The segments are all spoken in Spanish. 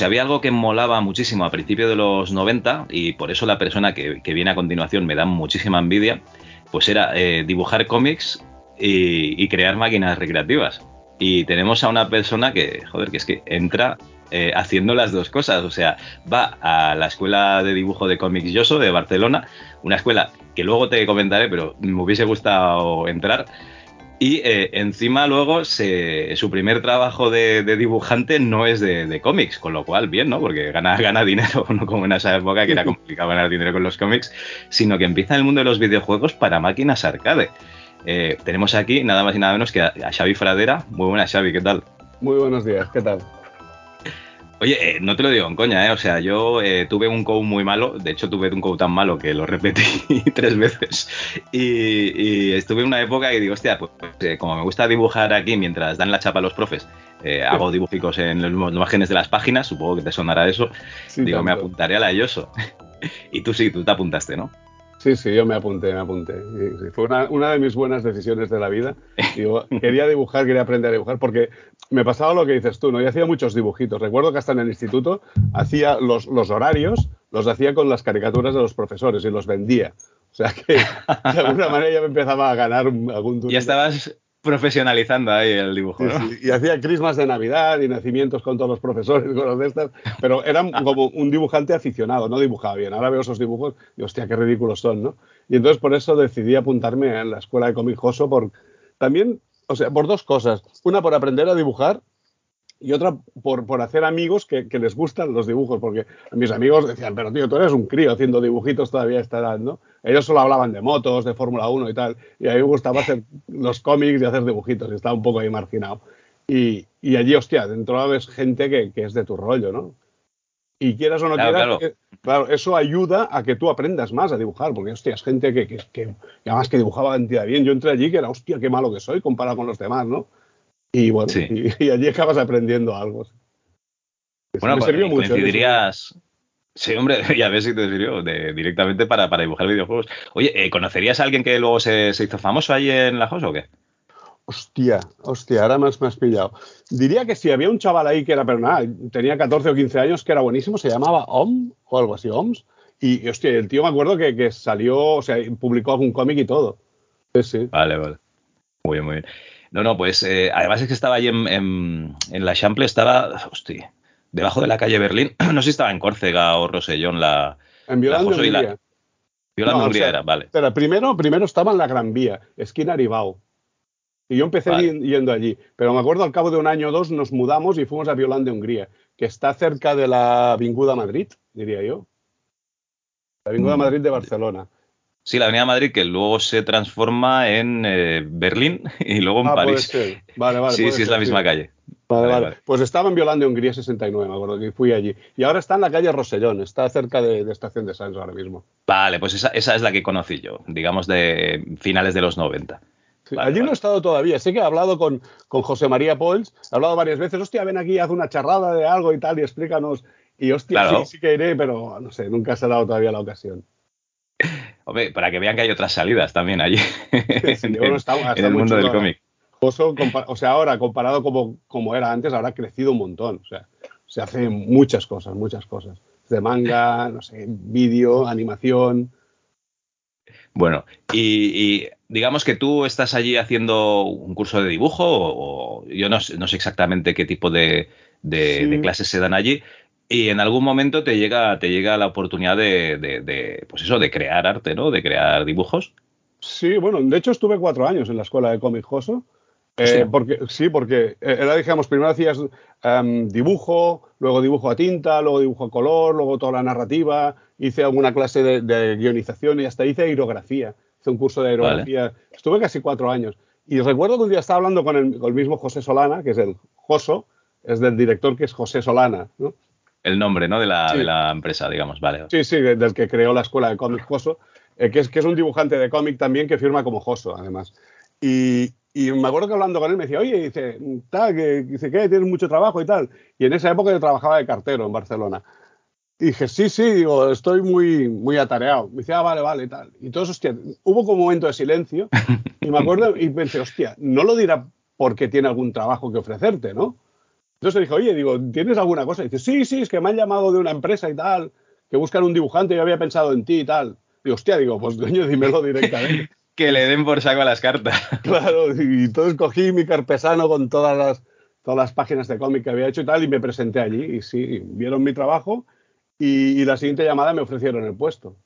Si había algo que molaba muchísimo a principios de los 90, y por eso la persona que, viene a continuación me da muchísima envidia, pues era eh, dibujar cómics y, crear máquinas recreativas. Y tenemos a una persona que, joder, que es que entra eh, haciendo las dos cosas. O sea, va a la escuela de dibujo de cómics Yoso de Barcelona, una escuela que luego te comentaré, pero me hubiese gustado entrar y eh, encima luego su primer trabajo de, dibujante no es de, cómics, con lo cual bien, ¿no? Porque gana, gana dinero, no como en esa época que era complicado ganar dinero con los cómics, sino que empieza en el mundo de los videojuegos para máquinas arcade. Eh, tenemos aquí nada más y nada menos que a, a Xavi Fradera. Muy buenas, Xavi, ¿qué tal? Muy buenos días, ¿qué tal? Oye, eh, no te lo digo en coña, ¿eh? O sea, yo eh, tuve un code muy malo, de hecho tuve un code tan malo que lo repetí tres veces y, estuve en una época y digo, hostia, pues eh, como me gusta dibujar aquí mientras dan la chapa a los profes, hago dibujicos en los márgenes de las páginas, supongo que te sonará eso, digo, me apuntaré a la Yoso. y tú sí, tú te apuntaste, ¿no? Sí, sí, yo me apunté, me apunté. fue una, de mis buenas decisiones de la vida. quería dibujar, quería aprender a dibujar, porque me pasaba lo que dices tú, ¿no? Yo hacía muchos dibujitos. Recuerdo que hasta en el instituto hacía los, los horarios, los hacía con las caricaturas de los profesores y los vendía. O sea que de alguna manera ya me empezaba a ganar algún... Ya estabas profesionalizando ahí el dibujo, ¿no? Y hacía crismas de Navidad y nacimientos con todos los profesores, con los de estas, pero era como un dibujante aficionado, no dibujaba bien. Ahora veo esos dibujos y hostia, qué ridículos son, ¿no? Y entonces por eso decidí apuntarme en la escuela de cómic Joso por también, o sea, por dos cosas. Una, por aprender a dibujar y otra por, por hacer amigos que, que, les gustan los dibujos, porque mis amigos decían, pero tío, tú eres un crío haciendo dibujitos todavía a esta edad, ¿no? Ellos solo hablaban de motos, de Fórmula 1 y tal, y a mí me gustaba hacer los cómics y hacer dibujitos, y estaba un poco ahí marginado. Y, y allí, hostia, dentro ves gente que, que, es de tu rollo, ¿no? Y quieras o no quieras, claro. eso ayuda a que tú aprendas más a dibujar, porque, hostia, es gente que, que, que además que dibujaba cantidad bien. Yo entré allí que era, hostia, qué malo que soy comparado con los demás, ¿no? Y bueno, y, allí acabas aprendiendo algo. bueno, me sirvió mucho. Coincidirías... Sí, hombre, ya ves si te sirvió de, directamente para, para, dibujar videojuegos. Oye, eh, ¿conocerías a alguien que luego se, se hizo famoso ahí en la house o qué? Hostia, hostia, ahora más me has pillado. Diría que sí, había un chaval ahí que era, pero nada, tenía 14 o 15 años, que era buenísimo, se llamaba Om o algo así, Oms. Y, hostia, el tío me acuerdo que, que salió, o sea, publicó algún cómic y todo. Sí, sí. Vale, vale. Muy bien, muy bien. No, no, pues eh, además es que estaba allí en, en, la Chample, estaba, hostia, debajo de la calle Berlín. no sé si estaba en Córcega o Rosellón la. En Violando la Hungría. Violando Hungría era, vale. Pero primero, primero estaba en la Gran Vía, esquina Aribao. Y yo empecé yendo allí. Pero me acuerdo al cabo de un año o dos nos mudamos y fuimos a Violando Hungría, que está cerca de la Vinguda Madrid, diría yo. La Vinguda mm. Madrid de Barcelona. Sí, la Avenida Madrid, que luego se transforma en eh, Berlín y luego en ah, París. Vale, vale. Sí, sí, es la misma calle. Vale, vale, Pues estaba en Violando Hungría 69, me acuerdo que fui allí. Y ahora está en la calle Rosellón, está cerca de, Estación de Sanz ahora mismo. Vale, pues esa, esa, es la que conocí yo, digamos de finales de los 90. allí no he estado todavía. Sé que he hablado con, con José María Pols, he hablado varias veces, hostia, ven aquí, haz una charrada de algo y tal y explícanos. Y hostia, sí, sí que iré, pero no sé, nunca se ha dado todavía la ocasión. Hombre, para que vean que hay otras salidas también allí en, el mundo del cómic. o sea, ahora comparado como, como era antes, ahora ha crecido un montón. O sea, se hacen muchas cosas, muchas cosas. De manga, no sé, vídeo, animación. Bueno, y, digamos que tú estás allí haciendo un curso de dibujo, o, yo no, no, sé exactamente qué tipo de, de, clases se dan allí, y en algún momento te llega, te llega la oportunidad de, pues eso, de crear arte, ¿no? De crear dibujos. Sí, bueno, de hecho estuve cuatro años en la escuela de cómic Joso. Eh, sí. Porque, sí, porque eh, era, digamos, primero hacías em, dibujo, luego dibujo a tinta, luego dibujo a color, luego toda la narrativa, hice alguna clase de, guionización y hasta hice aerografía, hice un curso de aerografía, estuve casi cuatro años. Y recuerdo que un día estaba hablando con el, con el mismo José Solana, que es el Joso, es del director que es José Solana, ¿no? El nombre, ¿no? De la, de la empresa, digamos, vale. Sí, sí, del que creó la escuela de cómic Joso, eh, que, es, que es un dibujante de cómic también que firma como Joso, además. Y, y me acuerdo que hablando con él me decía, oye, dice, tal, que, dice, ¿qué? Tienes mucho trabajo y tal. Y en esa época yo trabajaba de cartero en Barcelona. Y dije, sí, sí, digo, estoy muy, muy atareado. Me decía, ah, vale, vale, y tal. Y entonces, hostia, hubo como un momento de silencio y me acuerdo y pensé, hostia, no lo dirá porque tiene algún trabajo que ofrecerte, ¿no? Entonces le dije, oye, digo, ¿tienes alguna cosa? Y dice, sí, sí, es que me han llamado de una empresa y tal, que buscan un dibujante, yo había pensado en ti y tal. Digo, hostia, digo, pues dueño, dímelo directamente. que le den por saco a las cartas. claro, y entonces cogí mi carpesano con todas las, todas las páginas de cómic que había hecho y tal, y me presenté allí. Y sí, vieron mi trabajo y, y la siguiente llamada me ofrecieron el puesto.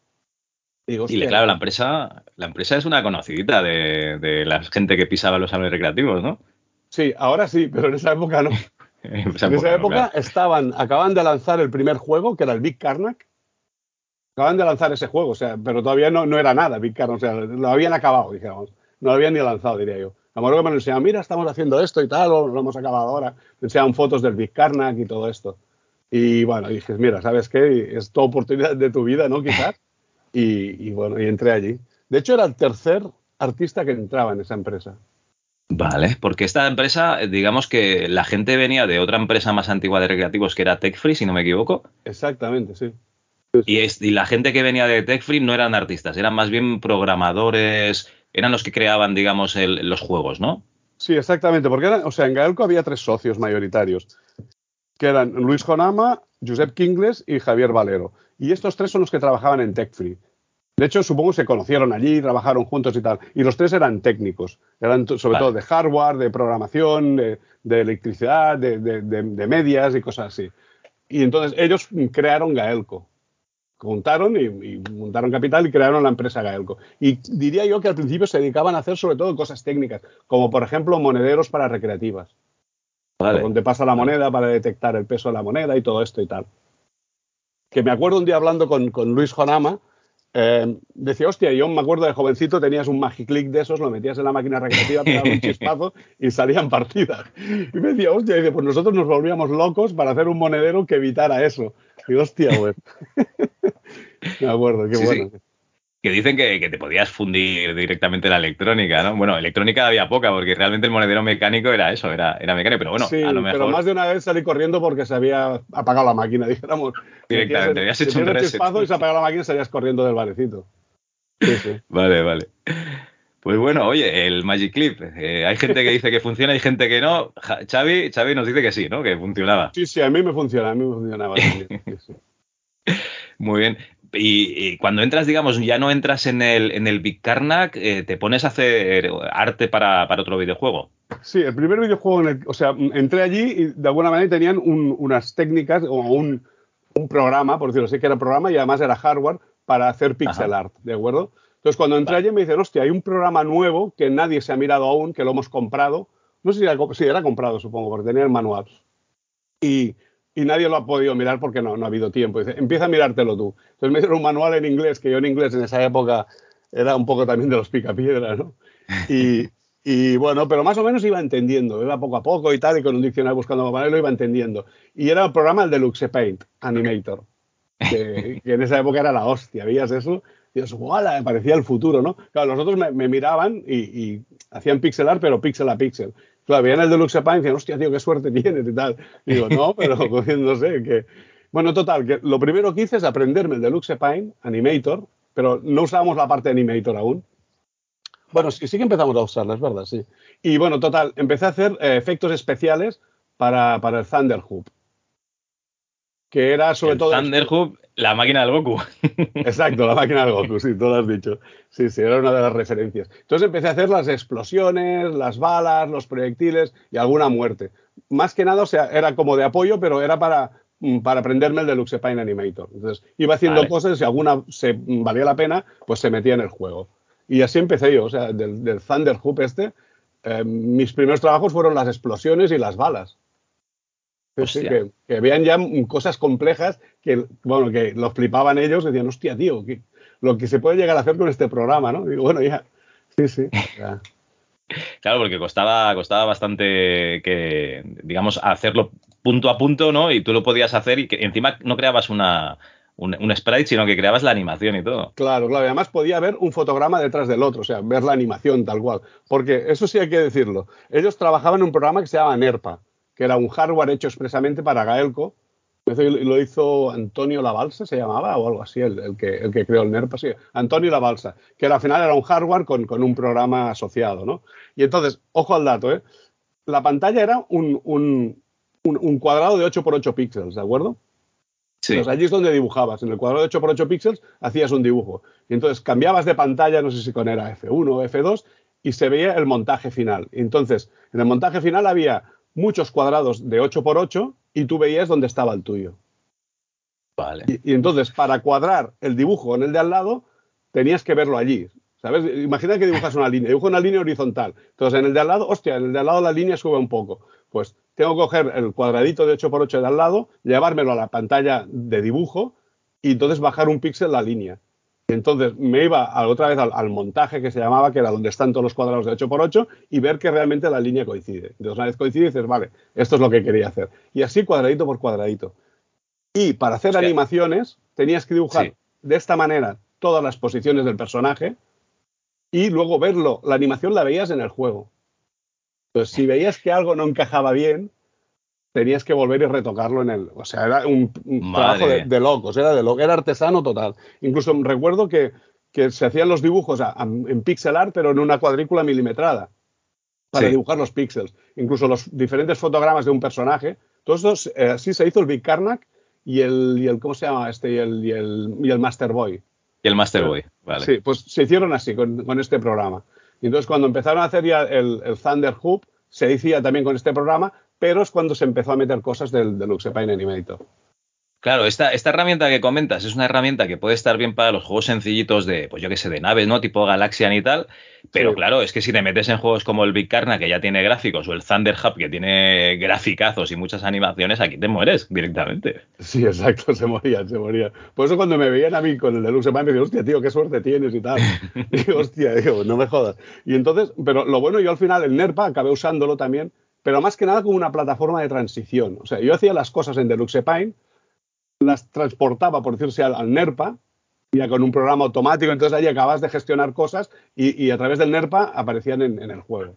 Digo, y claro, la empresa, la empresa es una conocidita de, de, la gente que pisaba los salones recreativos, ¿no? Sí, ahora sí, pero en esa época no. en esa época, esa época no, claro. estaban, acaban de lanzar el primer juego, que era el Big Karnak. Acaban de lanzar ese juego, o sea, pero todavía no, no era nada Big Karnak, o sea, lo habían acabado, dijéramos. No lo habían ni lanzado, diría yo. A lo mejor que me lo enseñaban, mira, estamos haciendo esto y tal, o lo hemos acabado ahora. Me enseñaban fotos del Big Karnak y todo esto. Y bueno, dije, mira, ¿sabes qué? Es tu oportunidad de tu vida, ¿no? Quizás. Y, y, bueno, y entré allí. De hecho, era el tercer artista que entraba en esa empresa. Vale, porque esta empresa, digamos que la gente venía de otra empresa más antigua de recreativos que era TechFree, si no me equivoco. Exactamente, sí. Y, es, y, la gente que venía de TechFree no eran artistas, eran más bien programadores, eran los que creaban, digamos, el, los juegos, ¿no? Sí, exactamente, porque eran, o sea, en Gaelco había tres socios mayoritarios, que eran Luis Jonama, Josep Kingles y Javier Valero. Y estos tres son los que trabajaban en TechFree. De hecho, supongo que se conocieron allí, trabajaron juntos y tal. Y los tres eran técnicos. Eran sobre vale. todo de hardware, de programación, de, de electricidad, de, de, medias y cosas así. Y entonces ellos crearon Gaelco. Juntaron y, y, montaron capital y crearon la empresa Gaelco. Y diría yo que al principio se dedicaban a hacer sobre todo cosas técnicas, como por ejemplo monederos para recreativas. Vale. Donde pasa la moneda para detectar el peso de la moneda y todo esto y tal que me acuerdo un día hablando con, con Luis Jonama, eh, decía, hostia, yo me acuerdo de jovencito, tenías un Magiclick de esos, lo metías en la máquina recreativa, pegaba un chispazo y salían partidas. Y me decía, hostia, y dice, pues nosotros nos volvíamos locos para hacer un monedero que evitara eso. Y hostia, güey. me acuerdo, qué sí, bueno. Sí. Que dicen que, que, te podías fundir directamente la electrónica, ¿no? Bueno, electrónica había poca, porque realmente el monedero mecánico era eso, era, era mecánico, pero bueno, sí, a lo mejor. Pero más de una vez salí corriendo porque se había apagado la máquina, dijéramos. Directamente, habías hecho un reset. y se apagaba la máquina salías corriendo del barecito. Sí, sí. Vale, vale. Pues bueno, oye, el Magic Clip, eh, hay gente que dice que funciona, hay gente que no. Xavi, Xavi nos dice que sí, ¿no? Que funcionaba. Sí, sí, a mí me funciona, a mí me funcionaba. Muy bien. Y, y, cuando entras, digamos, ya no entras en el, en el Big Karnak, eh, te pones a hacer arte para, para, otro videojuego. Sí, el primer videojuego, en el, o sea, entré allí y de alguna manera tenían un, unas técnicas o un, un, programa, por decirlo así, que era programa y además era hardware para hacer pixel Ajá. art, ¿de acuerdo? Entonces, cuando entré vale. allí me dicen, hostia, hay un programa nuevo que nadie se ha mirado aún, que lo hemos comprado. No sé si era, si era comprado, supongo, porque tenía el manual. Y, y nadie lo ha podido mirar porque no, no ha habido tiempo. Dice, empieza a mirártelo tú. Entonces me dieron un manual en inglés, que yo en inglés en esa época era un poco también de los picapiedras, ¿no? Y, y, bueno, pero más o menos iba entendiendo, iba poco a poco y tal, y con un diccionario buscando manual lo iba entendiendo. Y era el programa el Deluxe Paint Animator, que, que en esa época era la hostia, ¿veías eso? Y yo, ¡guala! Me parecía el futuro, ¿no? Claro, los otros me, me miraban y, y, hacían pixelar, pero pixel a pixel. Claro, veían el Deluxe Paint y decían, hostia, tío, qué suerte tienes y tal. Digo, no, pero no sé, que... Bueno, total, que lo primero que hice es aprenderme el Deluxe Paint Animator, pero no usábamos la parte de Animator aún. Bueno, sí, sí que empezamos a usarla, es verdad, sí. Y bueno, total, empecé a hacer eh, efectos especiales para, para el Thunder Hoop que era sobre el todo... Thunderhoof, la máquina del Goku. Exacto, la máquina del Goku, sí, tú lo has dicho. Sí, sí, era una de las referencias. Entonces empecé a hacer las explosiones, las balas, los proyectiles y alguna muerte. Más que nada, o sea, era como de apoyo, pero era para, mm, para aprenderme el Deluxe Paint Animator. Entonces iba haciendo vale. cosas y si alguna se valía la pena, pues se metía en el juego. Y así empecé yo, o sea, del, del Thunderhoof este, eh, mis primeros trabajos fueron las explosiones y las balas. Sí, que, que, vean ya cosas complejas que, bueno, que los flipaban ellos, decían, hostia, tío, que lo que se puede llegar a hacer con este programa, ¿no? Digo, bueno, ya, sí, sí. Claro, porque costaba, costaba bastante que, digamos, hacerlo punto a punto, ¿no? Y tú lo podías hacer y que encima no creabas una, un, sprite, sino que creabas la animación y todo. Claro, claro. Y además podía haber un fotograma detrás del otro, o sea, ver la animación tal cual. Porque eso sí hay que decirlo. Ellos trabajaban en un programa que se llama NERPA, que era un hardware hecho expresamente para Gaelco. Lo hizo Antonio Labalsa, se llamaba, o algo así, el, que, el que creó el NERPA, sí, Antonio Labalsa, que al final era un hardware con, un programa asociado, ¿no? Y entonces, ojo al dato, ¿eh? La pantalla era un, un, un cuadrado de 8 por 8 píxeles, ¿de acuerdo? Entonces allí es donde dibujabas. En el cuadrado de 8 por 8 píxeles hacías un dibujo. Y entonces cambiabas de pantalla, no sé si con era F1 o F2, y se veía el montaje final. entonces, en el montaje final había muchos cuadrados de 8 por 8 y tú veías dónde estaba el tuyo. Vale. Y, entonces, para cuadrar el dibujo en el de al lado, tenías que verlo allí. ¿Sabes? Imagina que dibujas una línea, dibujo una línea horizontal. Entonces, en el de al lado, hostia, en el de al lado la línea sube un poco. Pues tengo que coger el cuadradito de 8x8 de al lado, llevármelo a la pantalla de dibujo y entonces bajar un píxel la línea. Entonces me iba otra vez al, montaje que se llamaba, que era donde están todos los cuadrados de 8x8, y ver que realmente la línea coincide. Entonces, una vez coincide, dices, vale, esto es lo que quería hacer. Y así cuadradito por cuadradito. Y para hacer animaciones, tenías que dibujar de esta manera todas las posiciones del personaje y luego verlo. La animación la veías en el juego. Entonces, si veías que algo no encajaba bien, tenías que volver y retocarlo en el. O sea, era un, trabajo de, locos, era de loco, era artesano total. Incluso recuerdo que, se hacían los dibujos en pixel art, pero en una cuadrícula milimetrada, para dibujar los píxeles. Incluso los diferentes fotogramas de un personaje. Todos estos, eh, así se hizo el Big Karnak y el, y el ¿cómo se llama este? Y el, y el, y el Master Boy. Y el Master Boy, vale. Sí, pues se hicieron así, con, con este programa. Y entonces cuando empezaron a hacer ya el, Thunder Hoop, se decía también con este programa, pero es cuando se empezó a meter cosas del, del Luxepine Animator. Claro, esta, esta herramienta que comentas es una herramienta que puede estar bien para los juegos sencillitos de, pues yo qué sé, de naves, ¿no? Tipo Galaxian y tal. Pero claro, es que si te metes en juegos como el Big Carna, que ya tiene gráficos, o el Thunder Hub, que tiene graficazos y muchas animaciones, aquí te mueres directamente. Sí, exacto, se morían, se morían. Por eso cuando me veían a mí con el Deluxe me decían, hostia, tío, qué suerte tienes y tal. y hostia, digo, no me jodas. Y entonces, pero lo bueno, yo al final el NERPA acabé usándolo también, pero más que nada como una plataforma de transición. O sea, yo hacía las cosas en Deluxe Pine las transportaba, por decirse, al, NERPA, ya con un programa automático, entonces ahí acabas de gestionar cosas y, a través del NERPA aparecían en, el juego.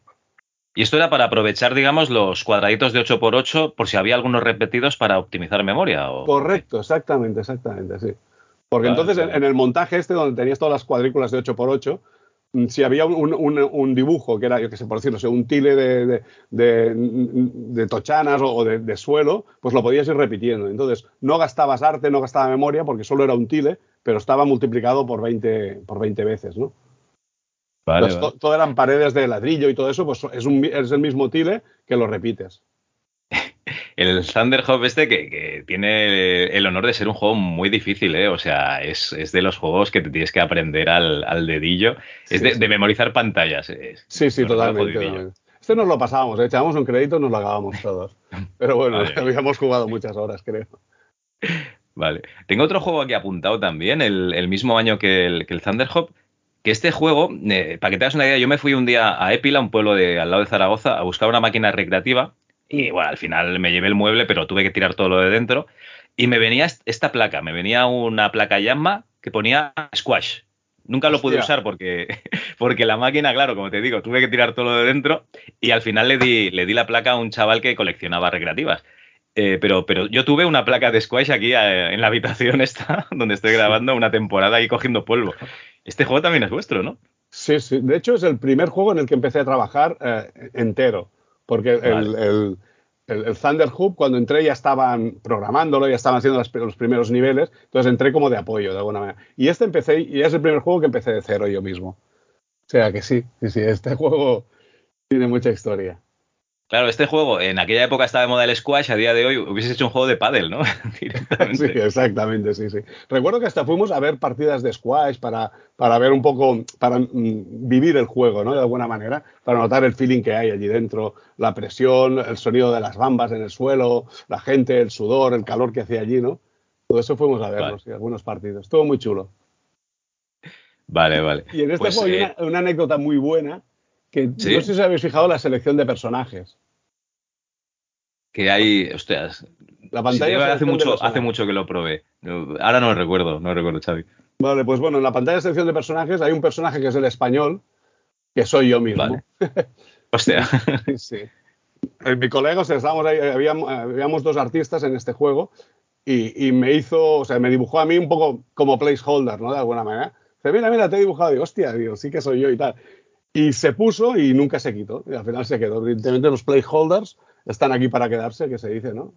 Y esto era para aprovechar, digamos, los cuadraditos de 8x8 por si había algunos repetidos para optimizar memoria. ¿o? Correcto, exactamente, exactamente, sí. Porque entonces En, en, el montaje este, donde tenías todas las cuadrículas de 8x8, Mm, si había un, dibujo que era, yo qué sé, por decirlo, un tile de, tochanas o, de, suelo, pues lo podías ir repitiendo. Entonces, no gastabas arte, no gastaba memoria, porque solo era un tile, pero estaba multiplicado por 20, por 20 veces, ¿no? Vale, todo eran paredes de ladrillo y todo eso, pues es, un, es el mismo tile que lo repites el Thunder Hop este que, tiene el honor de ser un juego muy difícil, ¿eh? O sea, es, de los juegos que te tienes que aprender al, dedillo. es de, memorizar pantallas. sí, sí, totalmente, Este nos lo pasábamos, ¿eh? echábamos un crédito y nos lo acabamos todos. Pero bueno, habíamos jugado muchas horas, creo. Vale. Tengo otro juego aquí apuntado también, el, mismo año que el, que el Thunder Hop, que este juego, eh, para que te hagas una idea, yo me fui un día a Épila, un pueblo de al lado de Zaragoza, a buscar una máquina recreativa y bueno, al final me llevé el mueble, pero tuve que tirar todo lo de dentro. Y me venía esta placa, me venía una placa Yamma que ponía squash. Nunca lo pude usar porque, porque la máquina, claro, como te digo, tuve que tirar todo lo de dentro y al final le di, le di la placa a un chaval que coleccionaba recreativas. Eh, pero, pero yo tuve una placa de squash aquí eh, en la habitación esta, donde estoy grabando una temporada y cogiendo polvo. Este juego también es vuestro, ¿no? Sí, sí. De hecho, es el primer juego en el que empecé a trabajar eh, entero. Porque el, Thunder Hub, cuando entré, ya estaban programándolo, ya estaban haciendo los primeros niveles, entonces entré como de apoyo, de alguna manera. Y este empecé, y es el primer juego que empecé de cero yo mismo. O sea que sí, sí, sí, este juego tiene mucha historia. Claro, este juego en aquella época estaba de moda el squash, a día de hoy hubieses hecho un juego de pádel, ¿no? sí, exactamente, sí, sí. Recuerdo que hasta fuimos a ver partidas de squash para, para ver un poco, para mm, vivir el juego, ¿no? De alguna manera, para notar el feeling que hay allí dentro, la presión, el sonido de las bambas en el suelo, la gente, el sudor, el calor que hacía allí, ¿no? Todo eso fuimos a verlo, sí, algunos partidos. Estuvo muy chulo. Vale, vale. Y en este Pues, juego hay eh, una, una anécdota muy buena que ¿Sí? no sé si habéis fijado la selección de personajes. que hay, hostias, La pantalla hace mucho, hace mucho que lo probé. Ahora no lo recuerdo, no lo recuerdo, Xavi. Vale, pues bueno, en la pantalla de selección de personajes hay un personaje que es el español, que soy yo mismo. Vale. Hostia. Sí. Eh, Mi colega, o sea, estábamos ahí, habíamos, habíamos dos artistas en este juego y, y me hizo, o sea, me dibujó a mí un poco como placeholder, ¿no? De alguna manera. Dice, mira, mira, te he dibujado. Digo, hostia, digo, sí que soy yo y tal. Y se puso y nunca se quitó. Y al final se quedó. Evidentemente los placeholders están aquí para quedarse, que se dice, ¿no?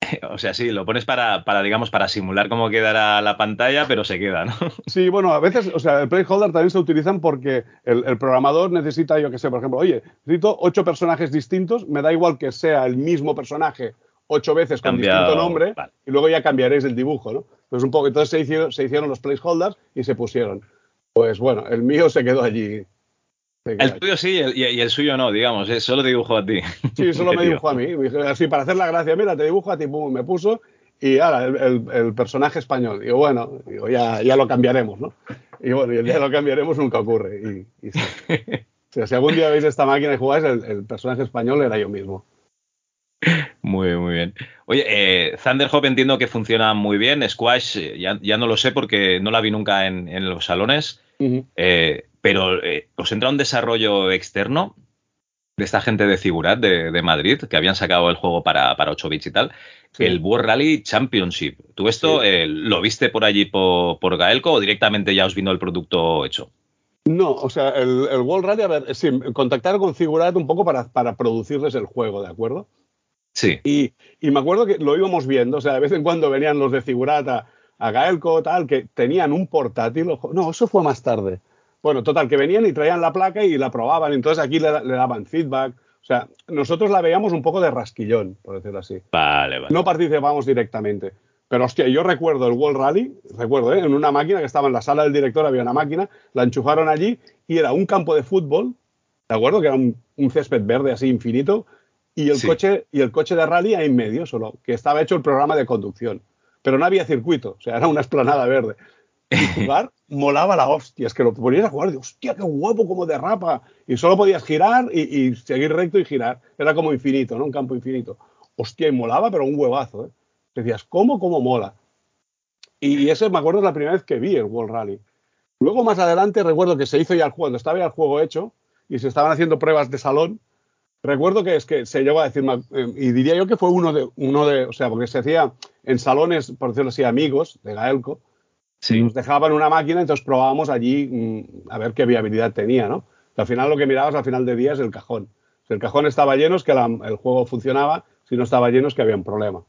O sea, sí, lo pones para, para, digamos, para simular cómo quedará la pantalla, pero se queda, ¿no? Sí, bueno, a veces, o sea, el placeholder también se utilizan porque el, el programador necesita, yo que sé, por ejemplo, oye, necesito ocho personajes distintos, me da igual que sea el mismo personaje ocho veces con Cambiado, distinto nombre vale. y luego ya cambiaréis el dibujo, ¿no? Pues un poco, entonces se hicieron, se hicieron los placeholders y se pusieron. Pues bueno, el mío se quedó allí. El tuyo sí y el, y el suyo no, digamos, ¿eh? solo te dibujo a ti. Sí, solo me tío. dibujó a mí. Así, para hacer la gracia, mira, te dibujo a ti, pum, me puso. Y ahora, el, el- el personaje español. Digo, bueno, digo, ya, ya lo cambiaremos, ¿no? Y bueno, y el día que lo cambiaremos nunca ocurre. Y, y sí. O sea, si algún día veis esta máquina y jugáis, el, personaje español era yo mismo. Muy, muy bien. Oye, eh, Thunderhop entiendo que funciona muy bien. Squash eh, ya, ya no lo sé porque no la vi nunca en, en los salones. Eh, pero eh, os entra un desarrollo externo de esta gente de Figurat de, de Madrid que habían sacado el juego para, para 8 bits y tal. Sí. El World Rally Championship. ¿Tú esto Sí. eh, lo viste por allí por, por Gaelco o directamente ya os vino el producto hecho? No, o sea, el, el World Rally, a ver, sí, contactaron con Figurat un poco para, para producirles el juego, ¿de acuerdo? Sí. Y, y me acuerdo que lo íbamos viendo, o sea, de vez en cuando venían los de Figurat a, a Gaelco, tal, que tenían un portátil. No, eso fue más tarde. Bueno, total, que venían y traían la placa y la probaban, entonces aquí le, le daban feedback. O sea, nosotros la veíamos un poco de rasquillón, por decirlo así. Vale, vale. No participábamos directamente. Pero hostia, yo recuerdo el World Rally, recuerdo, ¿eh? en una máquina que estaba en la sala del director, había una máquina, la enchufaron allí y era un campo de fútbol, ¿de acuerdo? Que era un, un césped verde así infinito, y el, Sí. coche, y el coche de rally ahí en medio solo, que estaba hecho el programa de conducción. Pero no había circuito, o sea, era una esplanada verde. Jugar molaba la hostia, es que lo ponías a jugar, y hostia, qué guapo, cómo derrapa. Y solo podías girar y, y seguir recto y girar. Era como infinito, ¿no? Un campo infinito. Hostia, y molaba, pero un huevazo, ¿eh? Decías, ¿cómo, cómo mola? Y ese, me acuerdo, es la primera vez que vi el World Rally. Luego, más adelante, recuerdo que se hizo ya el juego, cuando estaba ya el juego hecho y se estaban haciendo pruebas de salón. Recuerdo que es que se llegó a decir, eh, y diría yo que fue uno de, uno de, o sea, porque se hacía en salones, por decirlo así, amigos de Gaelco, Sí. nos dejaban una máquina, entonces probábamos allí mm, a ver qué viabilidad tenía, ¿no? Y al final lo que mirabas al final de día es el cajón. Si el cajón estaba lleno es que la- el juego funcionaba, si no estaba lleno es que había un problema.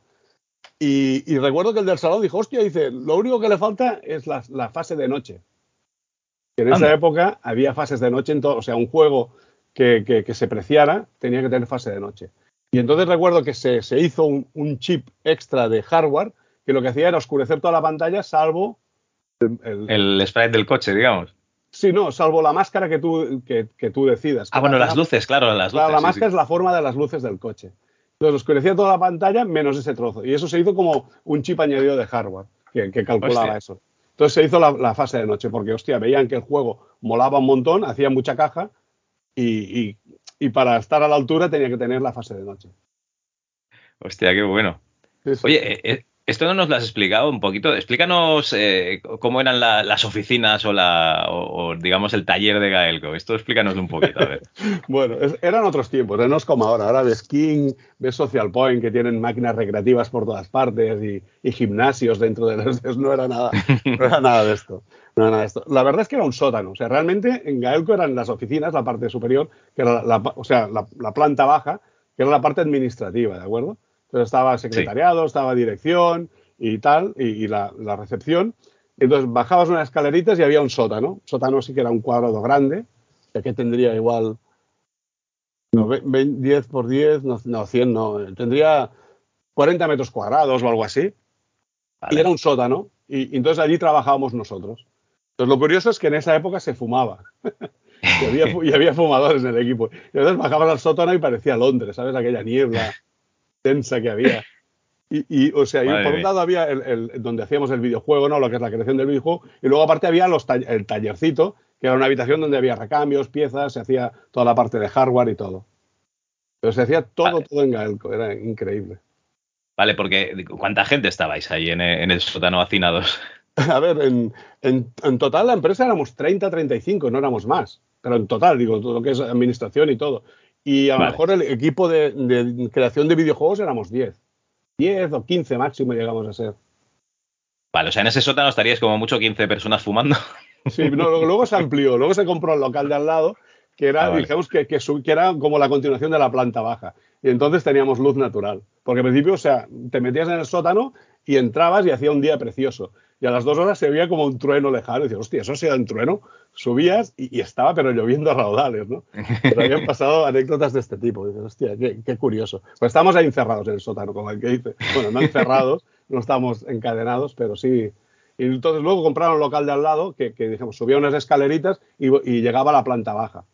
Y, y recuerdo que el del salón dijo, hostia, dice, lo único que le falta es la, la fase de noche. Que en esa Anda. época había fases de noche en todo, o sea, un juego que, que- que se preciara tenía que tener fase de noche. Y entonces recuerdo que se, se hizo un, un chip extra de hardware que lo que hacía era oscurecer toda la pantalla salvo el, el- sprite del coche, digamos. Sí, no, salvo la máscara que tú, que, que tú decidas. Ah, bueno, las luces, claro, las luces. La sí, máscara sí. es la forma de las luces del coche. Entonces oscurecía toda la pantalla menos ese trozo. Y eso se hizo como un chip añadido de hardware que, que calculaba Hostia. eso. Entonces se hizo la, la fase de noche porque, hostia, veían que el juego molaba un montón, hacía mucha caja y, y- y para estar a la altura tenía que tener la fase de noche. Hostia, qué bueno. Sí. Oye, eh, eh, esto no nos lo has explicado un poquito. Explícanos eh, cómo eran la- las oficinas o, la, o, digamos, el taller de Gaelco. Esto explícanoslo un poquito, a ver. Bueno, eran otros tiempos, ¿eh? no es como ahora. Ahora ves King, ves Social Point, que tienen máquinas recreativas por todas partes y, gimnasios dentro de los... No era, nada, no era nada de esto. La verdad es que era un sótano. O sea, realmente en Gaelco eran las oficinas, la parte superior, que era la, o sea, la planta baja, que era la parte administrativa, ¿de acuerdo? Entonces estaba secretariado, estaba dirección y tal, y, y la, la recepción. Entonces bajabas unas escaleritas y había un sótano. Sótano sí que era un cuadrado grande, que tendría igual no, ve- ve- 10 por 10, no, no, 100 no. Tendría 40 metros cuadrados o algo así. Vale. Y era un sótano. Y, y entonces allí trabajábamos nosotros. Entonces lo curioso es que en esa época se fumaba. y, había, y había fumadores en el equipo. Y entonces bajabas al sótano y parecía Londres, ¿sabes? Aquella niebla densa que había. Y, o sea, por un lado había el, donde hacíamos el videojuego, ¿no? Lo que es la creación del videojuego, y luego aparte había los el tallercito, que era una habitación donde había recambios, piezas, se hacía toda la parte de hardware y todo. Pero se hacía todo, todo en Gaelco, era increíble. Vale, porque ¿cuánta gente estabais ahí en, el sótano hacinados? A ver, en, en, total la empresa éramos 30, 35, no éramos más. Pero en total, digo, todo lo que es administración y todo. Y a lo mejor el equipo de, de, creación de videojuegos éramos 10. 10 o 15 máximo llegamos a ser. Vale, o sea, en ese sótano estaríais como mucho 15 personas fumando. Sí, luego se amplió, luego se compró el local de al lado, que era, ah, digamos, que, que, era como la continuación de la planta baja. Y entonces teníamos luz natural. Porque al principio, o sea, te metías en el sótano y entrabas y hacía un día precioso. Y a las dos horas se veía como un trueno lejano. Y decías, hostia, eso ha sido un trueno. Subías y, estaba, pero lloviendo a raudales, ¿no? Pero habían pasado anécdotas de este tipo. Y dices, hostia, qué, curioso. Pues estamos ahí encerrados en el sótano, como el que dice. Bueno, no encerrados, no estamos encadenados, pero sí. Y entonces luego compraron un local de al lado que, que dijimos, subía unas escaleritas y, llegaba a la planta baja.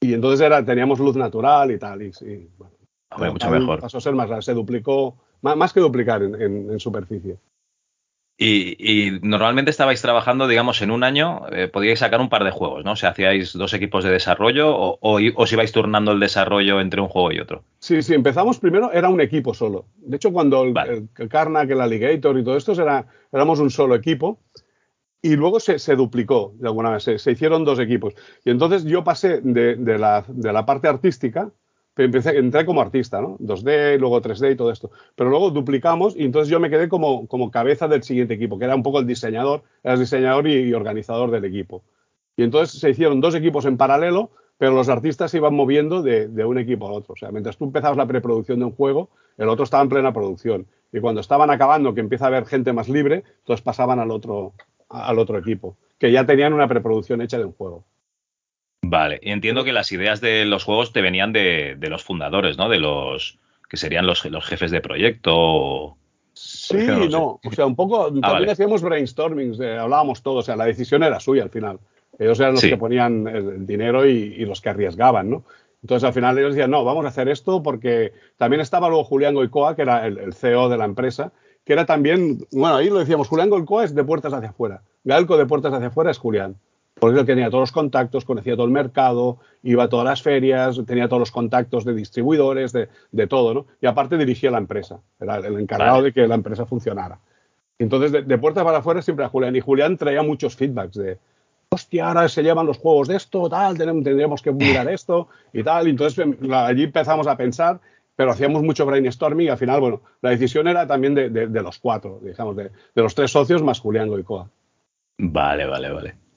Y entonces era, teníamos luz natural y tal. Y, sí, bueno, mucho mejor. Pasó a ser más, se duplicó, más, que duplicar en superficie. Y, normalmente estabais trabajando, digamos, en un año, eh, podíais sacar un par de juegos, ¿no? O sea, hacíais dos equipos de desarrollo o, os ibais turnando el desarrollo entre un juego y otro. Sí, sí, empezamos primero, era un equipo solo. De hecho, cuando el, el, Karnak, el Alligator y todo esto, era, éramos un solo equipo. Y luego se, duplicó de alguna vez, se, hicieron dos equipos. Y entonces yo pasé de, la, de la parte artística, empecé, entré como artista, ¿no? 2D, luego 3D y todo esto. Pero luego duplicamos y entonces yo me quedé como, como cabeza del siguiente equipo, que era un poco el diseñador, era el diseñador y, organizador del equipo. Y entonces se hicieron dos equipos en paralelo, pero los artistas se iban moviendo de, de, un equipo al otro. O sea, mientras tú empezabas la preproducción de un juego, el otro estaba en plena producción. Y cuando estaban acabando, que empieza a haber gente más libre, entonces pasaban al otro, al otro equipo, que ya tenían una preproducción hecha de un juego. Vale, y entiendo que las ideas de los juegos te venían de, los fundadores, ¿no? De los que serían los, los jefes de proyecto. Sí, no, o sea, un poco, ah, también hacíamos brainstorming, hablábamos todos, o sea, la decisión era suya al final. Ellos eran los que ponían el, dinero y, los que arriesgaban, ¿no? Entonces al final ellos decían, no, vamos a hacer esto porque también estaba luego Julián Goicoa, que era el, CEO de la empresa, que era también, bueno, ahí lo decíamos, Julián Goicoa es de puertas hacia afuera, Galco de puertas hacia afuera es Julián. Porque él tenía todos los contactos, conocía todo el mercado, iba a todas las ferias, tenía todos los contactos de distribuidores, de, todo, ¿no? Y aparte dirigía la empresa, era el encargado de que la empresa funcionara. Entonces, de, puertas para afuera siempre a Julián. Y Julián traía muchos feedbacks de, hostia, ahora se llevan los juegos de esto, tal, tendríamos que mirar esto y tal. Y entonces em, allí empezamos a pensar, pero hacíamos mucho brainstorming y al final, bueno, la decisión era también de, los cuatro, digamos, de, los tres socios más Julián Goicoa. Vale, vale, vale.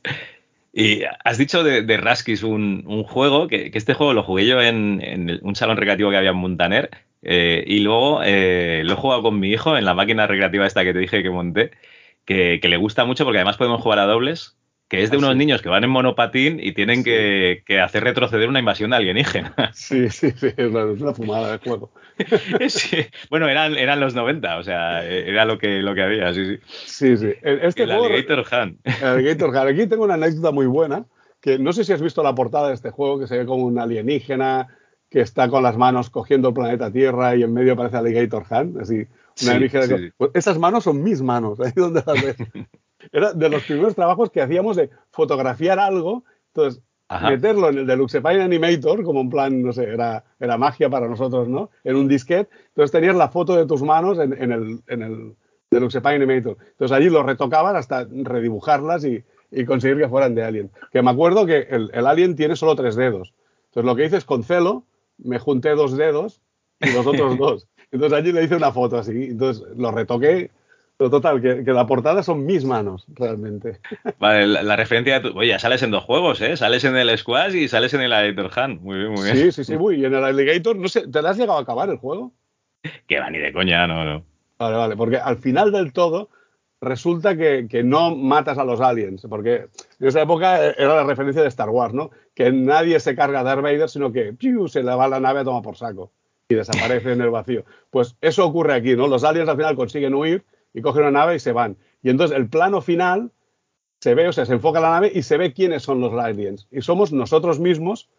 Y has dicho de, de Raskis un, juego, que, este juego lo jugué yo en, un salón recreativo que había en Montaner, eh, y luego eh, lo he jugado con mi hijo en la máquina recreativa esta que te dije que monté, que le gusta mucho porque además podemos jugar a dobles que es de unos niños que van en monopatín y tienen que, hacer retroceder una invasión alienígena. Sí, sí, sí, es una, fumada de juego. Bueno, eran, eran los 90, o sea, era lo que, lo que había, sí, sí. Sí, sí. Este el Alligator Han. El Alligator Han. Aquí tengo una anécdota muy buena, que no sé si has visto la portada de este juego, que se ve como un alienígena que está con las manos cogiendo el planeta Tierra y en medio aparece Alligator Han, así, una alienígena. Pues esas manos son mis manos, ahí donde las ves. Era de los primeros trabajos que hacíamos de fotografiar algo, entonces meterlo en el Deluxepine Animator, como en plan, no sé, era, era magia para nosotros, ¿no? En un disquete, entonces tenías la foto de tus manos en, el, en el Deluxepine Animator. Entonces allí lo retocaban hasta redibujarlas y, conseguir que fueran de Alien. Que me acuerdo que el, el, Alien tiene solo tres dedos. Entonces lo que hice es con celo, me junté dos dedos y los otros dos. Entonces allí le hice una foto así. Entonces lo retoqué pero total, que, la portada son mis manos, realmente. Vale, la, referencia de tu... Oye, sales en dos juegos, ¿eh? Sales en el Squash y sales en el Alligator Hand. Muy bien, muy bien. Sí, sí, sí, muy. Y en el Alligator, no sé, ¿te la has llegado a acabar el juego? Que va, ni de coña, no, no. Vale, vale, porque al final del todo resulta que, no matas a los aliens, porque en esa época era la referencia de Star Wars, ¿no? Que nadie se carga a Darth Vader, sino que se le va la nave a tomar por saco y desaparece en el vacío. Pues eso ocurre aquí, ¿no? Los aliens al final consiguen huir y cogen una nave y se van. Y entonces el plano final se ve, o sea, se enfoca la nave y se ve quiénes son los aliens. Y somos nosotros mismos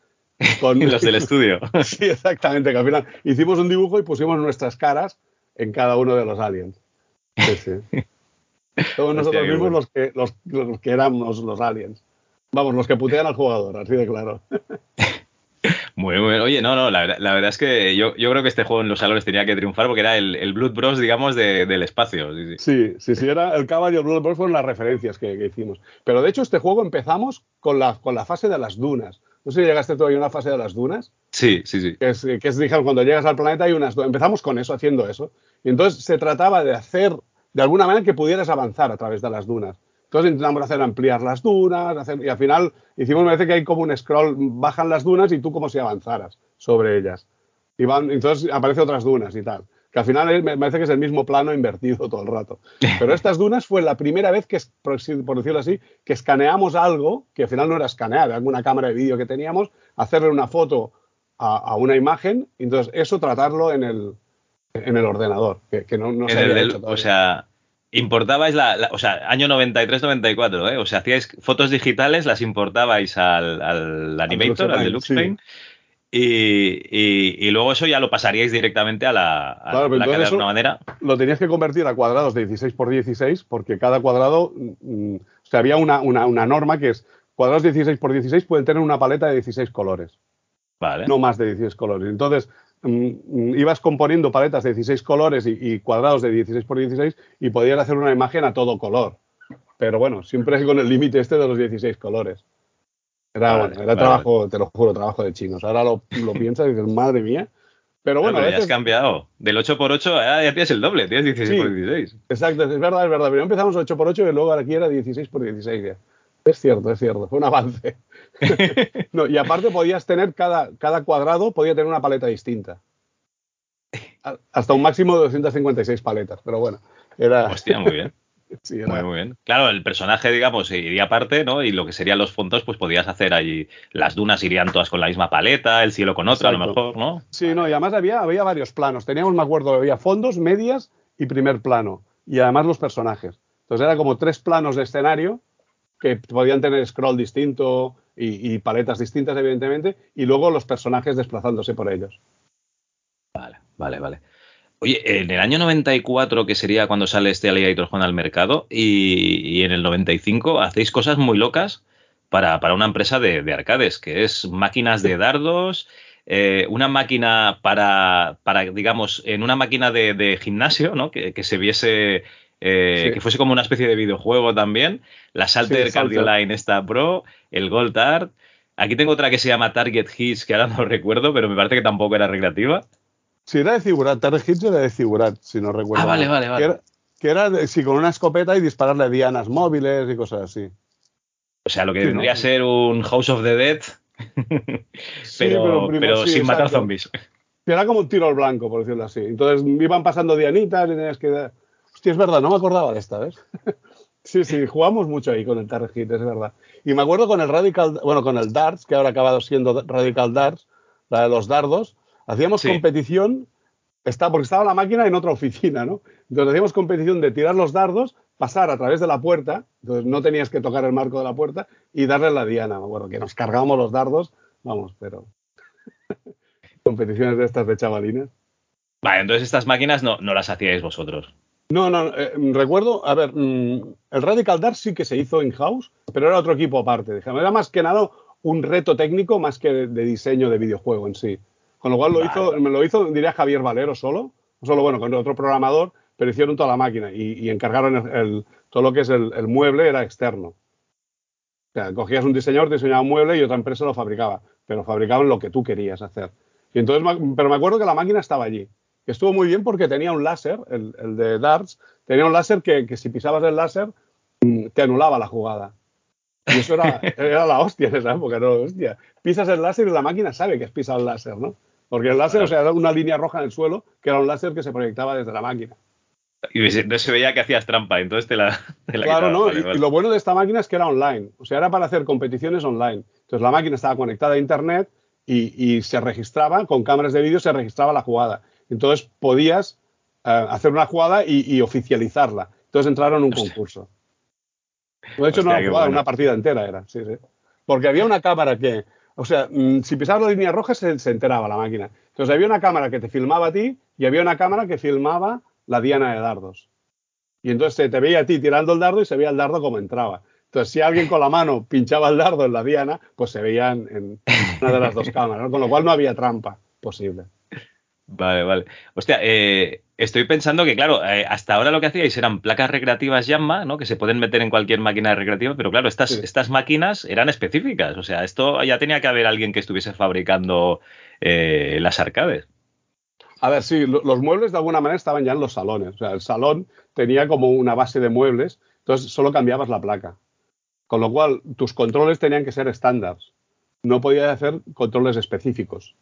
con los del estudio. sí, exactamente, que al final hicimos un dibujo y pusimos nuestras caras en cada uno de los aliens. Sí, sí. Todos nosotros mismos los, que, los, los que éramos los aliens. Vamos, los que putean al jugador, así de claro. Muy, muy Oye, no, no, la, verdad es que yo, creo que este juego en los salones tenía que triunfar porque era el, Blood Bros, digamos, del espacio. Sí sí. sí, era el caballo el Blood Bros fueron las referencias que, hicimos. Pero de hecho, este juego empezamos con la, con la fase de las dunas. No sé si llegaste todavía a una fase de las dunas. Sí, sí, sí. Que es, que es, dijeron, cuando llegas al planeta hay unas Empezamos con eso, haciendo eso. Y entonces se trataba de hacer, de alguna manera, que pudieras avanzar a través de las dunas. Entonces intentamos hacer ampliar las dunas, y al final hicimos, me parece que hay como un scroll, bajan las dunas y tú como si avanzaras sobre ellas. Y van, entonces aparecen otras dunas y tal. Que al final me parece que es el mismo plano invertido todo el rato. Pero estas dunas fue la primera vez que, por decirlo así, que escaneamos algo, que al final no era escanear, era alguna cámara de vídeo que teníamos, hacerle una foto a, una imagen, y entonces eso tratarlo en el, en el ordenador, que, no, no se había hecho O sea, importabais la, o sea, año 93-94, ¿eh? O sea, hacíais fotos digitales, las importabais al, al Animator, al, Deluxe Paint. Y, luego eso ya lo pasaríais directamente a la, a claro, la de alguna manera. Lo tenías que convertir a cuadrados de 16 por 16 porque cada cuadrado, mm, o sea, había una, una, una, norma que es cuadrados de 16 por 16 pueden tener una paleta de 16 colores. Vale. No más de 16 colores. Entonces, ibas componiendo paletas de 16 colores y, cuadrados de 16 por 16 y podías hacer una imagen a todo color. Pero bueno, siempre con el límite este de los 16 colores. Era, bueno, era trabajo, te lo juro, trabajo de chinos. Ahora lo, lo piensas y dices, madre mía. Pero bueno, ya has cambiado. Del 8x8 ya tienes el doble, tienes 16 por 16. Exacto, es verdad, es verdad. Pero empezamos 8x8 y luego aquí era 16 por 16 ya. Es cierto, es cierto, fue un avance. no, y aparte podías tener cada, cada cuadrado, podía tener una paleta distinta. Hasta un máximo de 256 paletas, pero bueno, era... Hostia, muy bien. Muy, muy bien. Claro, el personaje, digamos, iría aparte, ¿no? Y lo que serían los fondos, pues podías hacer ahí. Las dunas irían todas con la misma paleta, el cielo con otra, a lo mejor, ¿no? Sí, no, y además había, había varios planos. Teníamos, me acuerdo, había fondos, medias y primer plano. Y además los personajes. Entonces era como tres planos de escenario que podían tener scroll distinto y, paletas distintas, evidentemente, y luego los personajes desplazándose por ellos. Vale, vale, vale. Oye, en el año 94, que sería cuando sale este Alligator Juan al mercado, y, en el 95 hacéis cosas muy locas para, una empresa de, arcades, que es máquinas de dardos, eh, una máquina para, para, digamos, en una máquina de, gimnasio, ¿no? Que, se viese eh, que fuese como una especie de videojuego también. La Salter sí, Cardioline está Pro, el Gold Art. Aquí tengo otra que se llama Target Hits, que ahora no recuerdo, pero me parece que tampoco era recreativa. Sí, era de Figurat. Target Hits era de Figurat, si no recuerdo. Ah, vale, vale, vale. Que era, sí, con una escopeta y dispararle dianas móviles y cosas así. O sea, lo que tendría ser un House of the Dead, pero, pero, sin matar zombies. Era como un tiro al blanco, por decirlo así. Entonces iban pasando dianitas y tenías que Hostia, es verdad, no me acordaba de esta, ¿ves? sí, sí, jugamos mucho ahí con el Target, es verdad. Y me acuerdo con el Radical, bueno, con el Darts, que ahora ha acabado siendo Radical Darts, la de los dardos, hacíamos competición, está, porque estaba la máquina en otra oficina, ¿no? Entonces hacíamos competición de tirar los dardos, pasar a través de la puerta, entonces no tenías que tocar el marco de la puerta y darle la diana. Me acuerdo que nos cargábamos los dardos, vamos, pero competiciones de estas de chavalines. Vale, entonces estas máquinas no, no las hacíais vosotros. No, no, eh, recuerdo, a ver, mm, el Radical Dark sí que se hizo in-house, pero era otro equipo aparte. Era más que nada un reto técnico más que de, diseño de videojuego en sí. Con lo cual lo hizo, me lo hizo, diría Javier Valero solo, solo bueno, con otro programador, pero hicieron toda la máquina y, encargaron el, todo lo que es el, mueble era externo. O sea, cogías un diseñador, diseñaba un mueble y otra empresa lo fabricaba, pero fabricaban lo que tú querías hacer. Y entonces, pero me acuerdo que la máquina estaba allí que estuvo muy bien porque tenía un láser, el, de darts, tenía un láser que, si pisabas el láser mm, te anulaba la jugada. Y eso era, era la hostia en esa época, no, hostia. Pisas el láser y la máquina sabe que has pisado el láser, ¿no? Porque el láser, o sea, era una línea roja en el suelo, que era un láser que se proyectaba desde la máquina. Y no se veía que hacías trampa, entonces te la. claro, no. y, lo bueno de esta máquina es que era online. O sea, era para hacer competiciones online. Entonces la máquina estaba conectada a internet y, y se registraba, con cámaras de vídeo se registraba la jugada. Entonces podías eh, hacer una jugada y, oficializarla. Entonces entraron en un concurso. De hecho, no una jugada, una partida entera era, sí, sí. Porque había una cámara que, o sea, mm, si pisabas la línea roja se, se enteraba la máquina. Entonces había una cámara que te filmaba a ti y había una cámara que filmaba la diana de dardos. Y entonces se te veía a ti tirando el dardo y se veía el dardo como entraba. Entonces, si alguien con la mano pinchaba el dardo en la diana, pues se veía en, en una de las dos cámaras, ¿no? con lo cual no había trampa posible. Vale, vale. Hostia, eh, estoy pensando que, claro, eh, hasta ahora lo que hacíais eran placas recreativas Yamma, ¿no? Que se pueden meter en cualquier máquina recreativa, pero claro, estas, Sí. estas máquinas eran específicas. O sea, esto ya tenía que haber alguien que estuviese fabricando eh, las arcades. A ver, sí, lo- los muebles de alguna manera estaban ya en los salones. O sea, el salón tenía como una base de muebles, entonces solo cambiabas la placa. Con lo cual, tus controles tenían que ser estándares. No podías hacer controles específicos.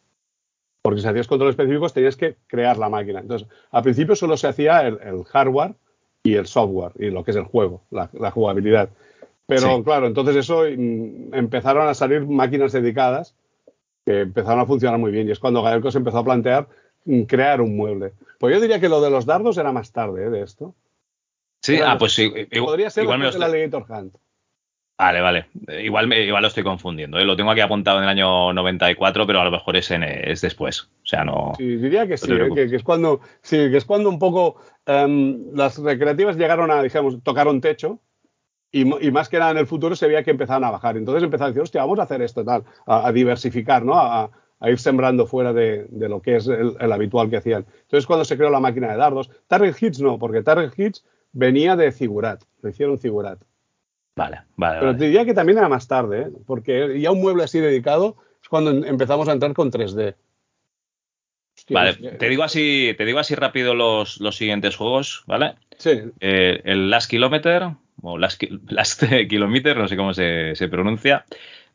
Porque si hacías controles específicos tenías que crear la máquina. Entonces, al principio solo se hacía el, el hardware y el software, y lo que es el juego, la, la jugabilidad. Pero Sí. claro, entonces eso mm, empezaron a salir máquinas dedicadas que empezaron a funcionar muy bien. Y es cuando Gaelco se empezó a plantear mm, crear un mueble. Pues yo diría que lo de los dardos era más tarde ¿eh? de esto. Sí, Era ah, los- pues sí. Podría ser igual me lo después estoy- del Alligator Hunt. Vale, vale. Eh, Igual, me- igual lo estoy confundiendo. ¿eh? Lo tengo aquí apuntado en el año 94, pero a lo mejor es, en, es después. O sea, no. Sí, diría que sí, ¿eh? que, que es cuando, sí, que es cuando un poco em, las recreativas llegaron a, digamos, tocaron techo y, más que nada en el futuro se veía que empezaban a bajar. Entonces empezaron a decir, hostia, vamos a hacer esto, tal, a, a diversificar, ¿no? A, a ir sembrando fuera de, de lo que es el, el habitual que hacían. Entonces cuando se creó la máquina de dardos, Target Hits no, porque Target Hits venía de Figurat, lo hicieron Figurat. Vale, vale. Pero vale. te diría que también era más tarde, ¿eh? porque ya un mueble así dedicado es cuando en- empezamos a entrar con 3D. Hostia, Vale, hostia. te digo así, te digo así rápido los, los siguientes juegos, ¿vale? Sí, Eh, el Last Kilometer, o Last, Last Kilometer, no sé cómo se, se pronuncia.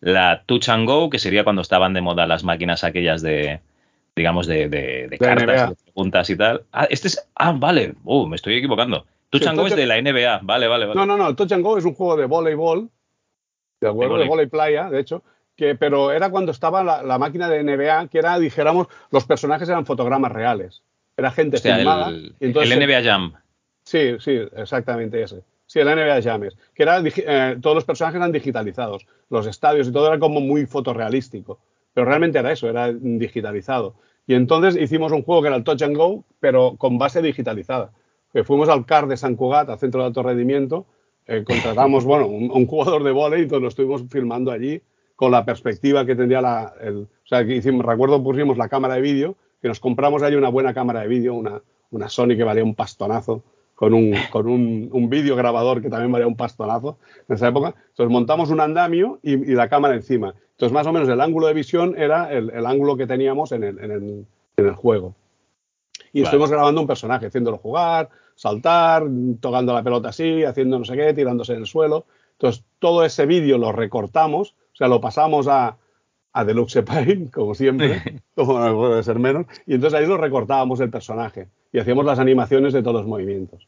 La Touch and Go, que sería cuando estaban de moda las máquinas aquellas de, digamos, de, de- de cartas, de preguntas y tal. Ah, este es. Ah, vale. Uh, me estoy equivocando. Touch and Go es de la NBA. Vale, vale, vale. No, no, no, Touch and Go es un juego de voleibol, de acuerdo, de vóley. volei playa, de hecho, que, pero era cuando estaba la, la máquina de NBA, que era, dijéramos, los personajes eran fotogramas reales. Era gente Hostia, filmada. el, y entonces el NBA Jam. Sí, sí, exactamente ese. Sí, el NBA James, que era, eh, todos los personajes eran digitalizados, los estadios y todo era como muy fotorrealístico, pero realmente era eso, era digitalizado. Y entonces hicimos un juego que era el Touch and Go, pero con base digitalizada. Que fuimos al CAR de San Cugat, al centro de alto rendimiento, eh, contratamos, bueno, un, un jugador de vóley y entonces lo estuvimos filmando allí con la perspectiva que tendría la, el, o sea, que hicimos, recuerdo pusimos la cámara de vídeo, que nos compramos allí una buena cámara de vídeo, una, una Sony que valía un pastonazo, con un, con un, un vídeo grabador que también valía un pastonazo en esa época. Entonces montamos un andamio y, y la cámara encima. Entonces más o menos el ángulo de visión era el, el ángulo que teníamos en el, en el, en el juego. Y Vale. estuvimos grabando un personaje, haciéndolo jugar, saltar, tocando la pelota así, haciendo no sé qué, tirándose en el suelo. Entonces todo ese vídeo lo recortamos, o sea, lo pasamos a, a Deluxe Paint, como siempre, como no puede ser menos, y entonces ahí lo recortábamos el personaje y hacíamos las animaciones de todos los movimientos.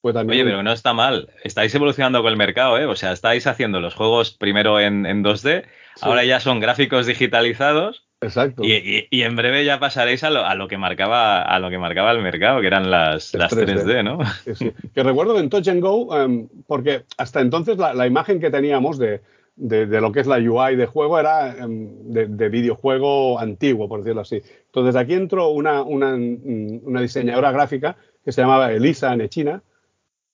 También Oye, pero no está mal. Estáis evolucionando con el mercado, ¿eh? O sea, estáis haciendo los juegos primero en, en 2D, ahora ya son gráficos digitalizados Exacto. y, y- y en breve ya pasaréis a lo, a lo que marcaba a lo que marcaba el mercado, que eran las, Las las 3D. 3D, ¿no? Sí, sí. Que recuerdo que en Touch and Go, em, porque hasta entonces la, la imagen que teníamos de, de- de lo que es la UI de juego era em, de, de videojuego antiguo, por decirlo así. Entonces aquí entró una, una, mm, una diseñadora gráfica que se llamaba Elisa Nechina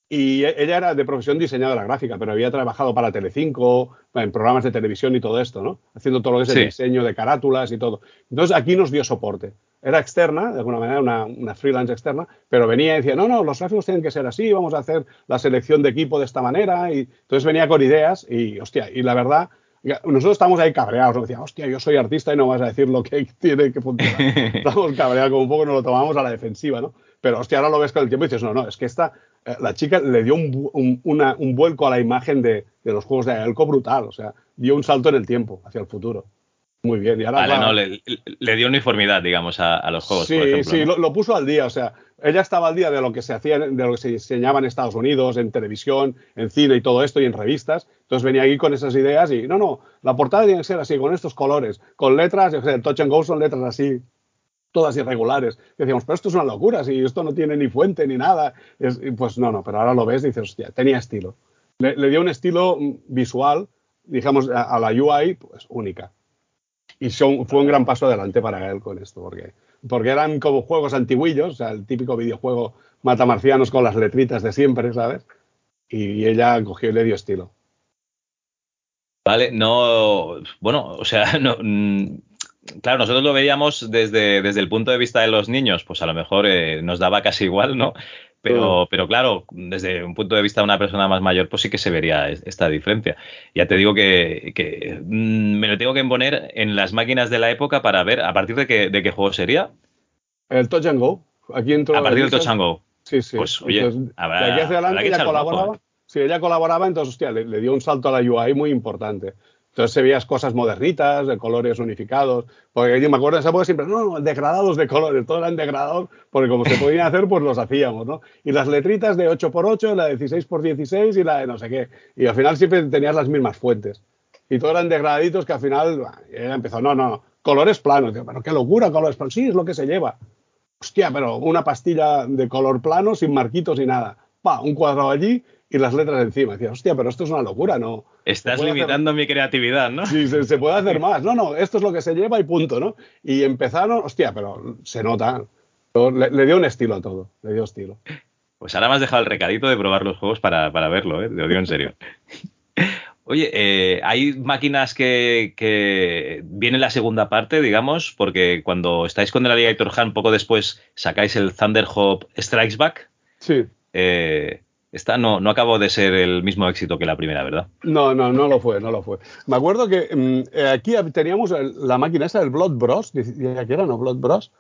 y ella era de profesión diseñadora gráfica, pero había trabajado para Telecinco, en programas de televisión y todo esto, ¿no? Haciendo todo lo que es Sí. el diseño de carátulas y todo. Entonces aquí nos dio soporte. Era externa, de alguna manera, una, una freelance externa, pero venía y decía, no, no, los gráficos tienen que ser así, vamos a hacer la selección de equipo de esta manera. Y entonces venía con ideas y, hostia, y la verdad, nosotros estamos ahí cabreados, nos decía, hostia, yo soy artista y no vas a decir lo que tiene que funcionar. Estamos cabreados, como un poco nos lo tomamos a la defensiva, ¿no? Pero hostia, ahora lo ves con el tiempo y dices, no, no, es que esta, la chica le dio un, un- una- un vuelco a la imagen de, de los juegos de Elco brutal, o sea, dio un salto en el tiempo hacia el futuro. Muy bien, y ahora Vale, no, le, le dio uniformidad, digamos, a, a los juegos, sí, por ejemplo. sí, ¿no? lo, lo puso al día, o sea, ella estaba al día de lo que se hacía, de lo que se diseñaba en Estados Unidos, en televisión, en cine y todo esto, y en revistas. Entonces venía aquí con esas ideas y, no, no, la portada tiene que ser así, con estos colores, con letras, qué sé, el Touch and Go son letras así, todas irregulares. Decíamos, pero esto es una locura, si esto no tiene ni fuente ni nada. Es- pues no, no, pero ahora lo ves y dices, hostia, tenía estilo. Le, dio un estilo mm, visual, digamos, a, la UI, pues única. y fue un gran paso adelante para él con esto, porque, porque eran como juegos antiguillos, o sea, el típico videojuego mata marcianos con las letritas de siempre, ¿sabes? Y, ella cogió y le dio estilo. Vale, no, bueno, o sea, no, mm, claro, nosotros lo veíamos desde, desde el punto de vista de los niños, pues a lo mejor eh, nos daba casi igual, ¿no? Pero, pero claro, desde un punto de vista de una persona más mayor, pues sí que se vería esta diferencia. Ya te digo que, que mm, me lo tengo que imponer en las máquinas de la época para ver a partir de qué, de qué juego sería. El Touch and Go. Aquí entró a partir del Touch and Go. Sí, sí. Pues oye, entonces, habrá, de aquí hacia adelante ella colaboraba. ¿eh? Sí, ella colaboraba, entonces, hostia, le, le, dio un salto a la UI muy importante. Entonces se veías cosas modernitas, de colores unificados. Porque yo me acuerdo de esa época siempre, no, no, degradados de colores, todo eran degradados, porque como se podían hacer, pues los hacíamos, ¿no? Y las letritas de 8x8, la de 16x16 y la de no sé qué. Y al final siempre tenías las mismas fuentes. Y todos eran degradaditos que al final empezó, no, no, colores planos. pero qué locura, colores planos. Sí, es lo que se lleva. Hostia, pero una pastilla de color plano, sin marquitos y nada. Pa, un cuadrado allí y las letras encima. Decía, hostia, pero esto es una locura, ¿no? Estás limitando hacer... mi creatividad, ¿no? Sí, se, se, puede hacer más. No, no, esto es lo que se lleva y punto, ¿no? Y empezaron, hostia, pero se nota. Le, le dio un estilo a todo, le dio estilo. Pues ahora me has dejado el recadito de probar los juegos para, para verlo, ¿eh? Te lo digo en serio. Oye, eh, hay máquinas que, que viene la segunda parte, digamos, porque cuando estáis con el Alligator Hand, poco después sacáis el Thunderhawk Strikes Back. Sí. Eh, esta no, no acabó de ser el mismo éxito que la primera, ¿verdad? No, no, no lo fue, no lo fue. Me acuerdo que mmm, aquí teníamos la máquina esa del Blood Bros, ¿qué era, no? Blood Bros.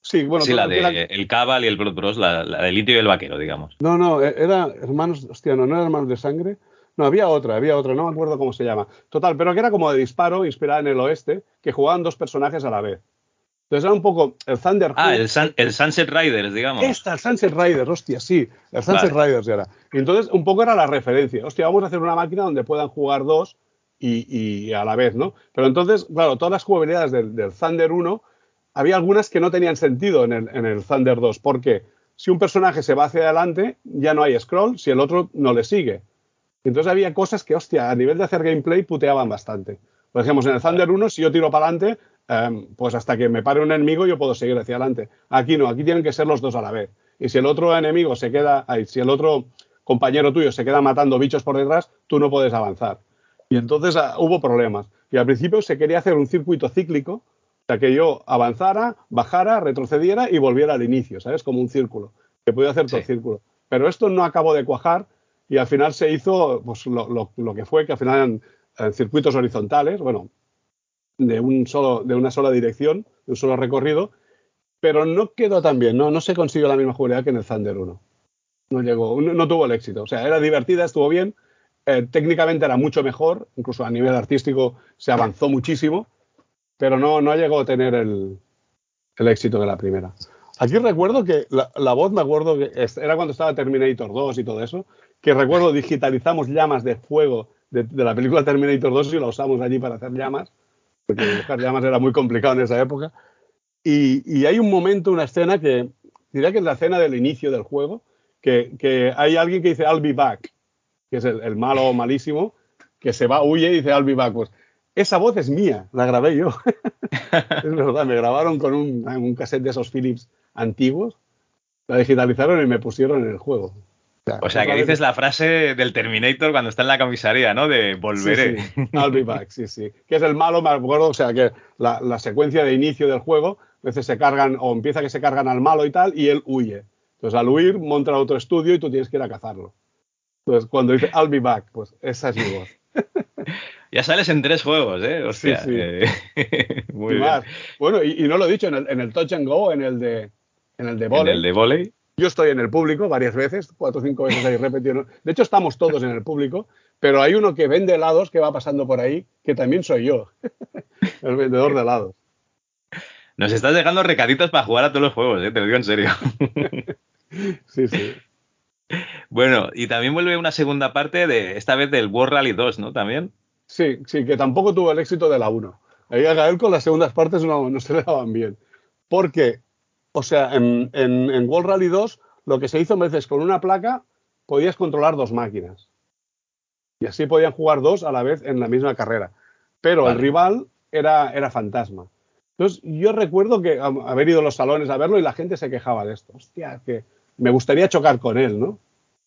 Sí, bueno, sí, la de era... el Cabal y el Blood Bros, la, la del litio y el vaquero, digamos. No, no, era hermanos, hostia, no, no eran hermanos de sangre. No, había otra, había otra, no me acuerdo cómo se llama. Total, pero que era como de disparo, inspirada en el oeste, que jugaban dos personajes a la vez. Entonces era un poco el Thunder. Ah, el, Sun, el, Sunset Riders, digamos. Esta, el Sunset Riders, hostia, sí. El Sunset vale. Riders era. Y entonces un poco era la referencia. Hostia, vamos a hacer una máquina donde puedan jugar dos y, y a la vez, ¿no? Pero entonces, claro, todas las jugabilidades del, del, Thunder 1, había algunas que no tenían sentido en el, en el Thunder 2. Porque si un personaje se va hacia adelante, ya no hay scroll, si el otro no le sigue. Entonces había cosas que, hostia, a nivel de hacer gameplay puteaban bastante. Por ejemplo, en el Thunder 1, si yo tiro para adelante, um, pues hasta que me pare un enemigo yo puedo seguir hacia adelante. Aquí no, aquí tienen que ser los dos a la vez. Y si el otro enemigo se queda, ay, si el otro compañero tuyo se queda matando bichos por detrás, tú no puedes avanzar. Y entonces uh, hubo problemas. Y al principio se quería hacer un circuito cíclico, o sea, que yo avanzara, bajara, retrocediera y volviera al inicio, ¿sabes? Como un círculo, que podía hacer todo el círculo. Pero esto no acabó de cuajar y al final se hizo pues, lo, lo, lo que fue, que al final eran en circuitos horizontales, bueno, de, un solo, de una sola dirección, de un solo recorrido, pero no quedó tan bien, no, no se consiguió la misma jugabilidad que en el Thunder 1. No llegó, no, no tuvo el éxito. O sea, era divertida, estuvo bien, eh, técnicamente era mucho mejor, incluso a nivel artístico se avanzó muchísimo, pero no, no llegó a tener el, el éxito de la primera. Aquí recuerdo que la, voz, me acuerdo que era cuando estaba Terminator 2 y todo eso, que recuerdo digitalizamos llamas de fuego de, de, la película Terminator 2 y la usamos allí para hacer llamas, porque dibujar llamas era muy complicado en esa época. Y, hay un momento, una escena que diría que es la escena del inicio del juego, que, que hay alguien que dice I'll be back, que es el, el, malo malísimo, que se va, huye y dice I'll be back. Pues esa voz es mía, la grabé yo. es verdad, me grabaron con un, un cassette de esos Philips antiguos, la digitalizaron y me pusieron en el juego. O sea, que dices la frase del Terminator cuando está en la comisaría, ¿no? De volveré. Sí, sí. I'll be back, sí, sí. Que es el malo, me acuerdo, o sea, que la, la, secuencia de inicio del juego, a veces se cargan, o empieza que se cargan al malo y tal, y él huye. Entonces, al huir, monta otro estudio y tú tienes que ir a cazarlo. Entonces, cuando dice I'll be back, pues esa es mi voz. ya sales en tres juegos, ¿eh? Hostia, sí, sí. Eh, muy y bien. Más. Bueno, y, y, no lo he dicho, en el, en el Touch and Go, en el de, en el de volei. En el de volei. Yo estoy en el público varias veces, cuatro o cinco veces ahí repetido. De hecho, estamos todos en el público, pero hay uno que vende helados que va pasando por ahí, que también soy yo, el vendedor de helados. Nos estás dejando recaditos para jugar a todos los juegos, ¿eh? te lo digo en serio. sí, sí. Bueno, y también vuelve una segunda parte de esta vez del World Rally 2, ¿no? También. Sí, sí, que tampoco tuvo el éxito de la 1. Ahí a Gael con las segundas partes no, no se le daban bien. Porque o sea, en, en, en, World Rally 2 lo que se hizo en veces con una placa podías controlar dos máquinas. Y así podían jugar dos a la vez en la misma carrera. Pero vale. el rival era, era fantasma. Entonces, yo recuerdo que haber ido a los salones a verlo y la gente se quejaba de esto. Hostia, que me gustaría chocar con él, ¿no?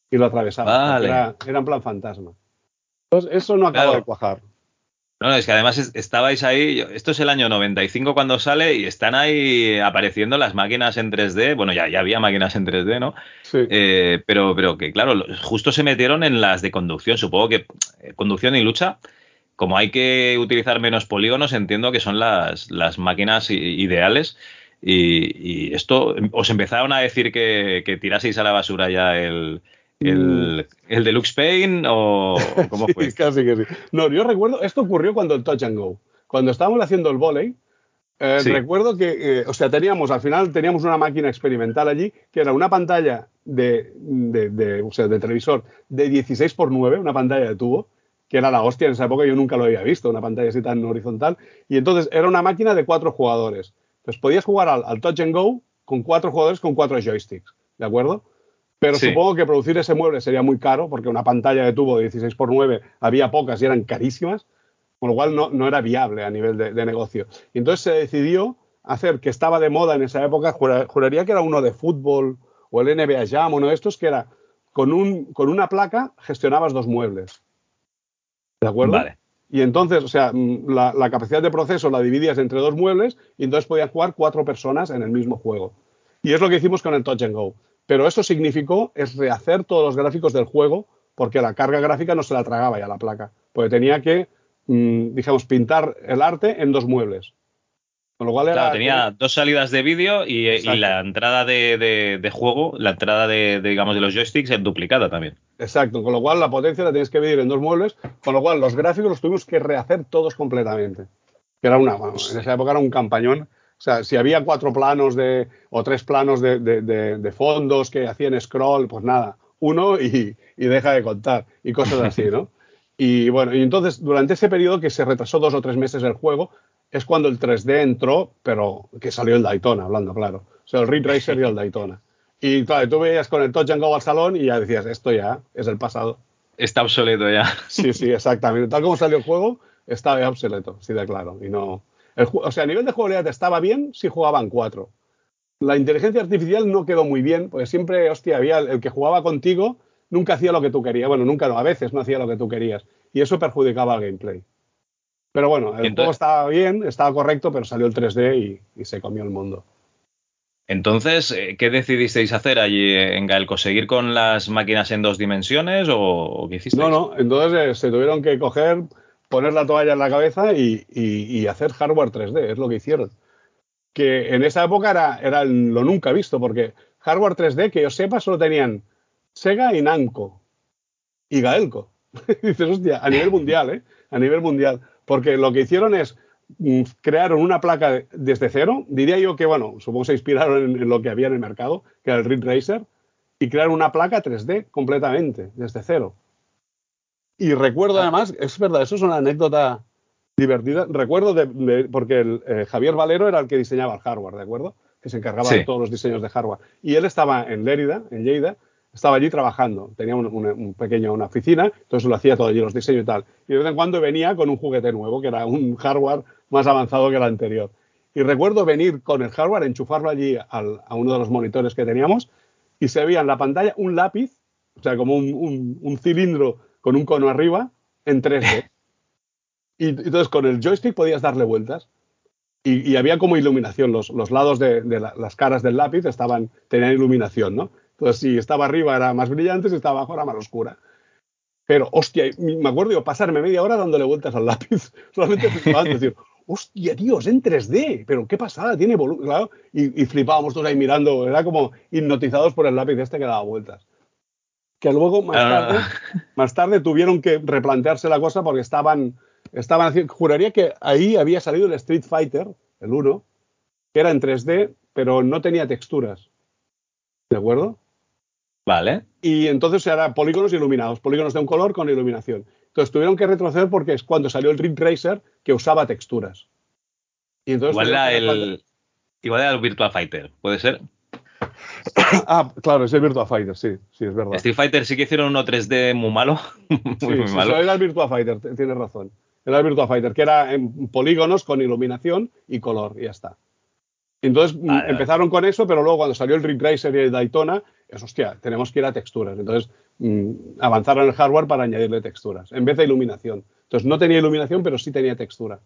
Y lo atravesaba. Era, era, en plan fantasma. Entonces, eso no acaba de cuajar. No, es que además estabais ahí, esto es el año 95 cuando sale y están ahí apareciendo las máquinas en 3D, bueno, ya, ya había máquinas en 3D, ¿no? Sí. Eh, pero, pero que claro, justo se metieron en las de conducción, supongo que eh, conducción y lucha, como hay que utilizar menos polígonos, entiendo que son las, las máquinas ideales. Y, esto, os empezaron a decir que, que tiraseis a la basura ya el, el, mm. el Deluxe Paint o cómo fue? casi que sí. No, yo recuerdo, esto ocurrió cuando el Touch and Go. Cuando estábamos haciendo el volei, eh, recuerdo que, eh, o sea, teníamos, al final teníamos una máquina experimental allí, que era una pantalla de, de, o sea, de televisor de 16 por 9, una pantalla de tubo, que era la hostia en esa época, yo nunca lo había visto, una pantalla así tan horizontal. Y entonces era una máquina de cuatro jugadores. Entonces podías jugar al, al Touch and Go con cuatro jugadores con cuatro joysticks, ¿de acuerdo? Pero supongo que producir ese mueble sería muy caro, porque una pantalla de tubo de 16 x 9 había pocas y eran carísimas, con lo cual no, era viable a nivel de, negocio. Y entonces se decidió hacer, que estaba de moda en esa época, juraría que era uno de fútbol o el NBA Jam, uno de estos, que era con, un, con una placa gestionabas dos muebles. ¿De acuerdo? Vale. Y entonces, o sea, mm, la, la, capacidad de proceso la dividías entre dos muebles y entonces podían jugar cuatro personas en el mismo juego. Y es lo que hicimos con el Touch and Go. Pero eso significó es rehacer todos los gráficos del juego porque la carga gráfica no se la tragaba ya la placa, porque tenía que, mm, digamos, pintar el arte en dos muebles. Con lo cual era, tenía dos salidas de vídeo y, la entrada de, juego, la entrada de, digamos, de los joysticks es duplicada también. Exacto, con lo cual la potencia la tienes que dividir en dos muebles, con lo cual los gráficos los tuvimos que rehacer todos completamente. Que era una, en esa época era un campañón o sea, si había cuatro planos de, o tres planos de, fondos que hacían scroll, pues nada, uno y, deja de contar y cosas así, ¿no? Y bueno, y entonces durante ese periodo que se retrasó dos o tres meses el juego, es cuando el 3D entró, pero que salió el Daytona, hablando claro. O sea, el Ridge Racer y el Daytona. Y claro, tú veías con el Touch and Go al salón y ya decías, esto ya es el pasado. Está obsoleto ya. Sí, sí, exactamente. Tal como salió el juego, estaba ya obsoleto, sí, de claro. Y no, o sea, a nivel de jugabilidad estaba bien si jugaban cuatro. La inteligencia artificial no quedó muy bien, porque siempre, hostia, había el, que jugaba contigo, nunca hacía lo que tú querías. Bueno, nunca no, a veces no hacía lo que tú querías. Y eso perjudicaba al gameplay. Pero bueno, el juego estaba bien, estaba correcto, pero salió el 3D y, se comió el mundo. Entonces, eh, ¿qué decidisteis hacer allí en Gaelco? ¿Seguir con las máquinas en dos dimensiones o, qué hicisteis? No, no, entonces eh, se tuvieron que coger poner la toalla en la cabeza y, hacer hardware 3D, es lo que hicieron. Que en esa época era, era lo nunca visto, porque hardware 3D, que yo sepa, solo tenían Sega y Namco y Gaelco. Dices, hostia, a nivel mundial, ¿eh? A nivel mundial. Porque lo que hicieron es mm, crearon una placa desde cero. Diría yo que, bueno, supongo se inspiraron en, en lo que había en el mercado, que era el Ridge Racer, y crearon una placa 3D completamente, desde cero. Y recuerdo ah. además, es verdad, eso es una anécdota divertida. Recuerdo de, porque el, eh, Javier Valero era el que diseñaba el hardware, ¿de acuerdo? Que se encargaba de todos los diseños de hardware. Y él estaba en Lérida, en Lleida, estaba allí trabajando. Tenía un, un, pequeño, una oficina, entonces lo hacía todo allí, los diseños y tal. Y de vez en cuando venía con un juguete nuevo, que era un hardware más avanzado que el anterior. Y recuerdo venir con el hardware, enchufarlo allí a uno de los monitores que teníamos, y se veía en la pantalla un lápiz, o sea, como un, un cilindro con un cono arriba en 3D. Y entonces con el joystick podías darle vueltas. Y, había como iluminación, los, los lados de, las caras del lápiz estaban, tenían iluminación, ¿no? Entonces si estaba arriba era más brillante, si estaba abajo era más oscura. Pero, hostia, me acuerdo yo pasarme media hora dándole vueltas al lápiz. Solamente flipaban decir, hostia, Dios, en 3D, pero qué pasada, tiene volumen, claro. Y, y, flipábamos todos ahí mirando, era como hipnotizados por el lápiz este que daba vueltas que luego más, ah. tarde, más tarde tuvieron que replantearse la cosa porque estaban, estaban haciendo, juraría que ahí había salido el Street Fighter, el 1, que era en 3D, pero no tenía texturas. ¿De acuerdo? Vale. Y entonces era polígonos iluminados, polígonos de un color con iluminación. Entonces tuvieron que retroceder porque es cuando salió el Ring Racer que usaba texturas. Y entonces igual, era el, igual era el Virtua Fighter, ¿puede ser? ah, claro, es el Virtua Fighter, sí, sí, es verdad. Street Fighter sí que hicieron uno 3D muy malo. muy, sí, malo. era el Virtua Fighter, tienes razón. Era el Virtua Fighter, que era en polígonos con iluminación y color, y ya está. Entonces mm, Vale, empezaron con eso, pero luego cuando salió el Ridge Racer y el Daytona, es hostia, tenemos que ir a texturas. Entonces mm, avanzaron el hardware para añadirle texturas, en vez de iluminación. Entonces no tenía iluminación, pero sí tenía textura.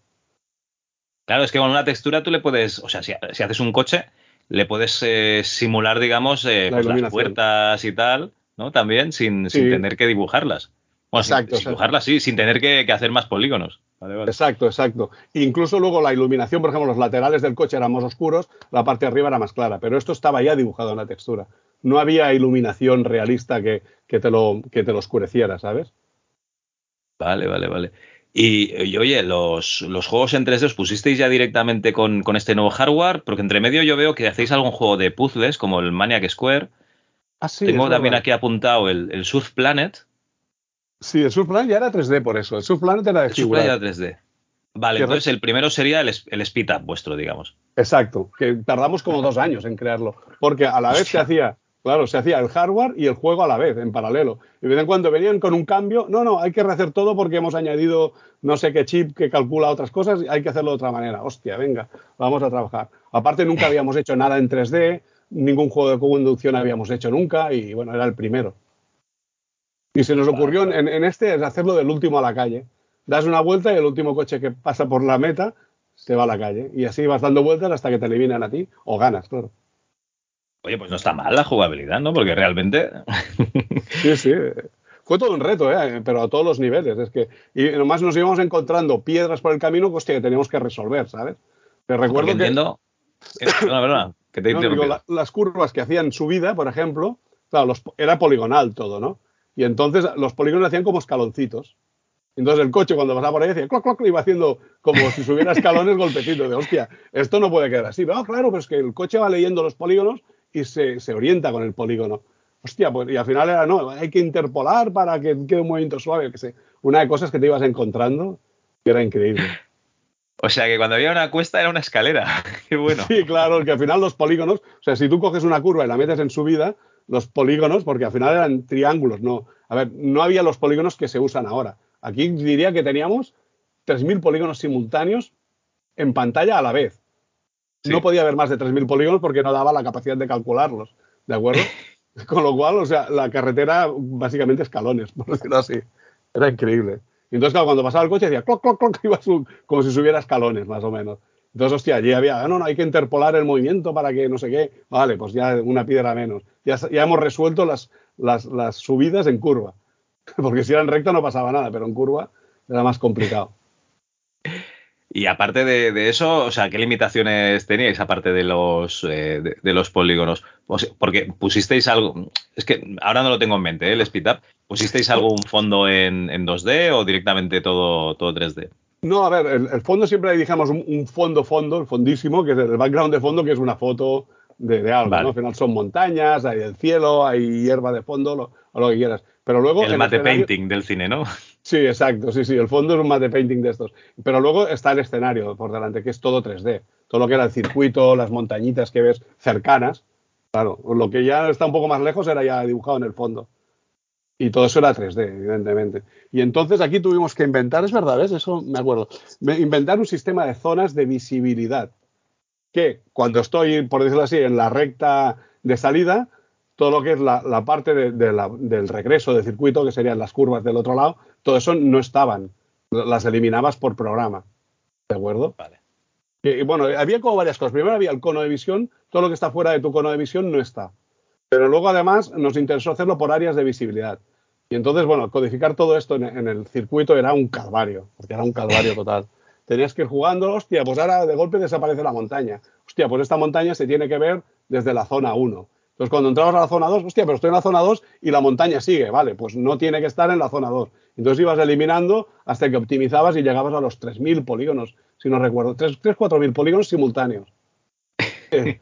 Claro, es que con una textura tú le puedes, o sea, si, si haces un coche, le puedes eh, simular, digamos, eh, La pues las puertas y tal, ¿no? También sin, sin tener que dibujarlas. Bueno, Exacto, sin, dibujarlas sí, sin tener que, que hacer más polígonos. Vale, vale. Exacto, exacto. Incluso luego la iluminación, por ejemplo, los laterales del coche eran más oscuros, la parte de arriba era más clara, pero esto estaba ya dibujado en la textura. No había iluminación realista que, que te, lo, que te lo oscureciera, ¿sabes? Vale, vale, vale. Y, y, oye, los, los juegos en 3D os pusisteis ya directamente con, con este nuevo hardware, porque entre medio yo veo que hacéis algún juego de puzzles como el Maniac Square. Ah, sí, Tengo también verdad. aquí apuntado el, el Surf Planet. Sí, el Surf Planet ya era 3D por eso. El Surf Planet era de El Surf. Planet era 3D. Vale, Que entonces el primero sería el, el Speed Up vuestro, digamos. Exacto, que tardamos como dos años en crearlo, porque a la vez Hostia. hacía, claro, se hacía el hardware y el juego a la vez, en paralelo. Y de vez en cuando venían con un cambio, no, no, hay que rehacer todo porque hemos añadido no sé qué chip que calcula otras cosas, hay que hacerlo de otra manera. Hostia, venga, vamos a trabajar. Aparte, nunca habíamos hecho nada en 3D, ningún juego de conducción habíamos hecho nunca, y bueno, era el primero. Y se nos ocurrió en, en este es hacerlo del último a la calle. Das una vuelta y el último coche que pasa por la meta se va a la calle. Y así vas dando vueltas hasta que te eliminan a ti o ganas, claro. Oye, pues no está mal la jugabilidad, ¿no? Porque realmente. Sí, sí. Fue todo un reto, ¿eh? pero a todos los niveles. Es que, y nomás nos íbamos encontrando piedras por el camino hostia, que teníamos que resolver, ¿sabes? Te recuerdo porque que entiendo. Eh, Perdona, perdona, que te he no, digo, interrumpido. la- las curvas que hacían subida, por ejemplo, claro, los- era poligonal todo, ¿no? Y entonces los polígonos hacían como escaloncitos. Entonces el coche cuando pasaba por ahí hacía cloc, cloc, iba haciendo como si subiera escalones golpecitos de hostia, esto no puede quedar así. No, claro, pero es que el coche va leyendo los polígonos y se, se orienta con el polígono. Hostia, pues y al final era, no, hay que interpolar para que quede un movimiento suave, que sé. Una de cosas que te ibas encontrando que era increíble. O sea que cuando había una cuesta era una escalera. Qué bueno. Sí, claro, que al final los polígonos, o sea, si tú coges una curva y la metes en subida, los polígonos, porque al final eran triángulos, no. A ver, no había los polígonos que se usan ahora. Aquí diría que teníamos 3.000 polígonos simultáneos en pantalla a la vez. Sí. No podía haber más de 3.000 polígonos porque no daba la capacidad de calcularlos, ¿de acuerdo? Con lo cual, o sea, la carretera básicamente escalones, por decirlo así. Era increíble. Y entonces, claro, cuando pasaba el coche decía cloc, cloc, cloc, iba su- como si subiera escalones, más o menos. Entonces, hostia, allí había, ah, no, no, hay que interpolar el movimiento para que no sé qué. Vale, pues ya una piedra menos. Ya, ya hemos resuelto las, las, las subidas en curva. Porque si era en recta no pasaba nada, pero en curva era más complicado. Y aparte de, de eso, o sea, ¿qué limitaciones teníais aparte de los eh, de, de los polígonos? Porque pusisteis algo, es que ahora no lo tengo en mente, ¿eh? el speed up. ¿Pusisteis algún fondo en, en 2D o directamente todo, todo 3D? No, a ver, el, el fondo siempre dijimos un, un fondo, fondo, el fondísimo, que es el background de fondo, que es una foto de, de algo, Vale. ¿no? Al final son montañas, hay el cielo, hay hierba de fondo, lo, o lo que quieras. Pero luego... El mate escenario- painting del cine, ¿no? Sí, exacto, sí, sí, el fondo es un mate painting de estos. Pero luego está el escenario por delante, que es todo 3D. Todo lo que era el circuito, las montañitas que ves cercanas. Claro, lo que ya está un poco más lejos era ya dibujado en el fondo. Y todo eso era 3D, evidentemente. Y entonces aquí tuvimos que inventar, es verdad, ¿ves? Eso me acuerdo. Inventar un sistema de zonas de visibilidad. Que cuando estoy, por decirlo así, en la recta de salida, todo lo que es la, la parte de- de la- del regreso del circuito, que serían las curvas del otro lado, todo eso no estaban. Las eliminabas por programa. ¿De acuerdo? Vale. Y, y bueno, había como varias cosas. Primero había el cono de visión, todo lo que está fuera de tu cono de visión no está. Pero luego además nos interesó hacerlo por áreas de visibilidad. Y entonces, bueno, codificar todo esto en, en el circuito era un calvario, porque era un calvario total. Tenías que ir jugando, hostia, pues ahora de golpe desaparece la montaña. Hostia, pues esta montaña se tiene que ver desde la zona 1. Entonces, cuando entrabas a la zona 2, hostia, pero estoy en la zona 2 y la montaña sigue, vale, pues no tiene que estar en la zona 2. Entonces ibas eliminando hasta que optimizabas y llegabas a los 3.000 polígonos, si no recuerdo. 3, 4.000 polígonos simultáneos. Eh,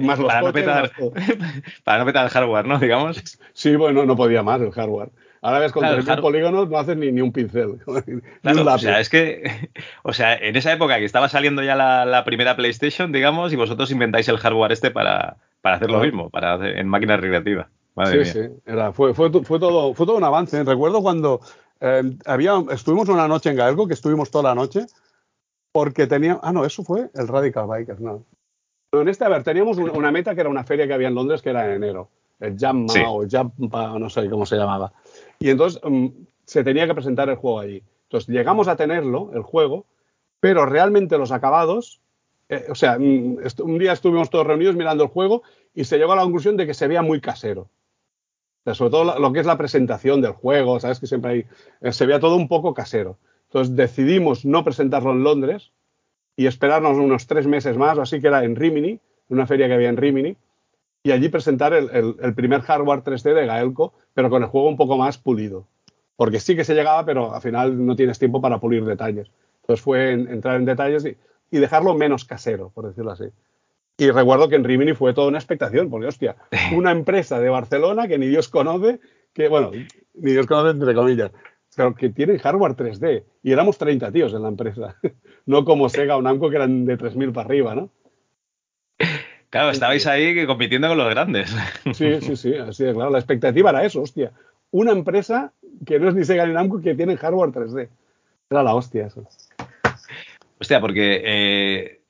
más Para no, coches, petar, más todo. para no petar el hardware, ¿no? Digamos. Sí, bueno, no podía más el hardware. Ahora ves, con Claro, 3.000 hard- polígonos no haces ni, ni un pincel, ni Claro, un o sea, es que, o sea, en esa época que estaba saliendo ya la, la primera PlayStation, digamos, y vosotros inventáis el hardware este para, para hacer lo mismo, para hacer en máquinas recreativas. Madre Sí, mía. sí, era, fue, fue, fue todo, fue todo un avance. Recuerdo cuando Eh, había, estuvimos una noche en Gaelco, que estuvimos toda la noche, porque teníamos. Ah, no, eso fue el Radical Bikers, no. Pero en este, a ver, teníamos una meta que era una feria que había en Londres que era en enero. El Jamma o Jampa, no sé cómo se llamaba. Y entonces mm, se tenía que presentar el juego allí. Entonces llegamos a tenerlo, el juego, pero realmente los acabados. Eh, o sea, mm, un día estuvimos todos reunidos mirando el juego y se llegó a la conclusión de que se veía muy casero sobre todo lo que es la presentación del juego, sabes que siempre hay, eh, se veía todo un poco casero. Entonces decidimos no presentarlo en Londres y esperarnos unos tres meses más, o así que era en Rimini, una feria que había en Rimini, y allí presentar el, primer hardware 3D de Gaelco, pero con el juego un poco más pulido. Porque sí que se llegaba, pero al final no tienes tiempo para pulir detalles. Entonces fue entrar en detalles y dejarlo menos casero, por decirlo así. Y recuerdo que en Rimini fue toda una expectación, porque hostia, una empresa de Barcelona que ni Dios conoce, que bueno, ni Dios conoce entre comillas, pero que tiene hardware 3D. Y éramos 30 tíos en la empresa, no como Sega o Namco que eran de 3.000 para arriba, ¿no? Claro, estabais ahí compitiendo con los grandes. Sí, sí, sí, así de claro. La expectativa era eso, hostia. Una empresa que no es ni Sega ni Namco que tiene hardware 3D. Era la hostia eso. Hostia, porque eh,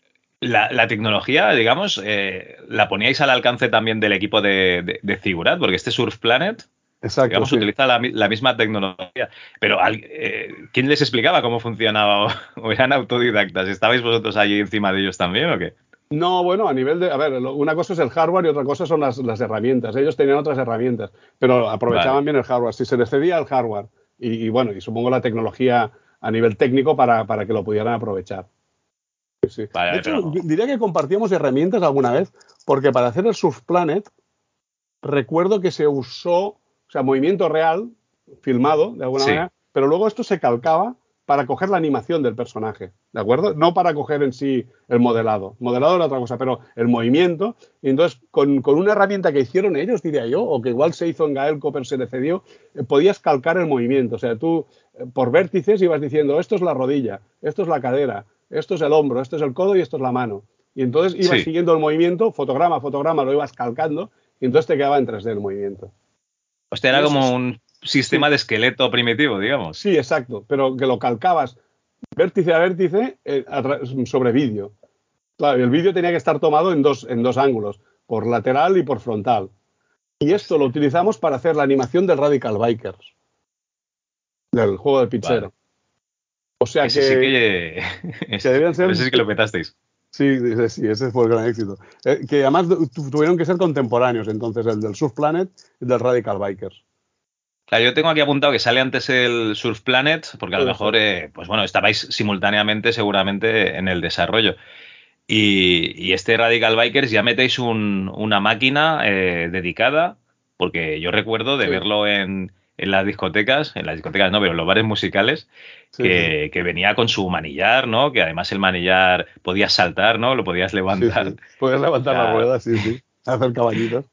la, tecnología, digamos, eh, la poníais al alcance también del equipo de, de, Figurat, porque este Surf Planet, digamos, utiliza la, misma tecnología. Pero eh, ¿quién les explicaba cómo funcionaba? ¿O eran autodidactas? ¿Estabais vosotros allí encima de ellos también o qué? No, bueno, a nivel de. A ver, una cosa es el hardware y otra cosa son las, herramientas. Ellos tenían otras herramientas, pero aprovechaban bien el hardware. Si se les cedía el hardware y, bueno, y supongo la tecnología a nivel técnico para que lo pudieran aprovechar de hecho, diría que compartíamos herramientas alguna vez, porque para hacer el Surf Planet, recuerdo que se usó, o sea, movimiento real, filmado de alguna manera, pero luego esto se calcaba para coger la animación del personaje, ¿de acuerdo? No para coger en sí el modelado. Modelado era otra cosa, pero el movimiento. Y entonces, con, una herramienta que hicieron ellos, diría yo, o que igual se hizo en Gaelco, pero se le cedió, eh, podías calcar el movimiento. O sea, tú por vértices ibas diciendo, esto es la rodilla, esto es la cadera, esto es el hombro, esto es el codo y esto es la mano. Y entonces ibas siguiendo el movimiento, fotograma fotograma, lo ibas calcando y entonces te quedaba en 3D el movimiento. Hostia, era como un sistema de esqueleto primitivo, digamos. Sí, exacto, pero que lo calcabas vértice a vértice eh, sobre vídeo. Claro, el vídeo tenía que estar tomado en dos, en dos ángulos, por lateral y por frontal. Y esto lo utilizamos para hacer la animación del Radical Bikers, del juego del pizzero. O sea ese que. Sí que, ese, debían ser. Ese sí que lo petasteis. Sí, sí, ese fue el gran éxito. Eh, que además tuvieron que ser contemporáneos, entonces, el del Surf Planet y del Radical Bikers. Claro, yo tengo aquí apuntado que sale antes el Surf Planet, porque a lo mejor, eh, pues bueno, estabais simultáneamente seguramente en el desarrollo. Y, este Radical Bikers ya metéis una máquina eh, dedicada, porque yo recuerdo de verlo en, en las discotecas, en las discotecas no, pero en los bares musicales, que, venía con su manillar, ¿no? Que además el manillar podías saltar, ¿no? Lo podías levantar. Podías levantar la rueda, sí, sí. Hacer caballitos.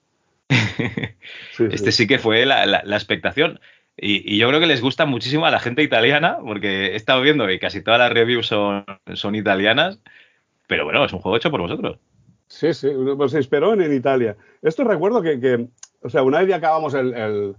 este sí que fue la, la, expectación. Y, yo creo que les gusta muchísimo a la gente italiana, porque he estado viendo que casi todas las reviews son, son italianas, pero bueno, es un juego hecho por vosotros. Sí, sí, pues se esperó en, Italia. Esto recuerdo que, o sea, una vez ya acabamos el el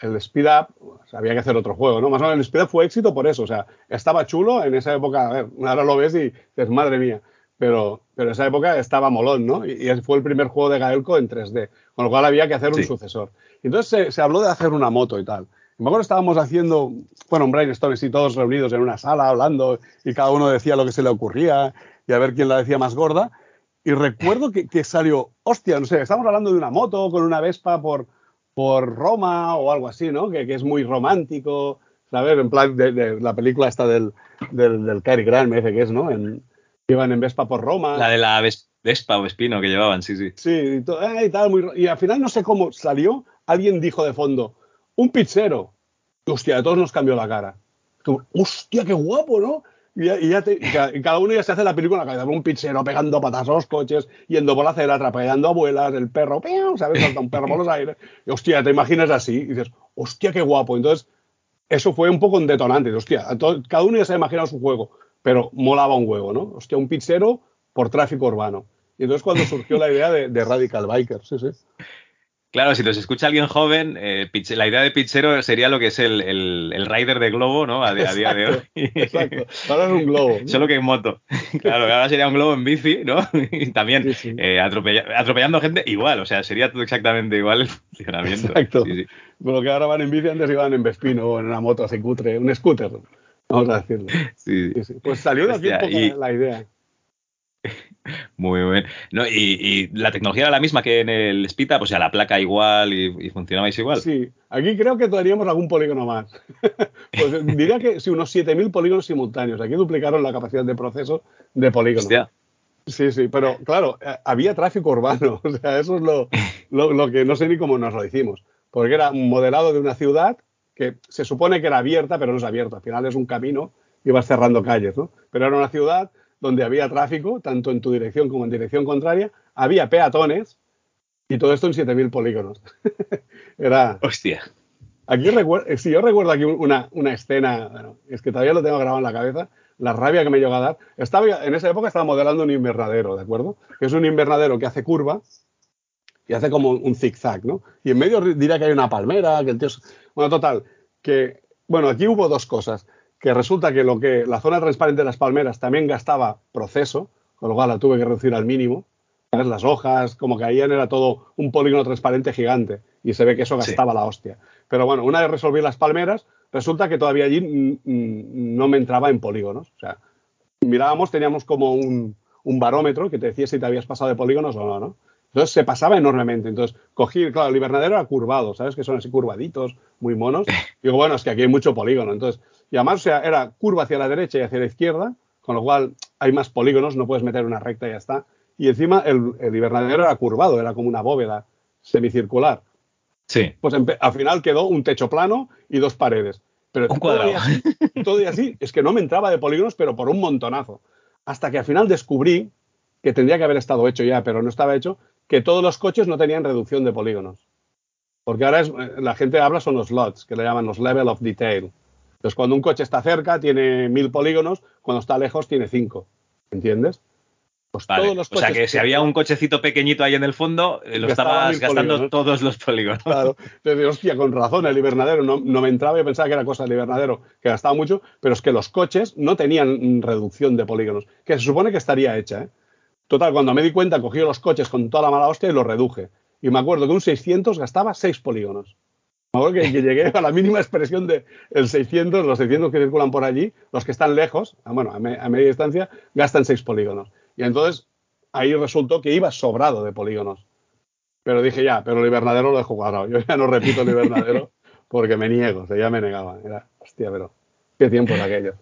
Speed Up, había que hacer otro juego, ¿no? Más o menos el Speed Up fue éxito por eso, o sea, estaba chulo en esa época, a ver, ahora lo ves y dices, madre mía, pero, pero en esa época estaba molón, ¿no? Y, fue el primer juego de Gaelco en 3D, con lo cual había que hacer un sucesor. Y entonces se, habló de hacer una moto y tal. Y me acuerdo estábamos haciendo, bueno, un brainstorm y todos reunidos en una sala hablando y cada uno decía lo que se le ocurría y a ver quién la decía más gorda. Y recuerdo que, que salió, hostia, no sé, estamos hablando de una moto con una Vespa por por Roma o algo así, ¿no? Que, es muy romántico, ¿sabes? En plan de, la película esta del, del, del Cary Grant, me dice que es, ¿no? En, iban en Vespa por Roma. La de la Vespa o Espino que llevaban, sí, sí. Sí, y, eh, y, tal, muy, y al final no sé cómo salió, alguien dijo de fondo, un pizzero. hostia, a todos nos cambió la cara. hostia, qué guapo, ¿no? Y, ya cada uno ya se hace la película en la un pizzero pegando patas a los coches, yendo por la acera, atrapallando abuelas, el perro, ¿sabes? Salta un perro por los aires. Y hostia, te imaginas así y dices, hostia, qué guapo. Entonces, eso fue un poco un detonante. Hostia, cada uno ya se ha imaginado su juego, pero molaba un huevo, ¿no? Hostia, un pizzero por tráfico urbano. Y entonces cuando surgió la idea de, Radical Bikers, sí, sí. Claro, si nos escucha alguien joven, eh, la idea de Pichero sería lo que es el, el, rider de globo, ¿no? A, día de hoy. Exacto. Ahora es un globo. Solo que en moto. Claro, ahora sería un globo en bici, ¿no? Y también eh, atropellando gente igual, o sea, sería todo exactamente igual el funcionamiento. Exacto. Por que ahora van en bici, antes iban en Vespino o en una moto así cutre, un scooter, vamos a decirlo. Sí. Pues salió de aquí un poco la idea. Muy bien. No, y, la tecnología era la misma que en el Spita, pues ya la placa igual y, funcionabais igual. Sí, aquí creo que tendríamos algún polígono más. pues diría que sí, unos 7.000 polígonos simultáneos. Aquí duplicaron la capacidad de proceso de polígonos. Sí, sí, pero claro, eh, había tráfico urbano. O sea, eso es lo, lo, que no sé ni cómo nos lo hicimos. Porque era un modelado de una ciudad que se supone que era abierta, pero no es abierta. Al final es un camino y vas cerrando calles, ¿no? Pero era una ciudad donde había tráfico, tanto en tu dirección como en dirección contraria, había peatones y todo esto en 7000 polígonos. Era. Hostia. Aquí eh, si yo recuerdo aquí una, una escena, bueno, es que todavía lo tengo grabado en la cabeza, la rabia que me llegó a dar. Estaba, en esa época estaba modelando un invernadero, ¿de acuerdo? Que es un invernadero que hace curva y hace como un zigzag, ¿no? Y en medio diría que hay una palmera, que el tío. Bueno, total, que. Bueno, aquí hubo dos cosas que resulta que lo que la zona transparente de las palmeras también gastaba proceso, con lo cual la tuve que reducir al mínimo. Las hojas, como caían, era todo un polígono transparente gigante y se ve que eso gastaba la hostia. Pero bueno, una vez resolví las palmeras, resulta que todavía allí no me entraba en polígonos. O sea, mirábamos, teníamos como un, un barómetro que te decía si te habías pasado de polígonos o no, ¿no? Entonces se pasaba enormemente. Entonces cogí, claro, el invernadero era curvado, ¿sabes? Que son así curvaditos, muy monos. Digo, bueno, es que aquí hay mucho polígono. Entonces y además, o sea, era curva hacia la derecha y hacia la izquierda, con lo cual hay más polígonos, no puedes meter una recta y ya está. Y encima el, el invernadero era curvado, era como una bóveda semicircular. Sí. Pues al final quedó un techo plano y dos paredes. Pero un todo, y así, todo y así, es que no me entraba de polígonos, pero por un montonazo. Hasta que al final descubrí, que tendría que haber estado hecho ya, pero no estaba hecho, que todos los coches no tenían reducción de polígonos. Porque ahora es, la gente habla son los slots, que le llaman los level of detail. Entonces, cuando un coche está cerca, tiene mil polígonos, cuando está lejos, tiene cinco. ¿Entiendes? Pues todos los coches o sea que si había un cochecito pequeñito ahí en el fondo, eh, lo estabas gastando todos los polígonos. Claro. Entonces, hostia, con razón, el invernadero no, me entraba, yo pensaba que era cosa del invernadero, que gastaba mucho, pero es que los coches no tenían reducción de polígonos, que se supone que estaría hecha. ¿eh? Total, cuando me di cuenta, cogí los coches con toda la mala hostia y los reduje. Y me acuerdo que un 600 gastaba 6 polígonos. Que, que, llegué a la mínima expresión de el 600, los 600 que circulan por allí, los que están lejos, ah, bueno, a, media distancia, gastan 6 polígonos. Y entonces ahí resultó que iba sobrado de polígonos. Pero dije ya, pero el invernadero lo dejo cuadrado. Yo ya no repito el invernadero porque me niego, o sea, ya me negaba. Era, hostia, pero qué tiempo de aquello.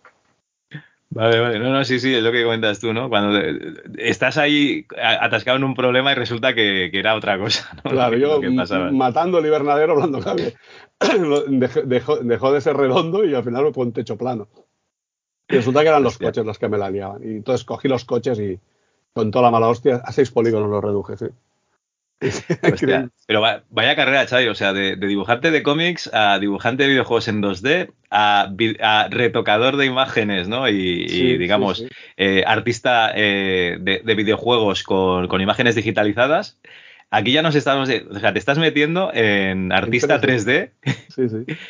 Vale, vale. No, no, sí, sí, es lo que comentas tú, ¿no? Cuando estás ahí atascado en un problema y resulta que, era otra cosa, ¿no? Claro, yo matando el invernadero hablando cable, dejó, dejó, de ser redondo y al final me un techo plano. Y resulta que eran los coches los que me la liaban. Y entonces cogí los coches y con toda la mala hostia, a seis polígonos los reduje, sí. pero vaya carrera, Chay, o sea, de, dibujante de cómics a dibujante de videojuegos en 2D a, retocador de imágenes, ¿no? Y, digamos, eh, artista eh, de, videojuegos con, imágenes digitalizadas. Aquí ya nos estamos, o sea, te estás metiendo en artista 3D. Sí, sí.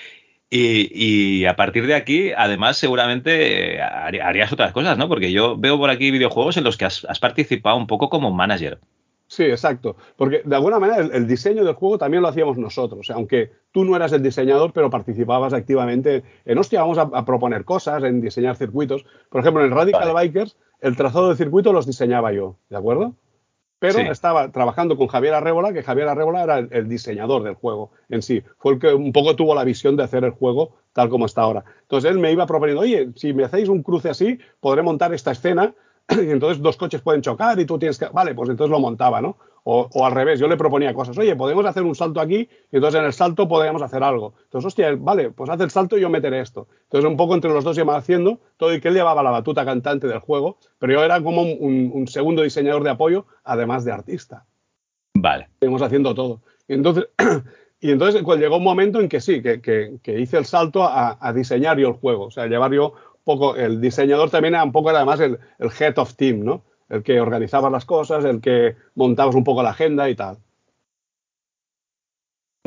Y, a partir de aquí, además, seguramente eh, harías otras cosas, ¿no? Porque yo veo por aquí videojuegos en los que has participado un poco como manager. Sí, exacto. Porque de alguna manera el, diseño del juego también lo hacíamos nosotros. aunque tú no eras el diseñador, pero participabas activamente en, hostia, vamos a, proponer cosas, en diseñar circuitos. Por ejemplo, en Radical Bikers, el trazado de circuito los diseñaba yo, ¿de acuerdo? Pero estaba trabajando con Javier Arrébola, que Javier Arrébola era el, diseñador del juego en sí. Fue el que un poco tuvo la visión de hacer el juego tal como está ahora. Entonces él me iba proponiendo, oye, si me hacéis un cruce así, podré montar esta escena y entonces dos coches pueden chocar y tú tienes que, vale, pues entonces lo montaba, ¿no? O, al revés, yo le proponía cosas, oye, podemos hacer un salto aquí y entonces en el salto podríamos hacer algo. Entonces, hostia, vale, pues haz el salto y yo meteré esto. Entonces un poco entre los dos iba haciendo todo y que él llevaba la batuta cantante del juego, pero yo era como un, segundo diseñador de apoyo, además de artista. Vale. Estuvimos haciendo todo. Y entonces, y entonces pues, llegó un momento en que sí, que, hice el salto a, a, diseñar yo el juego, o sea, llevar yo poco, el diseñador también era un poco además el, el head of team, ¿no? El que organizaba las cosas, el que montabas un poco la agenda y tal.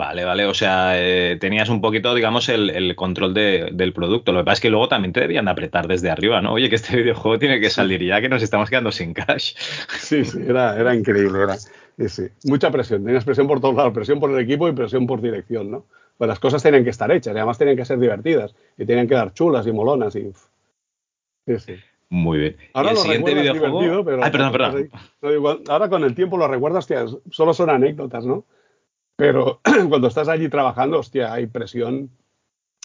Vale, vale, o sea, eh, tenías un poquito, digamos, el, control del producto. Lo que pasa es que luego también te debían apretar desde arriba, ¿no? Oye, que este videojuego tiene que salir ya, que nos estamos quedando sin cash. Sí, sí, era, era increíble, era, sí, Mucha presión, tenías presión por todos lados, presión por el equipo y presión por dirección, ¿no? Pues las cosas tenían que estar hechas y además tenían que ser divertidas y tenían que dar chulas y molonas y... Sí, sí. Muy bien. Ahora el siguiente videojuego... Pero Ay, perdón, perdón. ahora con el tiempo lo recuerdas, que solo son anécdotas, ¿no? Pero cuando estás allí trabajando, hostia, hay presión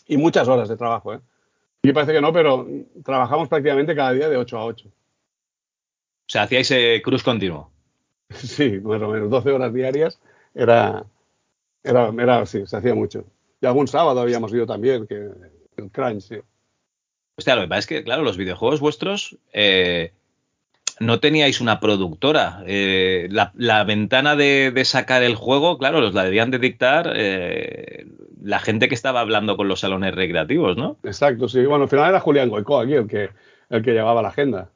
y muchas horas de trabajo, ¿eh? Y parece que no, pero trabajamos prácticamente cada día de 8 a 8. O sea, hacíais eh, cruz continuo. Sí, más o menos, 12 horas diarias. Era, era, era sí, se hacía mucho. Y algún sábado habíamos ido también, que el crunch, sí. Hostia, lo que pasa es que, claro, los videojuegos vuestros eh, no teníais una productora. Eh, la, ventana de, sacar el juego, claro, los la debían de dictar eh, la gente que estaba hablando con los salones recreativos, ¿no? Exacto, sí. Bueno, al final era Julián Goico aquí el que, el que llevaba la agenda.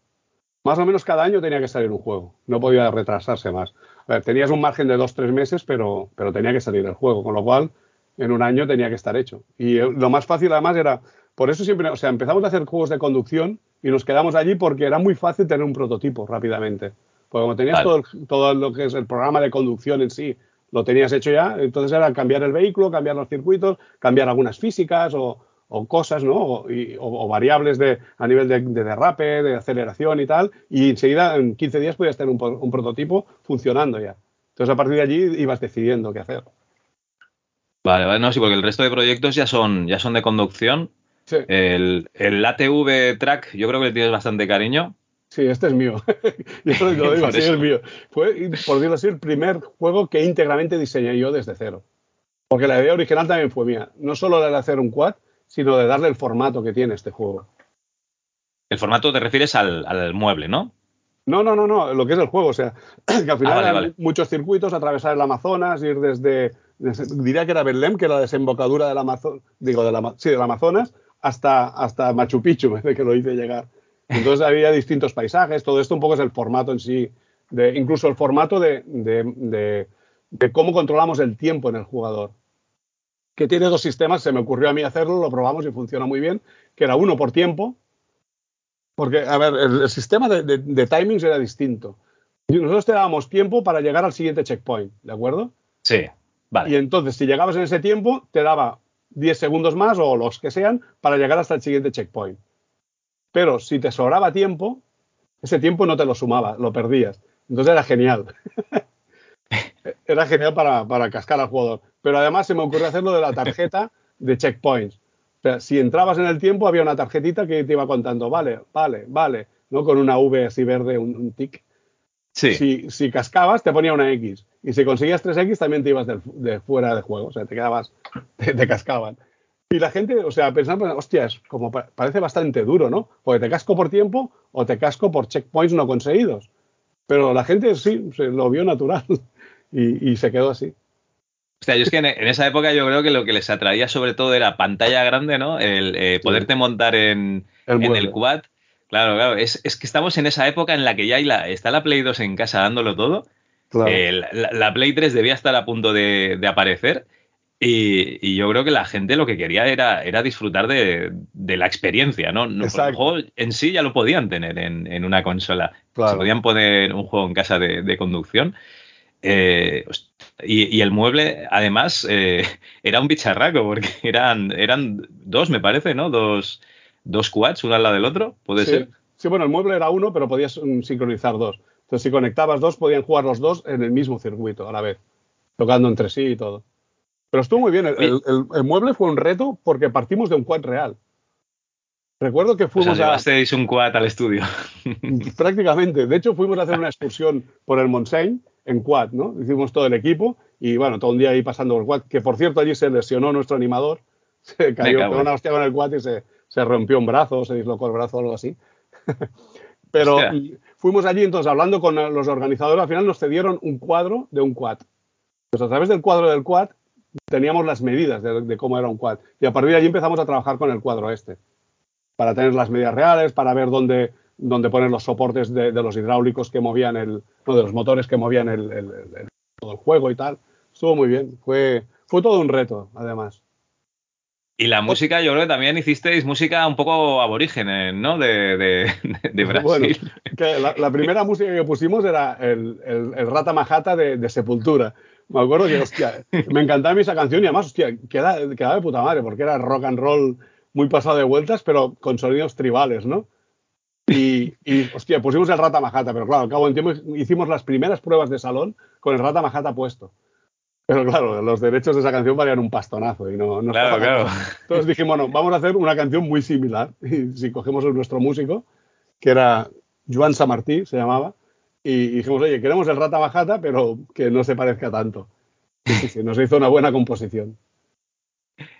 Más o menos cada año tenía que salir un juego. No podía retrasarse más. Ver, tenías un margen de dos, tres meses, pero, pero tenía que salir el juego. Con lo cual, en un año tenía que estar hecho. Y eh, lo más fácil, además, era. Por eso siempre. O sea, empezamos a hacer juegos de conducción y nos quedamos allí porque era muy fácil tener un prototipo rápidamente. Porque como tenías todo, todo lo que es el programa de conducción en sí, lo tenías hecho ya, entonces era cambiar el vehículo, cambiar los circuitos, cambiar algunas físicas o, cosas, ¿no? O, variables de, a nivel de, derrape, de aceleración y tal, y enseguida en 15 días podías tener un, prototipo funcionando ya. Entonces a partir de allí ibas decidiendo qué hacer. Vale, vale, no, sí, porque el resto de proyectos ya son, ya son de conducción el, el, ATV Track, yo creo que le tienes bastante cariño. Sí, este es mío. yo lo digo, sí, es mío. Fue, por decirlo así, el primer juego que íntegramente diseñé yo desde cero. Porque la idea original también fue mía. No solo de hacer un quad, sino de darle el formato que tiene este juego. El formato te refieres al, mueble, ¿no? No, no, no, no, lo que es el juego. O sea, que al final ah, hay muchos circuitos, atravesar el Amazonas, ir desde, diría que era Belém, que era la desembocadura del Amazonas, digo, de la, sí, del Amazonas, hasta, hasta Machu Picchu, que lo hice llegar. Entonces había distintos paisajes, todo esto un poco es el formato en sí, de, incluso el formato de, de, de, cómo controlamos el tiempo en el jugador. Que tiene dos sistemas, se me ocurrió a mí hacerlo, lo probamos y funciona muy bien, que era uno por tiempo, porque, a ver, el, sistema de, timings era distinto. Nosotros te dábamos tiempo para llegar al siguiente checkpoint, ¿de acuerdo? Sí, vale. Y entonces, si llegabas en ese tiempo, te daba 10 segundos más o los que sean para llegar hasta el siguiente checkpoint. Pero si te sobraba tiempo, ese tiempo no te lo sumaba, lo perdías. Entonces era genial. era genial para, cascar al jugador. Pero además se me ocurrió hacerlo de la tarjeta de checkpoints. O sea, si entrabas en el tiempo, había una tarjetita que te iba contando, vale, vale, vale, ¿no? Con una V así verde, un, tic. Sí. Si, si, cascabas, te ponía una X. Y si conseguías 3X, también te ibas de fuera de juego. O sea, te quedabas te, cascaban. Y la gente, o sea, pensando, pues, hostia, es como parece bastante duro, ¿no? Porque te casco por tiempo o te casco por checkpoints no conseguidos. Pero la gente sí, se lo vio natural y, se quedó así. O sea, yo es que en, esa época yo creo que lo que les atraía sobre todo era pantalla grande, ¿no? El eh, poderte montar en el, en el quad. Claro, claro. Es, que estamos en esa época en la que ya hay la, está la Play 2 en casa dándolo todo. Eh, la, Play 3 debía estar a punto de, de aparecer y, yo creo que la gente lo que quería era, era disfrutar de, la experiencia, ¿no? el juego en sí ya lo podían tener en, una consola. Se podían poner un juego en casa de, conducción. Eh, y, el mueble, además, eh, era un bicharraco, porque eran, eran dos, me parece, ¿no? Dos, dos quads, uno al lado del otro, ¿puede ser? Sí, bueno, el mueble era uno, pero podías mm, sincronizar dos. Entonces, si conectabas dos, podían jugar los dos en el mismo circuito a la vez, tocando entre sí y todo. Pero estuvo muy bien. El, mueble fue un reto porque partimos de un quad real. Recuerdo que fuimos o sea, a. un quad al estudio. Prácticamente. De hecho, fuimos a hacer una excursión por el Montseny en quad, ¿no? Hicimos todo el equipo y, bueno, todo un día ahí pasando por el quad. Que por cierto, allí se lesionó nuestro animador. Se cayó con una hostia con el quad y se, se rompió un brazo, se dislocó el brazo o algo así. Pero fuimos allí, entonces, hablando con los organizadores, al final nos cedieron un cuadro de un quad. Pues a través del cuadro del quad teníamos las medidas de, cómo era un quad. Y a partir de allí empezamos a trabajar con el cuadro este, para tener las medidas reales, para ver dónde, dónde poner los soportes de, los hidráulicos que movían el, de los motores que movían el, todo el juego y tal. Estuvo muy bien, fue, fue todo un reto, además. Y la música, yo creo que también hicisteis música un poco aborigen, ¿no? De, de, de Brasil. Bueno, que la, primera música que pusimos era el, el, Rata Majata de, Sepultura. Me acuerdo que, hostia, me encantaba esa canción y además, hostia, quedaba, quedaba de puta madre porque era rock and roll muy pasado de vueltas, pero con sonidos tribales, ¿no? Y, y, hostia, pusimos el Rata Majata, pero claro, al cabo del tiempo hicimos las primeras pruebas de salón con el Rata Majata puesto. Pero claro, los derechos de esa canción valían un pastonazo y no, no Claro, claro. Entonces dijimos, bueno, vamos a hacer una canción muy similar. Y si cogemos a nuestro músico, que era Joan Samartí, se llamaba, y dijimos, oye, queremos el Rata Majata, pero que no se parezca tanto. Y nos hizo una buena composición.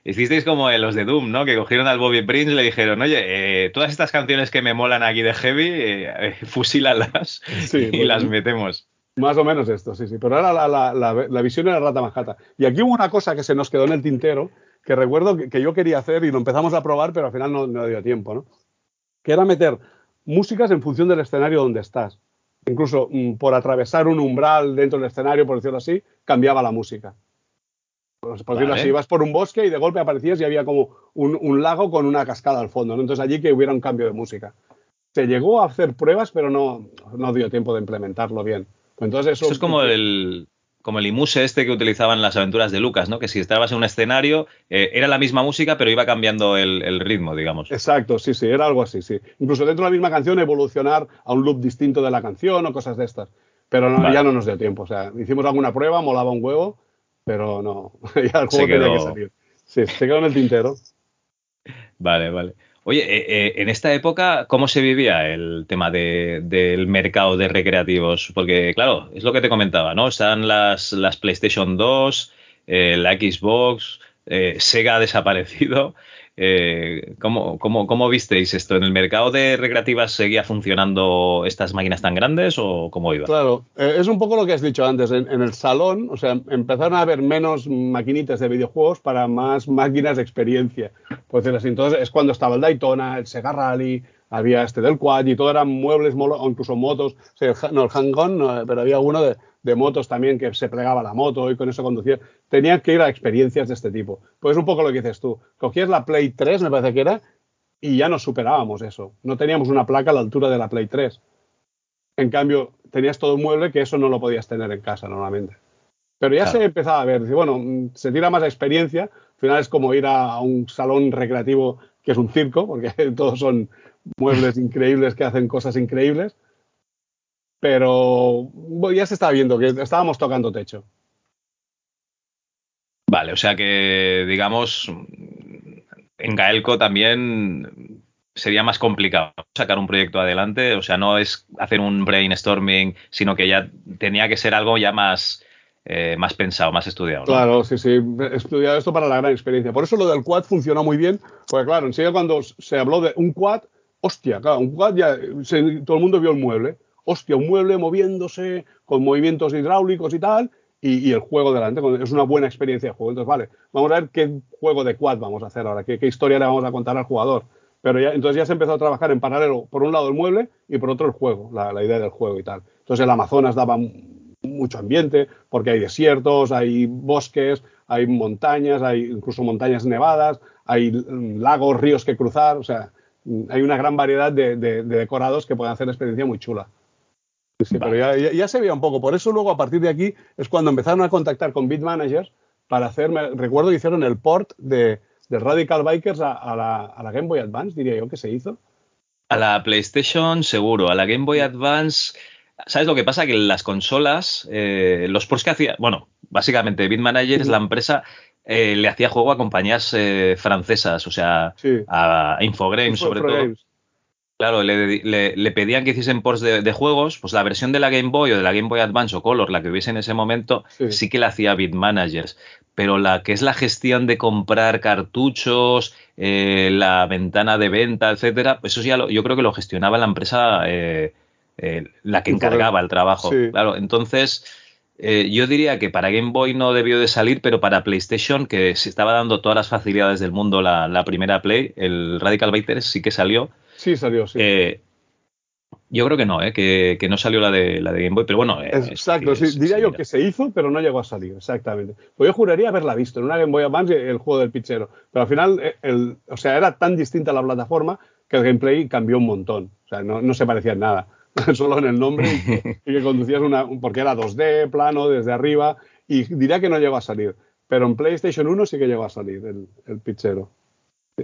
Hicisteis como los de Doom, ¿no? Que cogieron al Bobby Prince y le dijeron, oye, eh, todas estas canciones que me molan aquí de heavy, eh, eh fusílalas y pues las metemos. Más o menos esto, sí, sí. Pero ahora la, la, visión era Rata Majata. Y aquí hubo una cosa que se nos quedó en el tintero, que recuerdo que, yo quería hacer y lo empezamos a probar, pero al final no, no dio tiempo, ¿no? Que era meter músicas en función del escenario donde estás. Incluso mm, por atravesar un umbral dentro del escenario, por decirlo así, cambiaba la música. Por, decirlo así, por un bosque y de golpe aparecías y había como un, un, lago con una cascada al fondo. ¿no? Entonces allí que hubiera un cambio de música. Se llegó a hacer pruebas, pero no, no dio tiempo de implementarlo bien. Entonces eso, es como el, como el imuse este que utilizaban las aventuras de Lucas, ¿no? Que si estabas en un escenario, eh, era la misma música, pero iba cambiando el, ritmo, digamos. Exacto, sí, sí, era algo así, sí. Incluso dentro de la misma canción evolucionar a un loop distinto de la canción o cosas de estas. Pero ya no nos dio tiempo. O sea, hicimos alguna prueba, molaba un huevo, pero no, ya el juego tenía que salir. Sí, se quedó en el tintero. Vale, vale. Oye, eh, eh, en esta época, ¿cómo se vivía el tema del mercado de recreativos? Porque, claro, es lo que te comentaba, ¿no? Están las, las PlayStation 2, eh, la Xbox, Sega ha desaparecido. Eh, ¿cómo, cómo, visteis esto? ¿En el mercado de recreativas seguía funcionando estas máquinas tan grandes o cómo iba? Claro, eh, es un poco lo que has dicho antes. En, el salón, o sea, empezaron a haber menos maquinitas de videojuegos para más máquinas de experiencia. Por decirlo así. Entonces es cuando estaba el Daytona, el Sega Rally, había este del Quad y todo eran muebles o incluso motos. O sea, no, el hang-on, pero había uno de, de motos también que se plegaba la moto y con eso conducía. Tenían que ir a experiencias de este tipo. Pues es un poco lo que dices tú. Cogías la Play 3, me parece que era, y ya nos superábamos eso. No teníamos una placa a la altura de la Play 3. En cambio, tenías todo un mueble que eso no lo podías tener en casa normalmente. Pero ya se empezaba a ver, bueno, se tira más a experiencia. Al final es como ir a, a un salón recreativo que es un circo, porque todos son muebles increíbles que hacen cosas increíbles pero ya se estaba viendo que estábamos tocando techo. Vale, o sea que, digamos, en Gaelco también sería más complicado sacar un proyecto adelante, o sea, no es hacer un brainstorming, sino que ya tenía que ser algo ya más, eh, más pensado, más estudiado. Claro, sí, sí, estudiado esto para la gran experiencia. Por eso lo del quad funcionó muy bien, porque claro, enseguida cuando se habló de un quad, hostia, claro, un quad ya todo el mundo vio el mueble hostia, un mueble moviéndose con movimientos hidráulicos y tal, y, el juego delante. Es una buena experiencia de juego. Entonces, vale, vamos a ver qué juego de quad vamos a hacer ahora, qué, historia le vamos a contar al jugador. Pero ya, entonces ya se empezó a trabajar en paralelo, por un lado el mueble y por otro el juego, la, idea del juego y tal. Entonces el Amazonas daba mucho ambiente, porque hay desiertos, hay bosques, hay montañas, hay incluso montañas nevadas, hay lagos, ríos que cruzar, o sea, hay una gran variedad de, de decorados que pueden hacer experiencia muy chula. Sí, pero ya, se veía un poco. Por eso luego a partir de aquí es cuando empezaron a contactar con Beat Managers para hacer, recuerdo que hicieron el port de, Radical Bikers a, la, Game Boy Advance, diría yo que se hizo. A la PlayStation seguro, a la Game Boy Advance, ¿sabes lo que pasa? Que las consolas, eh, los ports que hacía, bueno, básicamente Beat Manager es la empresa eh, le hacía juego a compañías eh, francesas, o sea, a Infogrames sobre todo. Claro, le, pedían que hiciesen ports de, juegos, pues la versión de la Game Boy o de la Game Boy Advance o Color, la que hubiese en ese momento, sí, que la hacía Bitmanagers. Pero la que es la gestión de comprar cartuchos, eh, la ventana de venta, etcétera, pues eso ya yo creo que lo gestionaba la empresa, eh, eh, la que encargaba el trabajo. Claro, entonces yo diría que para Game Boy no debió de salir, pero para PlayStation, que se estaba dando todas las facilidades del mundo la, la primera Play, el Radical Bikers sí que salió Sí, salió, sí. Eh, Yo creo que no, ¿eh? que, no salió la de, la de Game Boy, pero bueno. Exacto, diría yo que se hizo, pero no llegó a salir, exactamente. Pues yo juraría haberla visto en una Game Boy Advance el juego del pichero, pero al final, eh, el, o sea, era tan distinta la plataforma que el gameplay cambió un montón, o sea, no, se parecía en nada, solo en el nombre y que, conducías una, porque era 2D, plano, desde arriba, y diría que no llegó a salir, pero en PlayStation 1 sí que llegó a salir el, el pichero.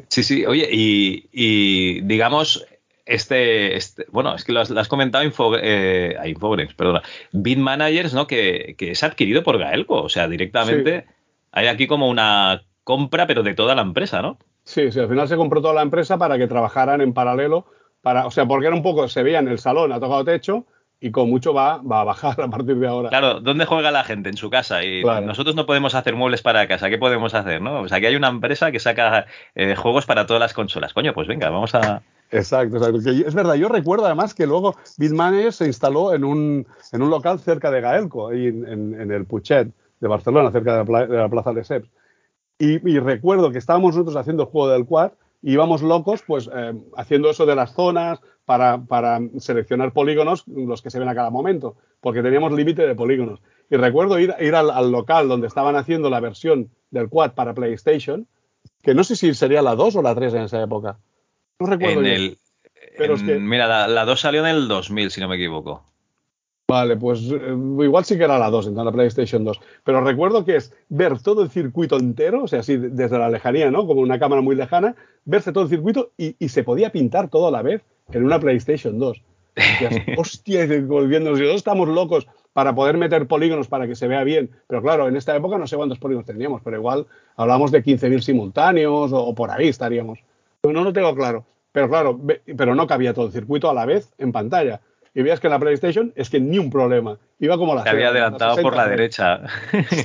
Sí, sí, oye, y digamos, este, este, bueno, es que lo has, comentado Info, eh, Infogrames, perdona, Bit Managers, ¿no? Que, es adquirido por Gaelco, o sea, directamente hay aquí como una compra, pero de toda la empresa, ¿no? Sí, sí, al final se compró toda la empresa para que trabajaran en paralelo, para, o sea, porque era un poco, se veía en el salón, ha tocado techo, y con mucho va, va a bajar a partir de ahora. Claro, ¿dónde juega la gente? En su casa. Y nosotros no podemos hacer muebles para casa. ¿Qué podemos hacer? ¿no? O sea, que hay una empresa que saca eh, juegos para todas las consolas. Coño, pues venga, vamos a, Exacto, exacto. es verdad, yo recuerdo además que luego Bitmanes se instaló en un, en un local cerca de Gaelco, ahí en, el Puchet de Barcelona, cerca de la, Plaza de Seps. Y, recuerdo que estábamos nosotros haciendo el juego del quad y íbamos locos, pues eh, haciendo eso de las zonas para, para, seleccionar polígonos, los que se ven a cada momento, porque teníamos límite de polígonos. Y recuerdo ir, ir al, al, local donde estaban haciendo la versión del quad para PlayStation, que no sé si sería la 2 o la 3 en esa época. No recuerdo. En el, Mira, la, 2 salió en el 2000, si no me equivoco. Vale, pues eh, igual sí que era la 2, en la PlayStation 2. Pero recuerdo que es ver todo el circuito entero, o sea, así desde la lejanía, ¿no? Como una cámara muy lejana, verse todo el circuito y, se podía pintar todo a la vez en una PlayStation 2. hostia, volviendo, nosotros estamos locos para poder meter polígonos para que se vea bien. Pero claro, en esta época no sé cuántos polígonos teníamos, pero igual hablamos de 15.000 simultáneos o, o, por ahí estaríamos. No lo tengo claro. Pero claro, pero no cabía todo el circuito a la vez en pantalla. Y veías que en la PlayStation es que ni un problema. Iba como la. Se había adelantado por la derecha.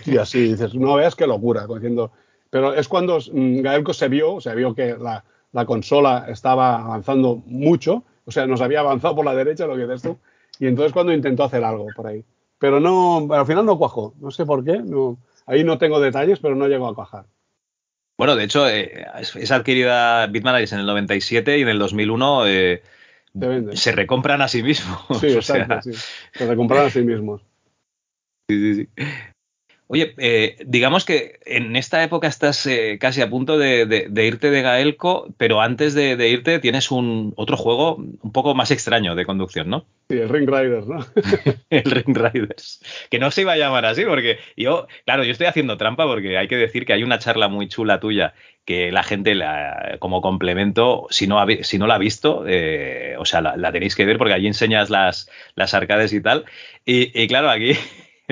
Y así dices, no veas qué locura. Diciendo, pero es cuando mm, Gaelco se vio, se vio que la, consola estaba avanzando mucho, o sea, nos había avanzado por la derecha, lo que dices tú, y entonces cuando intentó hacer algo por ahí. Pero no, al final no cuajó, no sé por qué, no, ahí no tengo detalles, pero no llegó a cuajar. Bueno, de hecho, eh, es, adquirida Bitmanagers en el 97 y en el 2001 eh, se recompran a sí mismos. Sí, exacto, sí. Se recompran a sí mismos. Sí, sí, sí. Oye, eh, digamos que en esta época estás eh, casi a punto de, irte de Gaelco, pero antes de, irte tienes un otro juego un poco más extraño de conducción, ¿no? Sí, el Ring Riders, ¿no? el Ring Riders. Que no se iba a llamar así, porque yo, claro, yo estoy haciendo trampa porque hay que decir que hay una charla muy chula tuya que la gente la, como complemento, si no, si no la ha visto, eh, o sea, la, tenéis que ver porque allí enseñas las, las arcades y tal. y claro, aquí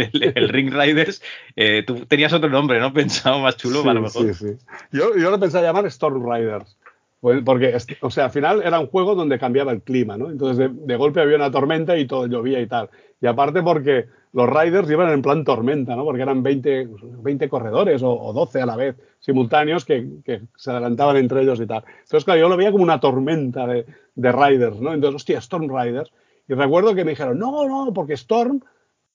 el, Ring Riders, eh, tú tenías otro nombre, ¿no? Pensado más chulo, a lo mejor. Sí, sí. Yo, yo lo pensaba llamar Storm Riders. Pues, porque, o sea, al final era un juego donde cambiaba el clima, ¿no? Entonces, de, golpe había una tormenta y todo llovía y tal. Y aparte porque los Riders iban en plan tormenta, ¿no? Porque eran 20, 20 corredores o, 12 a la vez, simultáneos, que, se adelantaban entre ellos y tal. Entonces, claro, yo lo veía como una tormenta de, de Riders, ¿no? Entonces, hostia, Storm Riders. Y recuerdo que me dijeron, no, no, porque Storm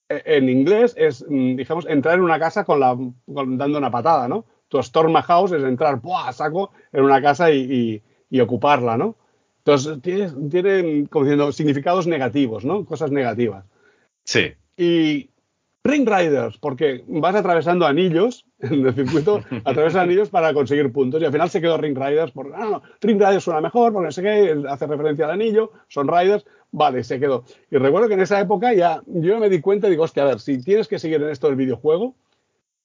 en inglés es, mm, digamos, entrar en una casa con la, dando una patada, ¿no? Tu storm house es entrar, ¡buah! saco en una casa y, ocuparla, ¿no? Entonces, tiene, tiene, como diciendo, significados negativos, ¿no? Cosas negativas. Sí. Y Ring Riders, porque vas atravesando anillos en el circuito, atravesas anillos para conseguir puntos. Y al final se quedó Ring Riders, porque, ah, no, Ring Riders suena mejor, porque no sé qué, hace referencia al anillo, son Riders. Vale, se quedó. Y recuerdo que en esa época ya yo me di cuenta y digo, hostia, a ver, si tienes que seguir en esto del videojuego,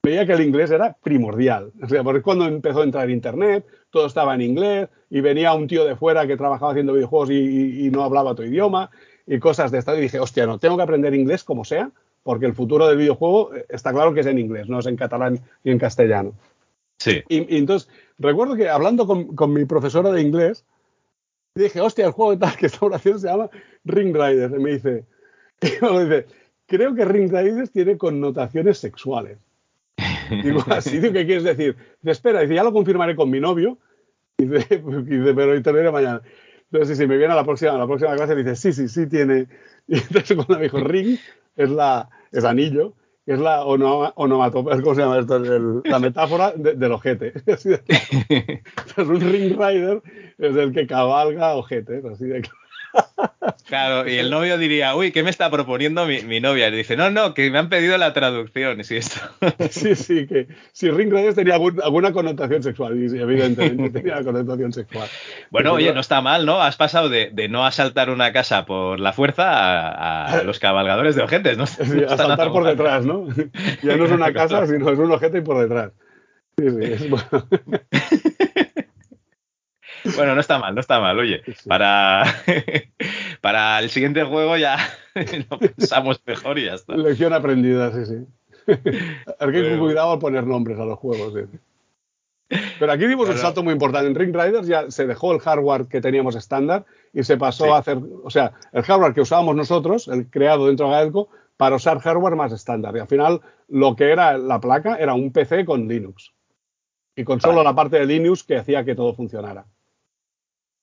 veía que el inglés era primordial. O sea, porque cuando empezó a entrar Internet, todo estaba en inglés y venía un tío de fuera que trabajaba haciendo videojuegos y, no hablaba tu idioma y cosas de esta. Y dije, hostia, no, tengo que aprender inglés como sea, porque el futuro del videojuego eh, está claro que es en inglés, no es en catalán ni en castellano. Sí. Y, entonces, recuerdo que hablando con, con mi profesora de inglés, dije, hostia, el juego de tal que estamos haciendo se llama Ring Riders. Y me dice, creo que Ring Riders tiene connotaciones sexuales. Digo, así, ¿qué quieres decir? Dice, espera, dice, ya lo confirmaré con mi novio. Dice, dice pero te lo mañana. Entonces, si me viene a la próxima, a la próxima clase, dice, sí, sí, sí tiene. Y entonces cuando me dijo Ring, es la, es anillo, es la onomatopea, ¿cómo se llama esto? la metáfora del ojete. Entonces, un ring rider es el que cabalga ojetes, así de Claro, y el novio diría, uy, ¿qué me está proponiendo mi, novia? Y dice, no, no, que me han pedido la traducción. Sí, esto. sí, sí, que si Ring Riders tenía alguna connotación sexual, y evidentemente tenía connotación sexual. Bueno, oye, no está mal, ¿no? Has pasado de, no asaltar una casa por la fuerza a, los cabalgadores de ojetes, ¿no? Sí, asaltar por detrás, ¿no? Ya no es una casa, sino es un ojete y por detrás. Sí, sí, es bueno. Bueno, no está mal, no está mal. Oye, para, para el siguiente juego ya lo pensamos mejor y ya está. Lección aprendida, sí, sí. Hay que tener cuidado al poner nombres a los juegos. Pero aquí dimos un salto muy importante. En Ring Riders ya se dejó el hardware que teníamos estándar y se pasó a hacer, o sea, el hardware que usábamos nosotros, el creado dentro de Gaelco, para usar hardware más estándar. Y al final lo que era la placa era un PC con Linux. Y con solo la parte de Linux que hacía que todo funcionara.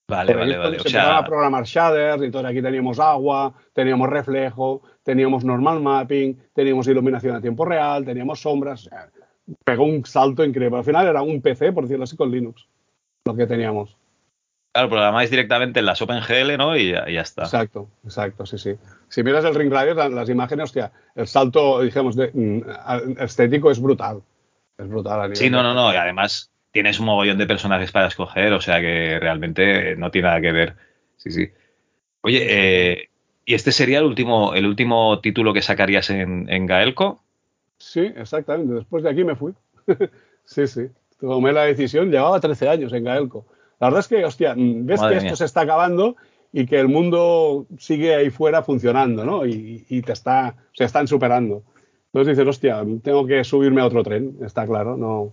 Vale, vale, vale. Se o sea... a programar shaders, entonces aquí teníamos agua, teníamos reflejo, teníamos normal mapping, teníamos iluminación a tiempo real, teníamos sombras. pegó un salto increíble. Al final era un PC, por decirlo así, con Linux, lo que teníamos. Claro, programáis directamente en las OpenGL, ¿no? Y ya, está. Exacto, exacto, sí, sí. Si miras el Ring Radio, las imágenes, hostia, el salto, digamos, de, mm, estético es brutal. Es brutal. A nivel sí, no, no, no. Y además, tienes un mogollón de personajes para escoger, o sea que realmente no tiene nada que ver. Sí, sí. Oye, eh, ¿y este sería el último, el último título que sacarías en, en Gaelco? Sí, exactamente. Después de aquí me fui. sí, sí. Tomé la decisión, llevaba 13 años en Gaelco. La verdad es que, hostia, ves que esto se está acabando y que el mundo sigue ahí fuera funcionando, ¿no? Y, y te está, se están superando. Entonces dices, hostia, tengo que subirme a otro tren, está claro, no,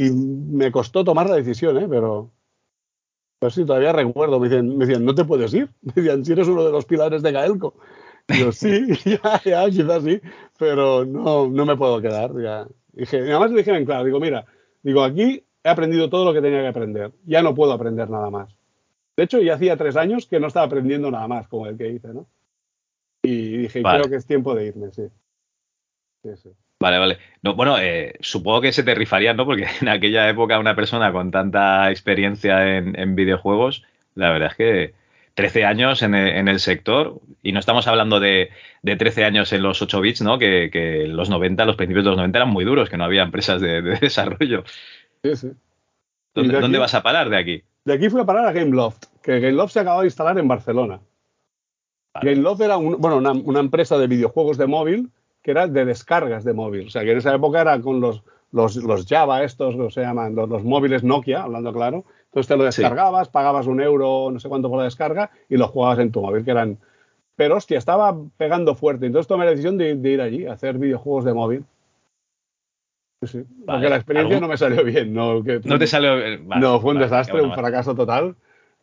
y me costó tomar la decisión, ¿eh? pero, pero sí, todavía recuerdo. Me decían, me decían, no te puedes ir. Me decían, si eres uno de los pilares de Gaelco. Y yo, sí, ya, ya, quizás sí, pero no, no me puedo quedar. Ya. Dije, y además le dijeron, claro, digo, mira, digo, aquí he aprendido todo lo que tenía que aprender. Ya no puedo aprender nada más. De hecho, ya hacía tres años que no estaba aprendiendo nada más como el que hice, ¿no? Y dije, creo que es tiempo de irme, sí. Sí, sí. Vale, vale. No, bueno, eh, supongo que se te rifaría, ¿no? Porque en aquella época una persona con tanta experiencia en, videojuegos, la verdad es que 13 años en el, sector, y no estamos hablando de, 13 años en los 8 bits, ¿no? Que, que, los 90, los principios de los 90 eran muy duros, que no había empresas de, desarrollo. Sí, sí. ¿Dónde, vas a parar de aquí? De aquí fui a parar a Gameloft, que Gameloft se acababa de instalar en Barcelona. Gameloft era bueno, una empresa de videojuegos de móvil que era de descargas de móvil. O sea, que en esa época era con los, los, los Java, estos, ¿no se llaman? Los, móviles Nokia, hablando claro. Entonces te lo descargabas, pagabas un euro, no sé cuánto por la descarga, y lo jugabas en tu móvil, que eran. Pero hostia, estaba pegando fuerte. Entonces tomé la decisión de, ir allí a hacer videojuegos de móvil. Sí, Porque la experiencia no me salió bien. No, no te salió. no, fue un desastre, un fracaso total.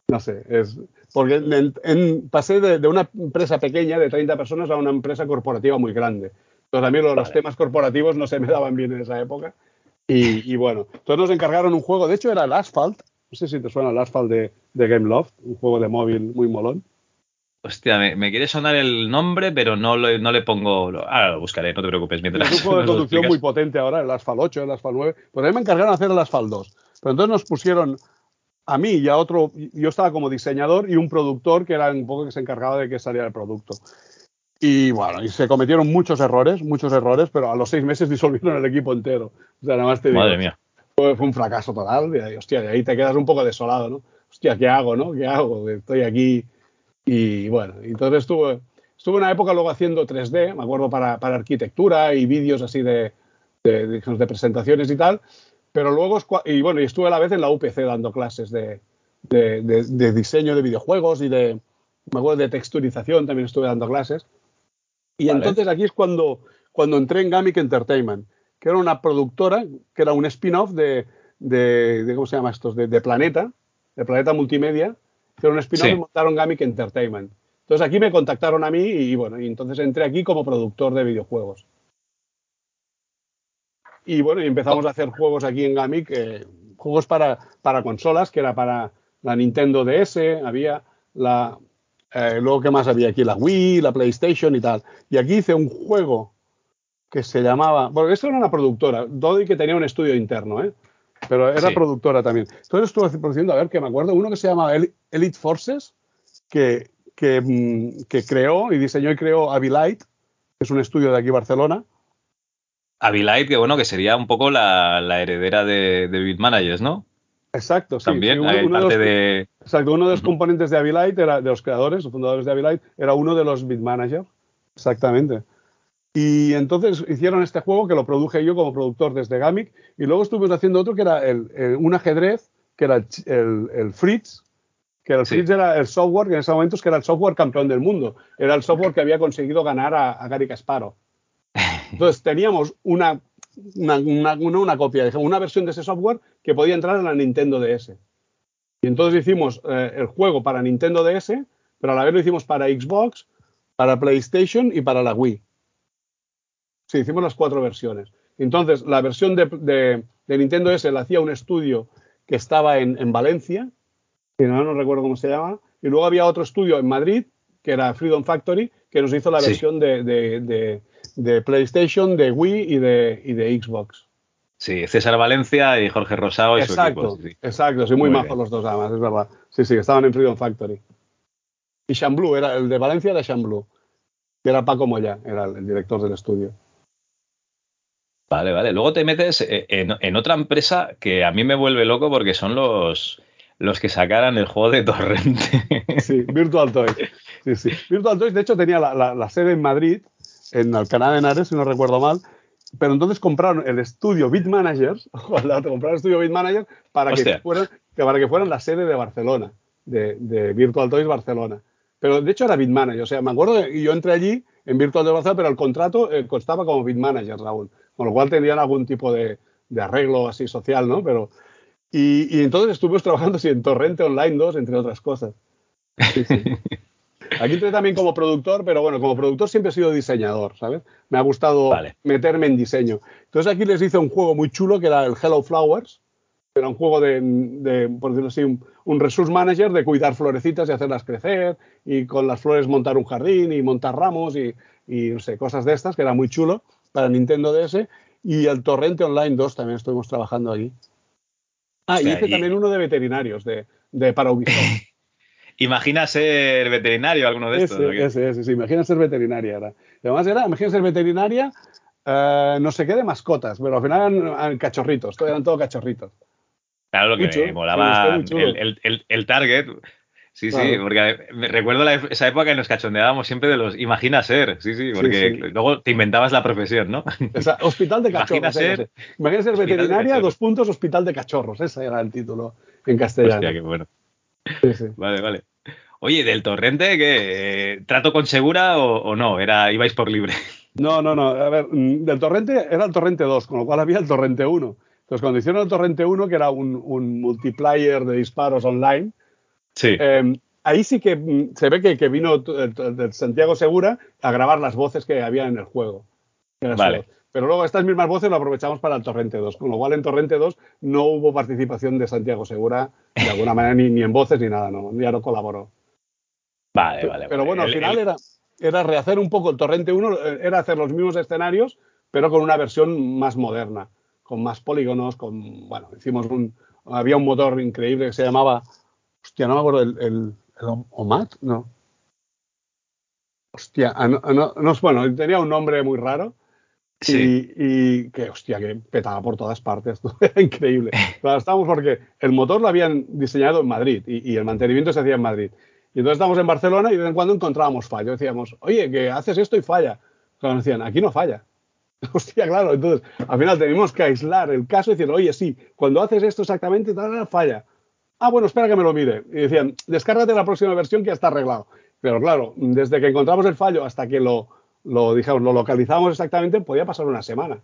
No sé, es. Porque en, pasé de, de, una empresa pequeña de 30 personas a una empresa corporativa muy grande. Entonces a mí los, temas corporativos no se me daban bien en esa época. Y, bueno, entonces nos encargaron un juego, de hecho era el Asphalt, no sé si te suena el Asphalt de, de Game Loft, un juego de móvil muy molón. Hostia, me, quiere sonar el nombre, pero no, no le pongo. Ahora lo buscaré, no te preocupes. Mientras es un juego de conducción muy potente ahora, el Asphalt 8, el Asphalt 9. Pues a mí me encargaron de hacer el Asphalt 2. Pero entonces nos pusieron a mí y a otro. Yo estaba como diseñador y un productor que era un poco que se encargaba de que saliera el producto. Y bueno, y se cometieron muchos errores, muchos errores, pero a los seis meses disolvieron el equipo entero. O sea, nada más te digo. Madre mía. Fue, un fracaso total. Y, hostia, de ahí te quedas un poco desolado, ¿no? Hostia, ¿qué hago, no? ¿Qué hago? Estoy aquí. Y bueno, entonces estuve, estuve una época luego haciendo 3D, me acuerdo, para, para arquitectura y vídeos así de, de, de, presentaciones y tal. Pero luego, y bueno, y estuve a la vez en la UPC dando clases de, de diseño de videojuegos y de, me acuerdo, de texturización, también estuve dando clases. Y entonces aquí es cuando, cuando entré en Gamic Entertainment, que era una productora, que era un spin-off de, de, ¿cómo se llama estos? De, Planeta, de Planeta Multimedia, que era un spin-off y montaron Gamic Entertainment. Entonces aquí me contactaron a mí y bueno, y entonces entré aquí como productor de videojuegos. Y bueno, y empezamos a hacer juegos aquí en Gamic, eh, juegos para, para consolas, que era para la Nintendo DS, había la, eh, luego, ¿qué más había aquí? La Wii, la PlayStation y tal. Y aquí hice un juego que se llamaba. Bueno, esto era una productora, Dodi que tenía un estudio interno, ¿eh? Pero era productora también. Entonces estuve produciendo, a ver, que me acuerdo, uno que se llama Elite Forces, que, que, mm, que creó y diseñó y creó Abilite, que es un estudio de aquí Barcelona. Abilite, que bueno, que sería un poco la, la heredera de, de Bitmanagers, ¿no? Exacto, sí. También sí, hay uno, de parte los, de... exacto, uno de los componentes de Abilite, era, de los creadores, los fundadores de Abilite, era uno de los Bitmanager. Exactamente. Y entonces hicieron este juego que lo produje yo como productor desde Gamic y luego estuvimos haciendo otro que era el, el- un ajedrez, que era el, ch- el- el Fritz, que el Sí. Fritz era el software, que en ese momento es que era el software campeón del mundo. Era el software que había conseguido ganar a, a Gary Kasparov. Entonces teníamos una, una, una, una- copia, una versión de ese software que podía entrar en la Nintendo DS. Y entonces hicimos eh, el juego para Nintendo DS, pero a la vez lo hicimos para Xbox, para PlayStation y para la Wii. Sí, hicimos las cuatro versiones. Entonces, la versión de, de- de Nintendo DS la hacía un estudio que estaba en, en Valencia, que no, no recuerdo cómo se llama, y luego había otro estudio en Madrid, que era Freedom Factory, que nos hizo la Sí. versión de, de- PlayStation, de Wii y de, y de Xbox. Sí, César Valencia y Jorge Rosado y su Exacto, equipo. sí, sí. exacto, sí, muy, Muy majos los dos además, es verdad. Sí, sí, estaban en Freedom Factory. Y Chamblou, era el de Valencia era Chamblou, que era Paco Moya, era el, el director del estudio. Vale, vale. Luego te metes eh, en, en otra empresa que a mí me vuelve loco porque son los, los que sacaran el juego de Torrente. Sí, Virtual Toys. Sí, sí. Virtual Toys, de hecho, tenía la, la- la sede en Madrid, en Alcalá de Henares, si no recuerdo mal. Pero entonces compraron el estudio Bitmanagers, ojalá, compraron el estudio Bitmanagers para que, fueran, que para que fueran la sede de Barcelona, de, de Virtual Toys Barcelona. Pero de hecho era Bitmanager, o sea, me acuerdo que yo entré allí en Virtual Toys Barcelona, pero el contrato eh, constaba como Bitmanager, Raúl. Con lo cual tenían algún tipo de, de arreglo así social, ¿no? Pero, y, y entonces estuvimos trabajando sí, en Torrente Online 2, entre otras cosas. Sí, sí. Aquí entré también como productor, pero bueno, como productor siempre he sido diseñador, ¿sabes? Me ha gustado Vale. meterme en diseño. Entonces aquí les hice un juego muy chulo que era el Hello Flowers. Era un juego de, de, por decirlo así, un, un resource manager de cuidar florecitas y hacerlas crecer y con las flores montar un jardín y montar ramos y, y no sé, cosas de estas, que era muy chulo para Nintendo DS. Y el Torrente Online 2 también estuvimos trabajando allí. Ah, O sea, y hice y- también uno de veterinarios, de, de para Ubisoft. Imagina ser veterinario alguno de estos. ¿o Ese, ese, sí, imagina ser veterinaria. Era. Y además era, imagina ser veterinaria, eh, no sé qué de mascotas, pero al final eran, eran cachorritos, todo- eran todo cachorritos. Claro, lo que Muy chulo, me molaba el, el- el- el target. Sí, sí, porque me recuerdo la- esa época que nos cachondeábamos siempre de los imagina ser, sí, sí, porque sí. luego te inventabas la profesión, ¿no? O sea, hospital de Imagina cachorros. ser- ese. Imagina ser Hospital de veterinaria, dos puntos, hospital de cachorros. Ese era el título en castellano. Hostia, qué bueno. Sí, sí. Vale, vale. Oye, del torrente, ¿qué? Eh, ¿Trato con segura o, o no? Era, ibais por libre. No, no, no. A ver, mm, del torrente era el torrente 2, con lo cual había el torrente 1. Entonces, cuando hicieron el torrente 1, que era un, un multiplayer de disparos online, Sí. Eh, ahí sí que mm, se ve que, que vino Santiago Segura a grabar las voces que había en el juego. Vale. Pero luego estas mismas voces lo aprovechamos para el Torrente 2, con lo cual en Torrente 2 no hubo participación de Santiago Segura de alguna manera, ni, ni en voces ni nada, no, ya no colaboró. vale, vale. pero bueno, al final el- era, era rehacer un poco el Torrente 1, eh, era hacer los mismos escenarios, pero con una versión más moderna, con más polígonos, con, bueno, hicimos un, había un motor increíble que se llamaba, hostia, no me acuerdo, el, el, el OMAT, no. Hostia, ah, no, no, no, bueno, tenía un nombre muy raro. Sí. Y, y que, hostia, que petaba por todas partes. Era increíble. Claro, estábamos porque el motor lo habían diseñado en Madrid y, y el mantenimiento se hacía en Madrid. Y entonces estábamos en Barcelona y de vez en cuando encontrábamos fallo. Decíamos, oye, que haces esto y falla. Claro, nos decían, aquí no falla. Hostia, claro. Entonces, al final tenemos que aislar el caso y decir, oye, sí, cuando haces esto exactamente, tal, falla. Ah, bueno, espera que me lo mire. Y decían, descárgate la próxima versión que ya está arreglado. Pero claro, desde que encontramos el fallo hasta que lo, lo, dijamos, lo localizamos exactamente, podía pasar una semana.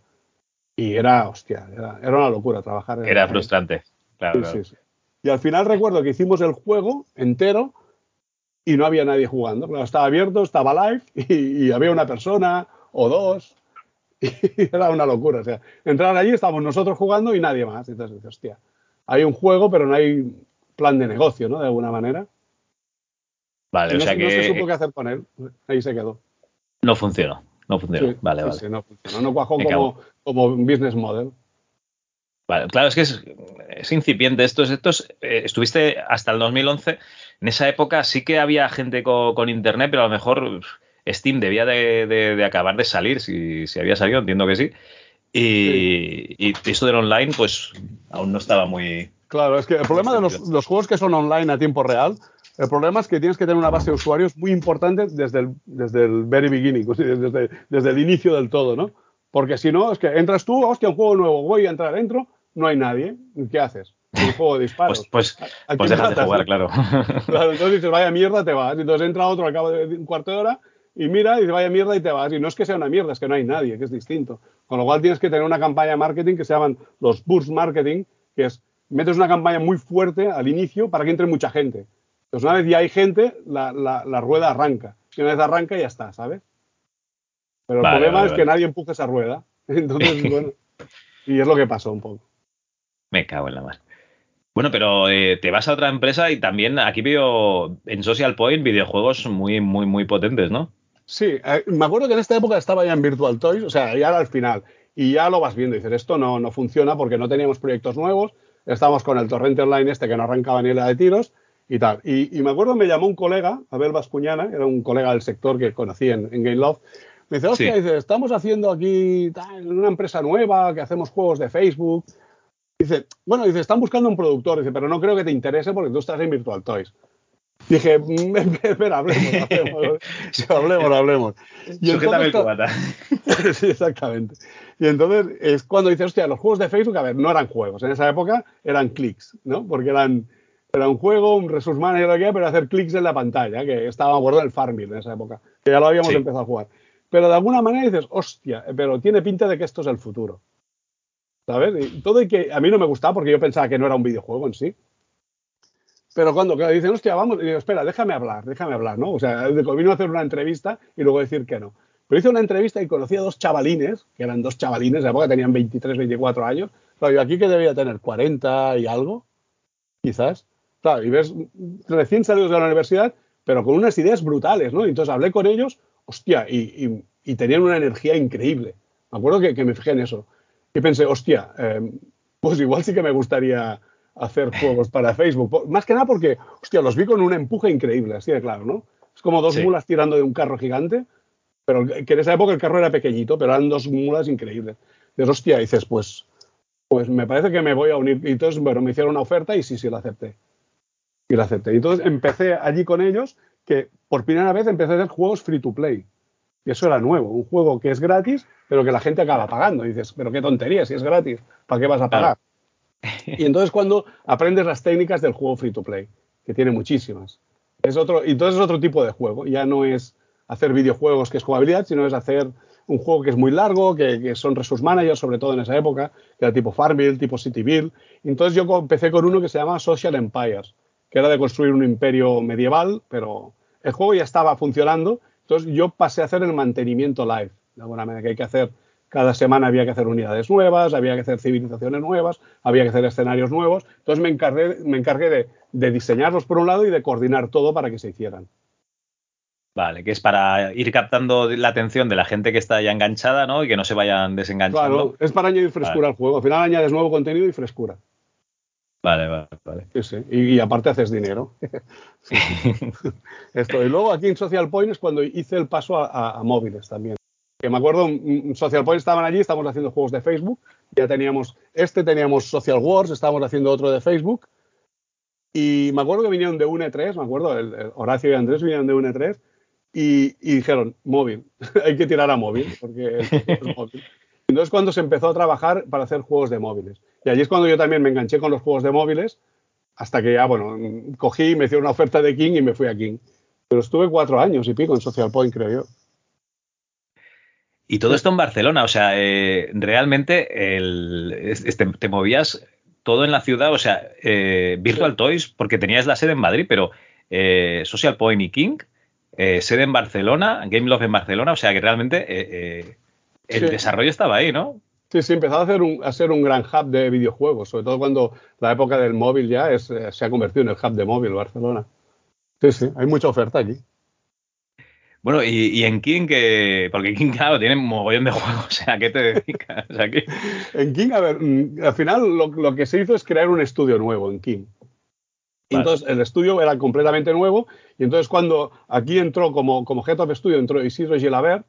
Y era, hostia, era, era una locura trabajar. en- Era frustrante. Claro, Sí, claro. sí, sí. Y al final recuerdo que hicimos el juego entero y no había nadie jugando. Claro, estaba abierto, estaba live y, y había una persona o dos. Y era una locura. O sea, entrar allí, estábamos nosotros jugando y nadie más. Entonces, hostia, hay un juego, pero no hay plan de negocio, ¿no? De alguna manera. Vale, Y o no, sea se- no se que supo qué hacer con él. Ahí se quedó. No funcionó. No funcionó. Sí, vale, sí, vale. sí, no funcionó. No cuajó como, como un business model. claro, es que es, incipiente. Estos, estos, eh, estuviste hasta el 2011. En esa época sí que había gente con, internet, pero a lo mejor Steam debía de, acabar de salir, si, si, había salido, entiendo que sí. Y, y, esto del online, pues aún no estaba muy. Claro, es que el problema de los, juegos que son online a tiempo real, el problema es que tienes que tener una base de usuarios muy importante desde el, desde el very beginning, desde, desde el inicio del todo, ¿no? Porque si no, es que entras tú, hostia, un juego nuevo, voy a entrar dentro, no hay nadie. ¿Qué haces? Un juego de disparos. Pues, pues, pues dejas de jugar, claro. Claro, entonces dices, vaya mierda, te vas. Entonces entra otro al cabo de un cuarto de hora y mira y dice, vaya mierda y te vas. Y no es que sea una mierda, es que no hay nadie, que es distinto. Con lo cual tienes que tener una campaña de marketing que se llaman los burst marketing, que es metes una campaña muy fuerte al inicio para que entre mucha gente. Entonces una vez ya hay gente, la, la, rueda arranca. Y una vez arranca ya está, ¿sabes? Pero el problema es que nadie empuje esa rueda. Entonces, bueno, y es lo que pasó un poco. Me cago en la mar. Bueno, pero eh, te vas a otra empresa y también aquí veo en Social Point videojuegos muy, muy, muy potentes, ¿no? Sí, eh, me acuerdo que en esta época estaba ya en Virtual Toys, o sea, ya era al final. Y ya lo vas viendo, y dices, esto no, no funciona porque no teníamos proyectos nuevos, estábamos con el torrente online este que no arrancaba ni la de tiros y tal. Y, me acuerdo, me llamó un colega, Abel Vascuñana, era un colega del sector que conocí en, en Game Love, me dice, hostia, dice, estamos haciendo aquí una empresa nueva que hacemos juegos de Facebook. Dice, bueno, dice, están buscando un productor, dice, pero no creo que te interese porque tú estás en Virtual Toys. Dije, mm, espera, hablemos, hablemos, hablemos, hablemos. Y Sujétame el cubata. sí, exactamente. Y entonces es cuando dices, hostia, los juegos de Facebook, a ver, no eran juegos. En esa época eran clics, ¿no? Porque eran, era un juego, un resource manager, lo que era, pero hacer clics en la pantalla, que estaba, me acuerdo, el Farmville en esa época, que ya lo habíamos empezado a jugar pero de alguna manera dices, hostia, pero tiene pinta de que esto es el futuro. ¿Sabes? Y todo y que a mí no me gustaba porque yo pensaba que no era un videojuego en sí. Pero cuando dicen, hostia, vamos, y digo, espera, déjame hablar, déjame hablar, ¿no? O sea, vino a hacer una entrevista y luego decir que no. Pero hice una entrevista y conocí a dos chavalines, que eran dos chavalines, de época tenían 23, 24 años. Claro, yo aquí que debía tener 40 y algo, quizás. Claro, y ves, recién salidos de la universidad, pero con unas ideas brutales, ¿no? Y entonces hablé con ellos hostia, y, tenían una energía increíble. Me acuerdo que, me fijé en eso. Y pensé, hostia, em, pues igual sí que me gustaría hacer juegos para Facebook. Más que nada porque, hostia, los vi con un empuje increíble, así de claro, ¿no? Es como dos mulas tirando de un carro gigante, pero que en esa época el carro era pequeñito, pero eran dos mulas increíbles. Dices, hostia, dices, pues, pues me parece que me voy a unir. Y entonces, bueno, me hicieron una oferta y sí, sí, la acepté. Y la acepté. Y entonces empecé allí con ellos que por primera vez empecé a hacer juegos free to play. Y eso era nuevo, un juego que es gratis, pero que la gente acaba pagando. Y dices, pero qué tontería, si es gratis, ¿para qué vas a pagar? Y entonces cuando aprendes las técnicas del juego free to play, que tiene muchísimas. Es otro, y entonces es otro tipo de juego. Ya no es hacer videojuegos que es jugabilidad, sino es hacer un juego que es muy largo, que, son resource managers, sobre todo en esa época, que era tipo Farmville, tipo Cityville. Entonces yo empecé con uno que se llama Social Empires, que era de construir un imperio medieval, pero el juego ya estaba funcionando, entonces yo pasé a hacer el mantenimiento live, de alguna manera que hay que hacer, cada semana había que hacer unidades nuevas, había que hacer civilizaciones nuevas, había que hacer escenarios nuevos, entonces me encargué, me encargué de, de diseñarlos por un lado y de coordinar todo para que se hicieran. Vale, que es para ir captando la atención de la gente que está ya enganchada, ¿no? Y que no se vayan desenganchando. Claro, es para añadir frescura al juego. Al final añades nuevo contenido y frescura. Vale, vale, vale. Sí, sí. Y, aparte haces dinero. Esto. Y luego aquí en Social Point es cuando hice el paso a, móviles también. Que me acuerdo, en Social Point estaban allí, estábamos haciendo juegos de Facebook. Ya teníamos, este teníamos Social Wars, estábamos haciendo otro de Facebook. Y me acuerdo que vinieron de une 3 me acuerdo, el, Horacio y Andrés vinieron de une 3 y, y dijeron, móvil, hay que tirar a móvil, porque es móvil. Entonces cuando se empezó a trabajar para hacer juegos de móviles. Y allí es cuando yo también me enganché con los juegos de móviles, hasta que ya, bueno, cogí, me hicieron una oferta de King y me fui a King. Pero estuve cuatro años y pico en Social Point, creo yo. Y todo esto en Barcelona, o sea, eh, realmente este, te movías todo en la ciudad, o sea, eh, Virtual Toys, porque tenías la sede en Madrid, pero eh, Social Point y King, sede en Barcelona, Game Love en Barcelona, o sea que realmente el desarrollo estaba ahí, ¿no? Sí, sí, empezó a, hacer un, a ser un gran hub de videojuegos, sobre todo cuando la época del móvil ya es, se ha convertido en el hub de móvil Barcelona. Sí, sí, hay mucha oferta allí. Bueno, y, en King, que, porque King, claro, tiene un mogollón de juegos, o sea, ¿a qué te dedicas? En King, a ver, mm, al final lo, que se hizo es crear un estudio nuevo en King. Entonces el estudio era completamente nuevo, y entonces cuando aquí entró como, como Head of Studio, entró Isidro Gilabert,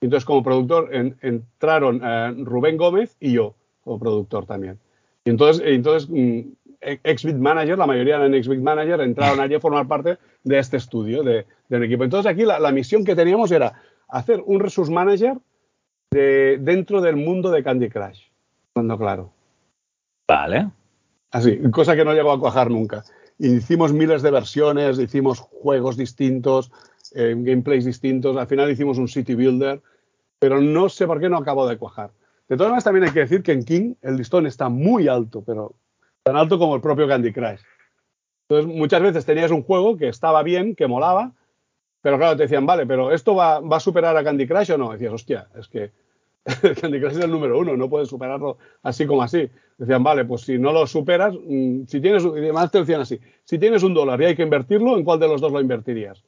entonces como productor entraron eh, Rubén Gómez y yo, como productor también. Y entonces, entonces mm, Exbit Manager, la mayoría eran Exbit Manager, entraron allí a formar parte de este estudio de, un equipo. Entonces aquí la, misión que teníamos era hacer un Resource Manager de, dentro del mundo de Candy Crush. Cuando claro. Vale. Así, cosa que no llegó a cuajar nunca. Hicimos miles de versiones, hicimos juegos distintos, eh, gameplays distintos, al final hicimos un City Builder, pero no sé por qué no acabó de cuajar. De todas maneras, también hay que decir que en King el listón está muy alto, pero tan alto como el propio Candy Crush. Entonces, muchas veces tenías un juego que estaba bien, que molaba, pero claro, te decían, vale, pero ¿esto va, a superar a Candy Crush o no? Decías, hostia, es que Candy Crush es el número uno, no puedes superarlo así como así. Decían, vale, pues si no lo superas, mm, si tienes, y además te decían así, si tienes un dólar y hay que invertirlo, ¿en cuál de los dos lo invertirías?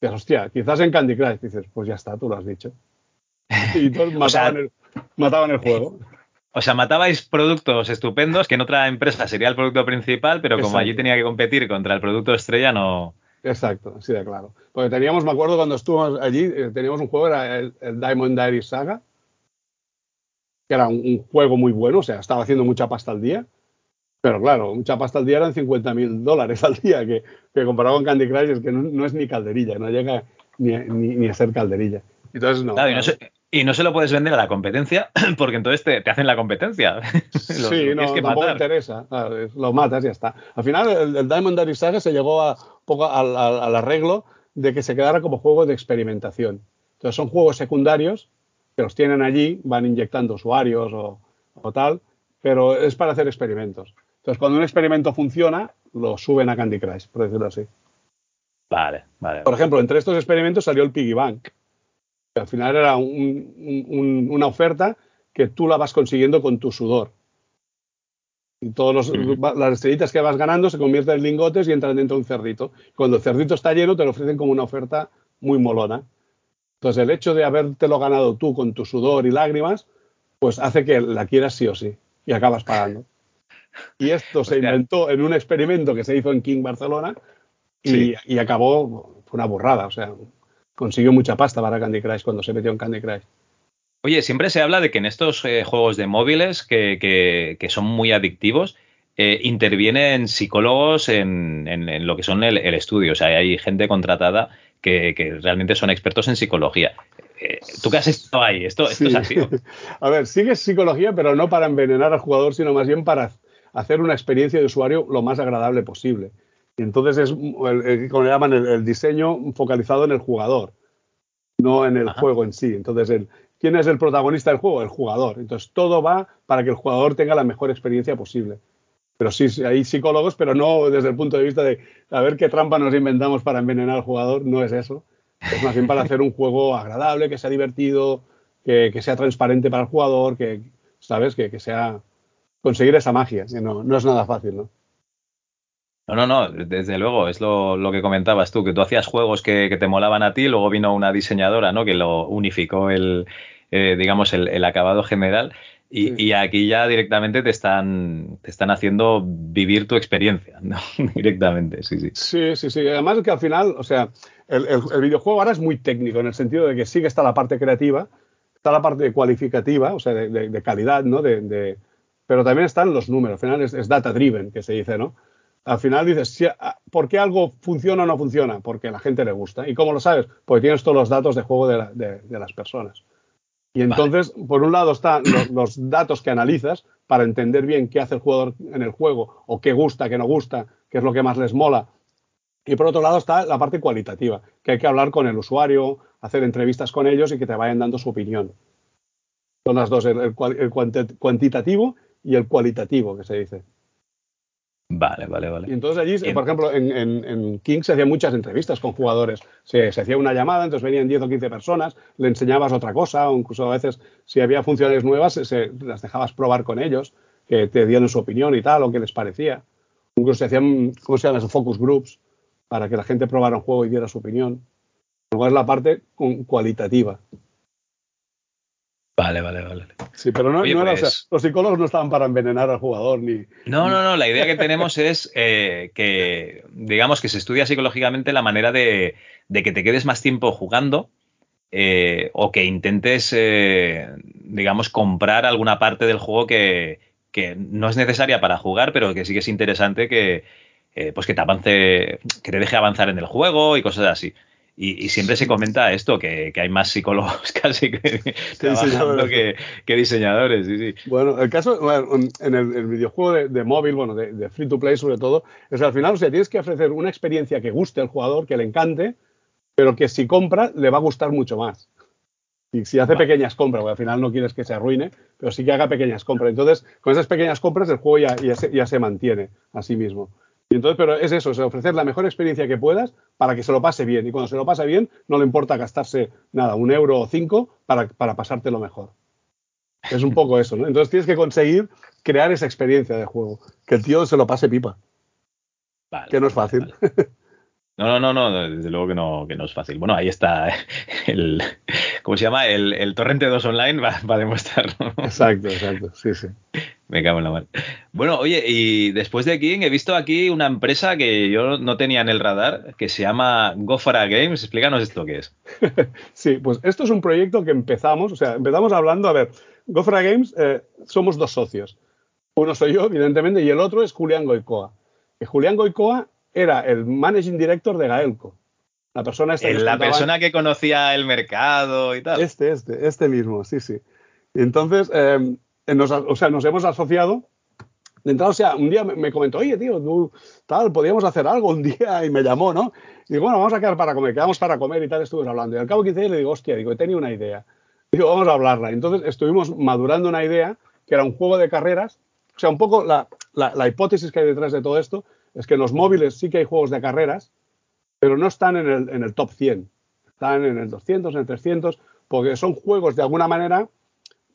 Dices, hostia, quizás en Candy Crush. Dices, pues ya está, tú lo has dicho. Y todos mataban, mataban el juego. O sea, matabais productos estupendos que en otra empresa sería el producto principal, pero como allí tenía que competir contra el producto estrella, no. Exacto, así de claro. Porque teníamos, me acuerdo cuando estuvimos allí, eh, teníamos un juego, era el, Diamond Diary Saga, que era un, juego muy bueno, o sea, estaba haciendo mucha pasta al día. Pero claro, mucha pasta al día eran 50 mil dólares al día, que, que, comparado con Candy Crush es que no, es ni calderilla, no llega ni, ni, a ser calderilla. Entonces, no. Claro, y no, y no se lo puedes vender a la competencia porque entonces te, hacen la competencia. sí, no, tampoco interesa. lo matas y ya está. Al final, el, Diamond Daddy Saga se llegó a, poco al, arreglo de que se quedara como juego de experimentación. Entonces, son juegos secundarios que los tienen allí, van inyectando usuarios o, tal, pero es para hacer experimentos. Entonces, cuando un experimento funciona, lo suben a Candy Crush, por decirlo así. Vale, vale. Por ejemplo, entre estos experimentos salió el Piggy Bank al final era una oferta que tú la vas consiguiendo con tu sudor. Y todas las estrellitas que vas ganando se convierten en lingotes y entran dentro de un cerdito. Cuando el cerdito está lleno, te lo ofrecen como una oferta muy molona. Entonces, el hecho de habértelo ganado tú con tu sudor y lágrimas, pues hace que la quieras sí o sí y acabas pagando. Y esto se inventó en un experimento que se hizo en King Barcelona y, y acabó, fue una burrada. O sea, consiguió mucha pasta para Candy Crush cuando se metió en Candy Crush. Oye, siempre se habla de que en estos eh, juegos de móviles que, son muy adictivos, eh, intervienen psicólogos en, lo que son el, estudio. O sea, hay gente contratada que, realmente son expertos en psicología. Eh, ¿Tú qué has estado ahí? Esto, es así. A ver, sigue psicología, pero no para envenenar al jugador, sino más bien para hacer una experiencia de usuario lo más agradable posible. Y entonces es, como le llaman, el, diseño focalizado en el jugador, no en el juego en sí. Entonces, el, ¿quién es el protagonista del juego? El jugador. Entonces, todo va para que el jugador tenga la mejor experiencia posible. Pero sí, hay psicólogos, pero no desde el punto de vista de a ver qué trampa nos inventamos para envenenar al jugador, no es eso. Es más bien para hacer un juego agradable, que sea divertido, que, sea transparente para el jugador, que, ¿sabes? Que, que sea conseguir esa magia, que no, no es nada fácil, ¿no? No, no, no, desde luego, es lo, que comentabas tú, que tú hacías juegos que, te molaban a ti, luego vino una diseñadora, ¿no? Que lo unificó el, eh, digamos, el, acabado general. Y, aquí ya directamente te están, te están haciendo vivir tu experiencia, ¿no? directamente, sí, sí. Sí, sí, sí. Además que al final, o sea, el, videojuego ahora es muy técnico en el sentido de que sí que está la parte creativa, está la parte cualificativa, o sea, de, calidad, ¿no? De, pero también están los números. Al final es, es data driven, que se dice, ¿no? Al final dices, ah, ¿por qué algo funciona o no funciona? Porque a la gente le gusta. ¿Y cómo lo sabes? Porque tienes todos los datos de juego de, las personas. Y entonces, por un lado están los, datos que analizas para entender bien qué hace el jugador en el juego, o qué gusta, qué no gusta, qué es lo que más les mola. Y por otro lado está la parte cualitativa, que hay que hablar con el usuario, hacer entrevistas con ellos y que te vayan dando su opinión. Son las dos, el cuantitativo y el cualitativo, que se dice. Vale, vale, vale. Y entonces allí, por ejemplo, en, en, King se hacían muchas entrevistas con jugadores. Se, hacía una llamada, entonces venían 10 o 15 personas, le enseñabas otra cosa, o incluso a veces si había funciones nuevas, se, las dejabas probar con ellos, que te dieran su opinión y tal, o qué les parecía. Incluso se hacían, ¿cómo se llaman? Focus groups, para que la gente probara un juego y diera su opinión. Luego es la parte cualitativa. Vale, vale, vale. Sí, pero no, era, pues los psicólogos no estaban para envenenar al jugador ni. No, no, no. La idea que tenemos es eh, que, digamos, que se estudia psicológicamente la manera de, que te quedes más tiempo jugando eh, o que intentes, eh, digamos, comprar alguna parte del juego que, que, no es necesaria para jugar, pero que sí que es interesante que, pues que te avance, que te deje avanzar en el juego y cosas así. Y, siempre se comenta esto, que, hay más psicólogos casi que, diseñadores. Que, diseñadores. Sí, sí. Bueno, el caso en el, videojuego de, móvil, bueno, de, free to play sobre todo, es que al final, o sea, tienes que ofrecer una experiencia que guste al jugador, que le encante, pero que si compra le va a gustar mucho más. Y si hace pequeñas compras, porque al final no quieres que se arruine, pero sí que haga pequeñas compras. Entonces, con esas pequeñas compras el juego ya, ya se mantiene a sí mismo. Y entonces, pero es eso, es ofrecer la mejor experiencia que puedas para que se lo pase bien. Y cuando se lo pasa bien, no le importa gastarse nada, un euro o cinco para, para pasártelo mejor. Es un poco eso, ¿no? Entonces tienes que conseguir crear esa experiencia de juego, que el tío se lo pase pipa. que no es fácil. No, no, no, no, desde luego que no, que no es fácil. Bueno, ahí está el, ¿cómo se llama? El, Torrente 2 Online va, a demostrarlo. Exacto, exacto, sí, sí. Me cago en la mano. Bueno, oye, y después de King he visto aquí una empresa que yo no tenía en el radar, que se llama Gofara Games. Explícanos esto qué es. sí, pues esto es un proyecto que empezamos, o sea, empezamos hablando, a ver, Gofara Games eh, somos dos socios. Uno soy yo, evidentemente, y el otro es Julián Goicoa. Julián Goicoa era el managing director de Gaelco. La persona esta La persona que conocía el mercado y tal. Este, este, este mismo, sí, sí. Entonces, em, nos, o sea, nos hemos asociado. De entrada, o sea, un día me, comentó, oye, tío, tú, tal, podíamos hacer algo un día y me llamó, ¿no? Y digo, bueno, vamos a quedar para comer, quedamos para comer y tal, estuvimos hablando. Y al cabo de 15 días le digo, hostia, digo, he tenido una idea. Digo, vamos a hablarla. Entonces estuvimos madurando una idea que era un juego de carreras. O sea, un poco la, la, la hipótesis que hay detrás de todo esto es que en los móviles sí que hay juegos de carreras, pero no están en el, en el top 100. Están en el 200, en el 300, porque son juegos de alguna manera,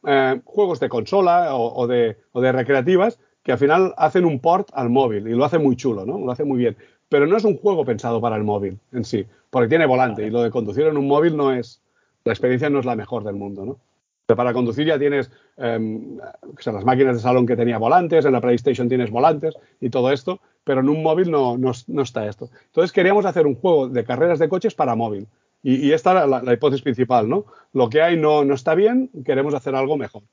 eh, juegos de consola o, de, o, de, recreativas, que al final hacen un port al móvil y lo hace muy chulo, ¿no? Lo hace muy bien. Pero no es un juego pensado para el móvil en sí, porque tiene volante y lo de conducir en un móvil no es, la experiencia no es la mejor del mundo, ¿no? para conducir ya tienes em, las máquinas de salón que tenía volantes, en la PlayStation tienes volantes y todo esto, pero en un móvil no, no, está esto. Entonces queríamos hacer un juego de carreras de coches para móvil. Y, esta era la, hipótesis principal, ¿no? Lo que hay no, no está bien, queremos hacer algo mejor.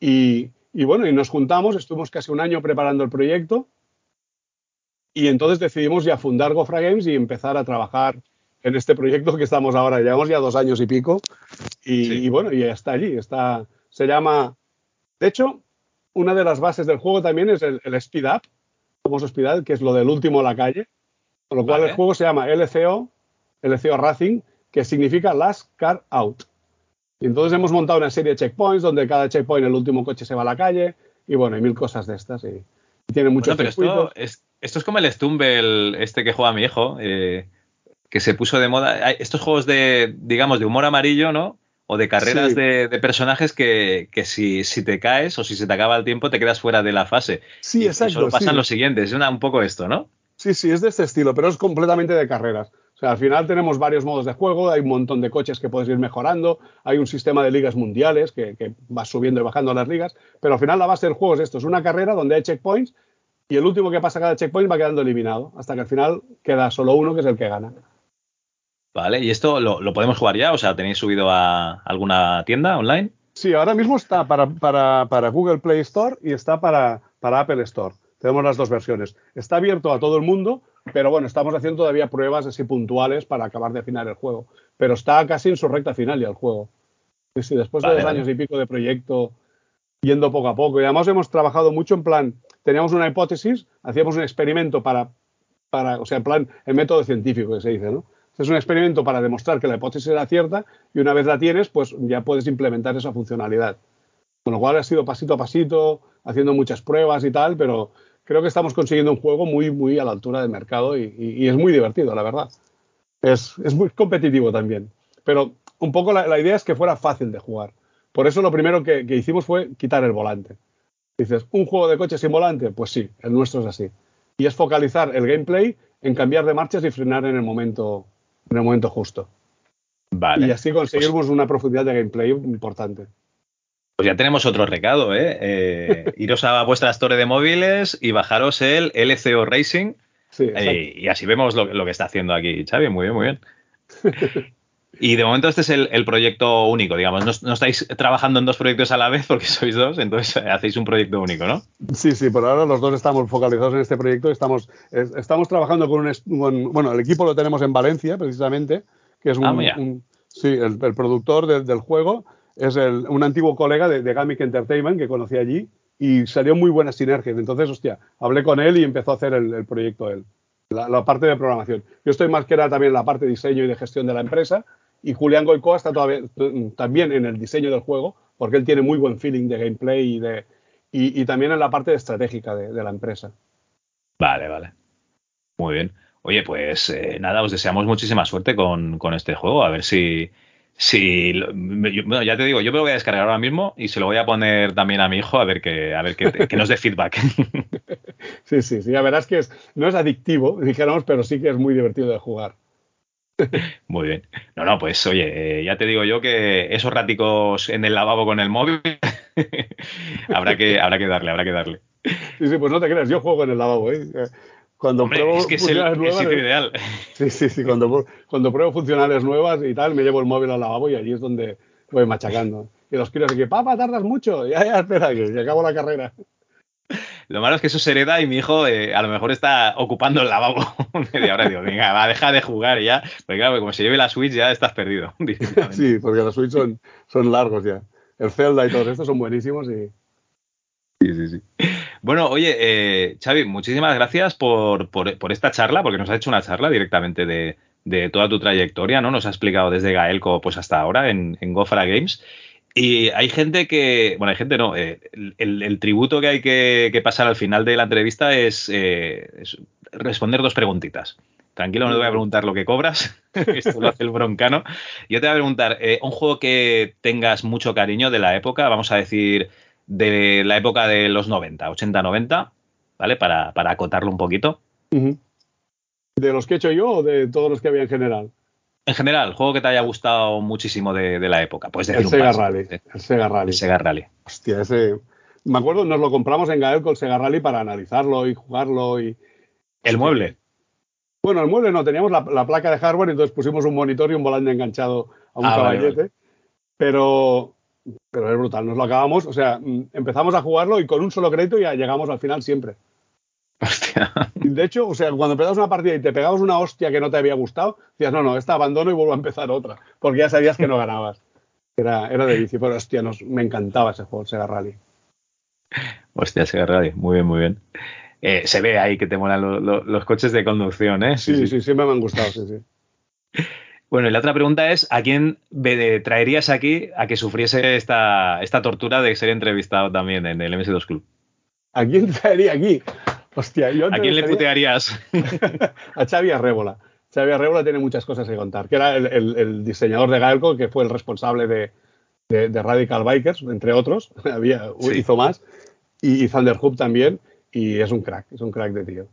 Y, y bueno, y nos juntamos, estuvimos casi un año preparando el proyecto y entonces decidimos ya fundar Gofra Games y empezar a trabajar en este proyecto que estamos ahora. Llevamos ya dos años y pico y, bueno, y está allí. Está, se llama, de hecho, una de las bases del juego también es el, el Speed Up, famoso Speed Up, que es lo del último a la calle. Con lo cual el juego se llama LCO, LCO Racing, que significa Last Car Out. Y entonces hemos montado una serie de checkpoints donde cada checkpoint el último coche se va a la calle y bueno, hay mil cosas de estas y, tiene muchos pero esto es, esto es como el Stumble este que juega mi hijo, eh, que se puso de moda. Estos juegos de, digamos, de humor amarillo, ¿no? O de carreras de, personajes que, si, si, te caes o si se te acaba el tiempo te quedas fuera de la fase. Sí, exacto. Solo pasan los siguientes. Es un poco esto, ¿no? Sí, sí, es de este estilo, pero es completamente de carreras. O sea, al final tenemos varios modos de juego, hay un montón de coches que puedes ir mejorando, hay un sistema de ligas mundiales que, que vas subiendo y bajando las ligas, pero al final la base del juego es esto, es una carrera donde hay checkpoints y el último que pasa cada checkpoint va quedando eliminado, hasta que al final queda solo uno que es el que gana. Vale, ¿y esto lo, podemos jugar ya? O sea, ¿tenéis subido a alguna tienda online? Sí, ahora mismo está para, para, Google Play Store y está para, para, Apple Store. Tenemos las dos versiones. Está abierto a todo el mundo, pero bueno, estamos haciendo todavía pruebas así puntuales para acabar de afinar el juego. Pero está casi en su recta final ya el juego. Sí, después de dos años y pico de proyecto, yendo poco a poco. Y además hemos trabajado mucho en plan, teníamos una hipótesis, hacíamos un experimento para, para o sea, en plan, el método científico que se dice, ¿no? Es un experimento para demostrar que la hipótesis era cierta y una vez la tienes, pues ya puedes implementar esa funcionalidad. Con lo cual ha sido pasito a pasito, haciendo muchas pruebas y tal, pero creo que estamos consiguiendo un juego muy, muy a la altura del mercado y, es muy divertido, la verdad. Es, muy competitivo también. Pero un poco la, idea es que fuera fácil de jugar. Por eso lo primero que, que hicimos fue quitar el volante. Dices, ¿un juego de coche sin volante? Pues sí, el nuestro es así. Y es focalizar el gameplay en cambiar de marchas y frenar en el momento en el momento justo. Vale. Y así conseguimos pues una profundidad de gameplay importante. Pues ya tenemos otro recado, ¿eh? eh iros a vuestra store de móviles y bajaros el LCO Racing. Sí, eh, y así vemos lo, lo, que está haciendo aquí Xavi. Muy bien, muy bien. Y de momento este es el, proyecto único, digamos. No, estáis trabajando en dos proyectos a la vez porque sois dos, entonces hacéis un proyecto único, ¿no? Sí, sí, por ahora los dos estamos focalizados en este proyecto. Estamos, estamos trabajando con un, Bueno, el equipo lo tenemos en Valencia, precisamente, que es un. Ah, sí, el, productor del juego es un antiguo colega de, de Gamic Entertainment que conocí allí y salió muy buena sinergia. Entonces, hostia, hablé con él y empezó a hacer el, proyecto él. La, parte de programación. Yo estoy más que era también en la parte de diseño y de gestión de la empresa, y Julián Goicoa está todavía, también en el diseño del juego, porque él tiene muy buen feeling de gameplay y, de, y, también en la parte estratégica de, la empresa. Vale, vale. Muy bien. Oye, pues eh, nada, os deseamos muchísima suerte con, este juego. A ver si, si bueno, ya te digo, yo me lo voy a descargar ahora mismo y se lo voy a poner también a mi hijo a ver que, a ver que, nos dé feedback. Sí, sí, sí, verás que es, no es adictivo, dijéramos, pero sí que es muy divertido de jugar. Muy bien. No, no, pues oye, eh, ya te digo yo que esos ráticos en el lavabo con el móvil habrá, que, habrá que darle, habrá que darle. Sí, sí, pues no te creas, yo juego en el lavabo, ¿eh? Cuando pruebo es que es el, nuevas, ideal. Sí, sí, sí, cuando, cuando pruebo funcionales nuevas y tal, me llevo el móvil al lavabo y allí es donde voy machacando. Y los quiero así que, papá, tardas mucho. Ya, ya, espera, que acabo la carrera. Lo malo es que eso se hereda y mi hijo eh, a lo mejor está ocupando el lavabo media hora. Digo, venga, va, deja de jugar ya. Porque claro, como se lleve la Switch ya estás perdido. sí, porque las Switch son, son largos ya. El Zelda y todo esto son buenísimos y... Sí, sí, sí. Bueno, oye, eh, Xavi, muchísimas gracias por, por, esta charla, porque nos has hecho una charla directamente de, de, toda tu trayectoria, ¿no? Nos ha explicado desde Gaelco pues hasta ahora en, en Gofra Games. Y hay gente que, bueno, hay gente no, eh, el, tributo que hay que, pasar al final de la entrevista es, eh, responder dos preguntitas. Tranquilo, no te voy a preguntar lo que cobras, esto lo hace el broncano. Yo te voy a preguntar, eh, un juego que tengas mucho cariño de la época, vamos a decir, de la época de los 90, 80, 90, ¿vale? Para, para acotarlo un poquito. ¿De los que he hecho yo o de todos los que había en general? En general, juego que te haya gustado muchísimo de, la época. Pues el Sega Rally. El Sega Rally. El Sega Rally. Hostia, ese. Me acuerdo, nos lo compramos en Gael con el Sega Rally para analizarlo y jugarlo y. ¿El mueble? Bueno, el mueble no, teníamos la, placa de hardware y entonces pusimos un monitor y un volante enganchado a un ah, caballete. Pero, pero es brutal, nos lo acabamos, o sea, mm, empezamos a jugarlo y con un solo crédito ya llegamos al final siempre. Hostia. De hecho, o sea, cuando empezabas una partida y te pegabas una hostia que no te había gustado, decías, no, no, esta abandono y vuelvo a empezar otra, porque ya sabías que no ganabas. Era, era de pero hostia, nos, me encantaba ese juego, Sega Rally. Hostia, Sega Rally, muy bien, muy bien. Eh, se ve ahí que te molan los coches de conducción, ¿eh? Sí sí, sí, siempre me han gustado, sí, sí. Bueno, y la otra pregunta es, ¿a quién traerías aquí a que sufriese esta, esta tortura de ser entrevistado también en el MS2 Club? ¿A quién traería aquí? Hostia, yo ¿A quién le putearías? a Xavi Arrébola. Xavi Arrébola tiene muchas cosas que contar, que era el, diseñador de Galco, que fue el responsable de, Radical Bikers, entre otros, había, hizo más, y, Thunder Hoop también, y es un crack, es un crack de tío.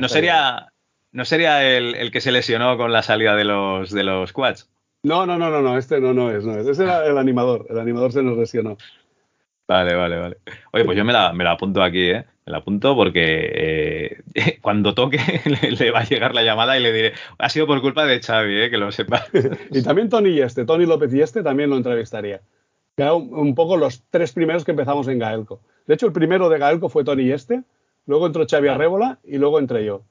no sería, ¿No sería el, que se lesionó con la salida de los, de los quads? No, no, no, no, no, este no, no es, no es. Ese era el animador, el animador se nos lesionó. Vale, vale, vale. Oye, pues yo me la, me la apunto aquí, ¿eh? Me la apunto porque eh, cuando toque le, va a llegar la llamada y le diré, ha sido por culpa de Xavi, ¿eh? que lo sepa. y también Tony y este, Tony López y este también lo entrevistaría. Que un, poco los tres primeros que empezamos en Gaelco. De hecho, el primero de Gaelco fue Tony y este, luego entró Xavi Arrébola y luego entré yo.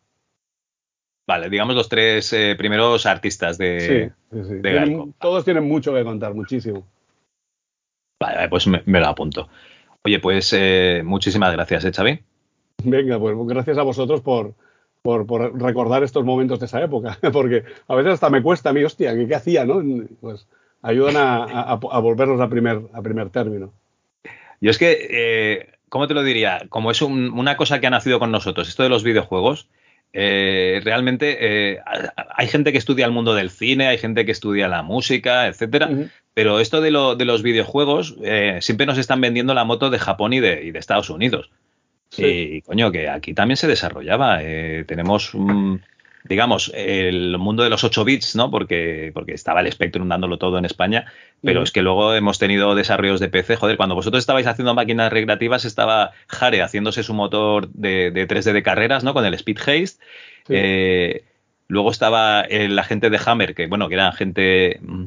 Vale, digamos los tres eh, primeros artistas de, sí, sí, Gaelco. todos tienen mucho que contar, muchísimo. Vale, pues me, lo apunto. Oye, pues eh, muchísimas gracias, ¿eh, Xavi? Venga, pues gracias a vosotros por, por, recordar estos momentos de esa época, porque a veces hasta me cuesta a mí, hostia, ¿qué, hacía, no? Pues ayudan a, volvernos a primer, a primer término. Yo es que, eh, ¿cómo te lo diría? Como es una cosa que ha nacido con nosotros, esto de los videojuegos, eh, realmente eh, hay gente que estudia el mundo del cine, hay gente que estudia la música, etcétera, pero esto de, lo, de los videojuegos eh, siempre nos están vendiendo la moto de Japón y de, y de Estados Unidos. Y coño, que aquí también se desarrollaba. tenemos digamos, el mundo de los 8 bits, ¿no? Porque, porque estaba el Spectrum dándolo todo en España, pero es que luego hemos tenido desarrollos de PC. Joder, cuando vosotros estabais haciendo máquinas recreativas, estaba Jare haciéndose su motor de, 3D de carreras, ¿no? Con el Speed Haste. Eh, luego estaba la gente de Hammer, que bueno, que era gente mm,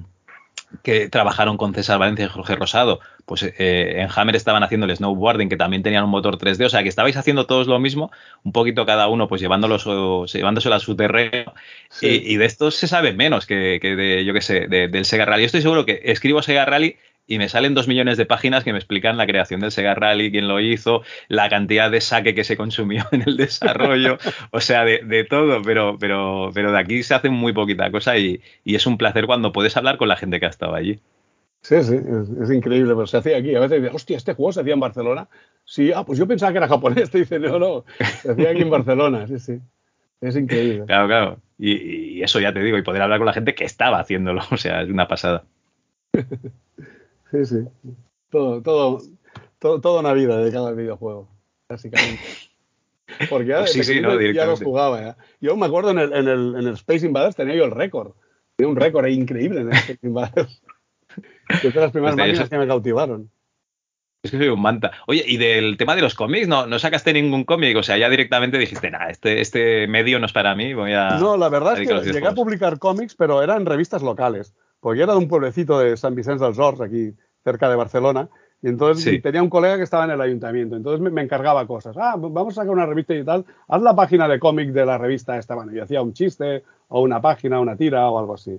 que trabajaron con César Valencia y Jorge Rosado, pues eh, en Hammer estaban haciendo el snowboarding, que también tenían un motor 3D, o sea que estabais haciendo todos lo mismo, un poquito cada uno, pues llevándolos, llevándoselo a su terreno, y, de estos se sabe menos que, de, yo qué sé, del Sega Rally. Yo estoy seguro que escribo Sega Rally y me salen dos millones de páginas que me explican la creación del Sega Rally, quién lo hizo, la cantidad de saque que se consumió en el desarrollo, o sea, de, todo, pero, pero, pero de aquí se hace muy poquita cosa y, es un placer cuando puedes hablar con la gente que ha estado allí. Sí, sí, es, increíble, pero se hacía aquí. A veces dice, hostia, este juego se hacía en Barcelona. Sí, ah, pues yo pensaba que era japonés. Te dice, no, no, se hacía aquí en Barcelona, sí, sí. Es increíble. Claro, claro. Y, y eso ya te digo, y poder hablar con la gente que estaba haciéndolo, o sea, es una pasada. Sí, sí. Todo, todo, todo, toda una vida dedicada al videojuego, básicamente. Porque ya, pues ya los jugaba. Yo me acuerdo en el, en, el, en el Space Invaders tenía yo el récord. Tenía un récord increíble en el Space Invaders. que las primeras máquinas que me cautivaron. Es que soy un manta. Oye, y del tema de los cómics, ¿no, no sacaste ningún cómic? O sea, ya directamente dijiste, nada, este, este medio no es para mí, voy a... No, la verdad es que llegué a publicar cómics, pero eran revistas locales. Porque era de un pueblecito de San Vicente del Sors, aquí cerca de Barcelona. Y entonces tenía un colega que estaba en el ayuntamiento, entonces me, encargaba cosas. Ah, vamos a sacar una revista y tal, haz la página de cómic de la revista esta. Bueno, y hacía un chiste, o una página, una tira, o algo así.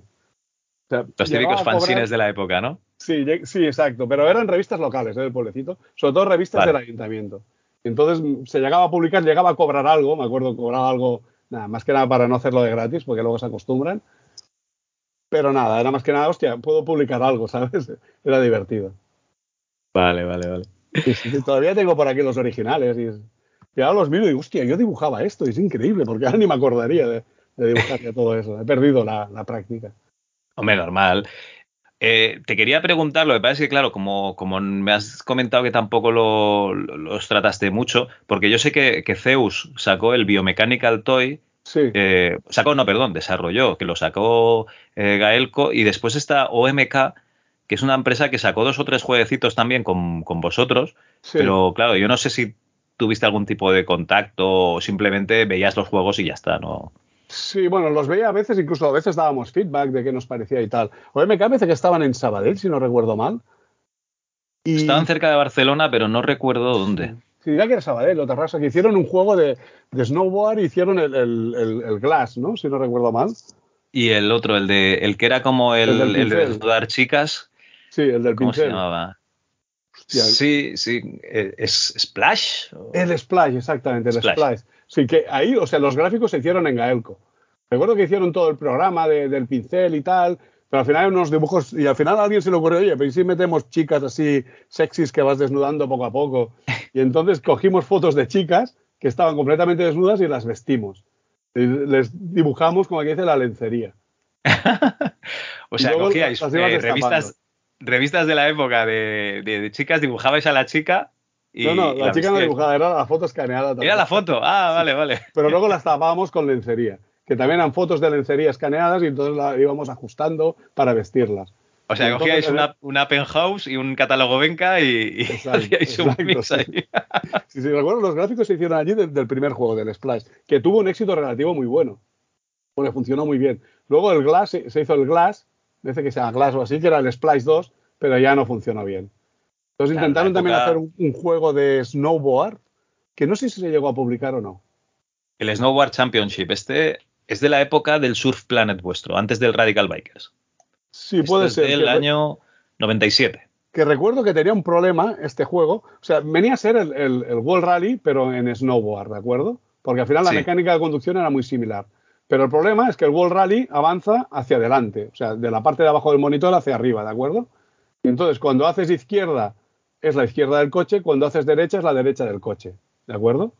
Los típicos fanzines de la época, ¿no? Sí, sí, exacto. Pero eran revistas locales ¿eh? del pueblecito, sobre todo revistas del ayuntamiento. Entonces se llegaba a publicar, llegaba a cobrar algo, me acuerdo, cobraba algo, nada, más que nada para no hacerlo de gratis, porque luego se acostumbran. Pero nada, era más que nada, hostia, puedo publicar algo, ¿sabes? Era divertido. Vale, vale, vale. todavía tengo por aquí los originales. Y, ahora los miro y digo, hostia, yo dibujaba esto, y es increíble, porque ahora ni me acordaría de, dibujar todo eso. He perdido la, práctica. Hombre, normal. Eh, te quería preguntar, lo que pasa es que, claro, como, como me has comentado que tampoco los trataste mucho, porque yo sé que, que, Zeus sacó el Biomechanical Toy. Sí. Eh, sacó, no, perdón, desarrolló, que lo sacó eh, Gaelco, y después está OMK, que es una empresa que sacó dos o tres jueguecitos también con, vosotros, pero claro, yo no sé si tuviste algún tipo de contacto o simplemente veías los juegos y ya está, ¿no? Sí, bueno, los veía a veces, incluso a veces dábamos feedback de qué nos parecía y tal. O me parece que estaban en Sabadell, si no recuerdo mal. Estaban cerca de Barcelona, pero no recuerdo dónde. Diría que era Sabadell o Terrassa, que hicieron un juego de, snowboard y hicieron el, el, Glass, ¿no? Si no recuerdo mal. Y el otro, el de el que era como el, el, de desnudar chicas. Sí, el del ¿Cómo se llamaba? Sí, sí, eh, ¿es Splash? El Splash, exactamente, el Splash. Sí, que ahí, o sea, los gráficos se hicieron en Gaelco. Recuerdo que hicieron todo el programa del pincel y tal, pero al final hay unos dibujos y al final a alguien se le ocurrió, oye, pero si metemos chicas así sexys que vas desnudando poco a poco? Y entonces cogimos fotos de chicas que estaban completamente desnudas y las vestimos. Les dibujamos, como aquí dice, la lencería. o sea, cogíais eh, revistas, revistas de la época de, chicas, dibujabais a la chica. Y, no, no, la, chica no dibujaba, era la foto escaneada. También. Era la foto, ah, vale, vale. Pero luego las tapábamos con lencería, que también eran fotos de lencería escaneadas y entonces las íbamos ajustando para vestirlas. O sea, cogíais una, una, penthouse y un catálogo Benca y, hacíais un mix ahí. Sí. sí, recuerdo, los gráficos se hicieron allí del primer juego, del Splash, que tuvo un éxito relativo muy bueno, porque funcionó muy bien. Luego el Glass, se hizo el Glass, dice que sea Glass o así, que era el Splice 2, pero ya no funcionó bien. Entonces intentaron también hacer un, juego de snowboard, que no sé si se llegó a publicar o no. El Snowboard Championship, este es de la época del Surf Planet vuestro, antes del Radical Bikers. Sí, puede ser. Es del año 97. Que recuerdo que tenía un problema este juego. O sea, venía a ser el, el, World Rally, pero en snowboard, ¿de acuerdo? Porque al final la mecánica de conducción era muy similar. Pero el problema es que el World Rally avanza hacia adelante, o sea, de la parte de abajo del monitor hacia arriba, ¿de acuerdo? Y entonces, cuando haces izquierda, es la izquierda del coche, cuando haces derecha, es la derecha del coche, ¿de acuerdo?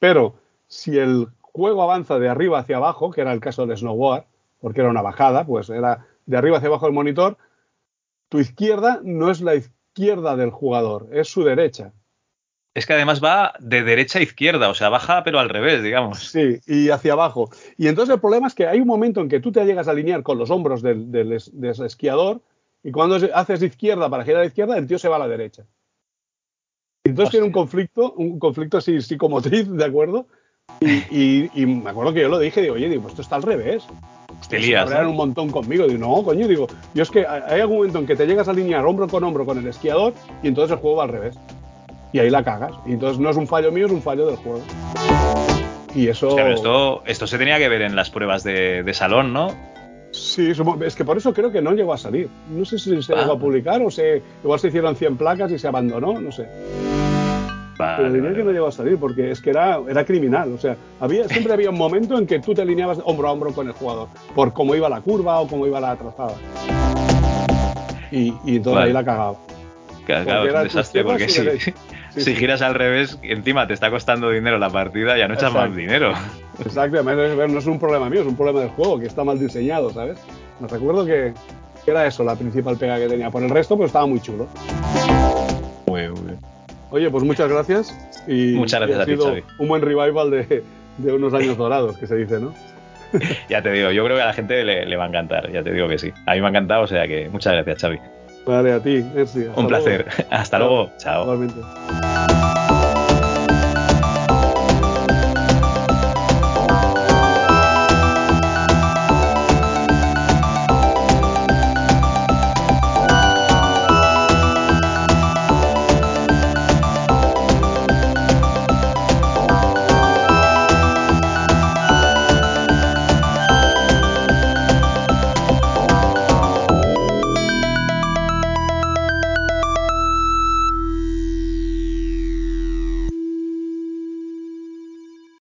Pero si el juego avanza de arriba hacia abajo, que era el caso del snowboard, porque era una bajada, pues era de arriba hacia abajo del monitor, tu izquierda no es la izquierda del jugador, es su derecha. Es que además va de derecha a izquierda, o sea, baja pero al revés, digamos. Sí, y hacia abajo. Y entonces el problema es que hay un momento en que tú te llegas a alinear con los hombros del, del esquiador y cuando haces izquierda para girar a la izquierda, el tío se va a la derecha. Entonces tiene un conflicto, un conflicto así psicomotriz, ¿de acuerdo? Y, me acuerdo que yo lo dije, digo, oye, digo, pues esto está al revés. Te lías. un montón conmigo. Digo, no, coño, digo, yo es que hay algún momento en que te llegas a alinear hombro con hombro con el esquiador y entonces el juego va al revés. Y ahí la cagas. Y entonces no es un fallo mío, es un fallo del juego. Y eso. esto, esto se tenía que ver en las pruebas de, salón, ¿no? Sí, es que por eso creo que no llegó a salir. No sé si se llegó a ah. publicar o se, igual se hicieron 100 placas y se abandonó, no sé pero diría que no llegó a salir porque es que era, era criminal. O sea, había, siempre había un momento en que tú te alineabas hombro a hombro con el jugador por cómo iba la curva o cómo iba la trazada. Y, y entonces ahí la cagaba. Claro, es un desastre porque si, giras al revés, encima te está costando dinero la partida, ya no echas más dinero. Exactamente, no es un problema mío, es un problema del juego, que está mal diseñado, ¿sabes? Me recuerdo que era eso la principal pega que tenía. Por el resto, pues estaba muy chulo. Muy, muy bien. Oye, pues muchas gracias. Y, muchas gracias ha sido Un buen revival de, unos años dorados, que se dice, ¿no? ya te digo, yo creo que a la gente le, va a encantar, ya te digo que sí. A mí me ha encantado, o sea que muchas gracias, Xavi. Vale, a ti, Un placer. Hasta luego. Chao. Igualmente.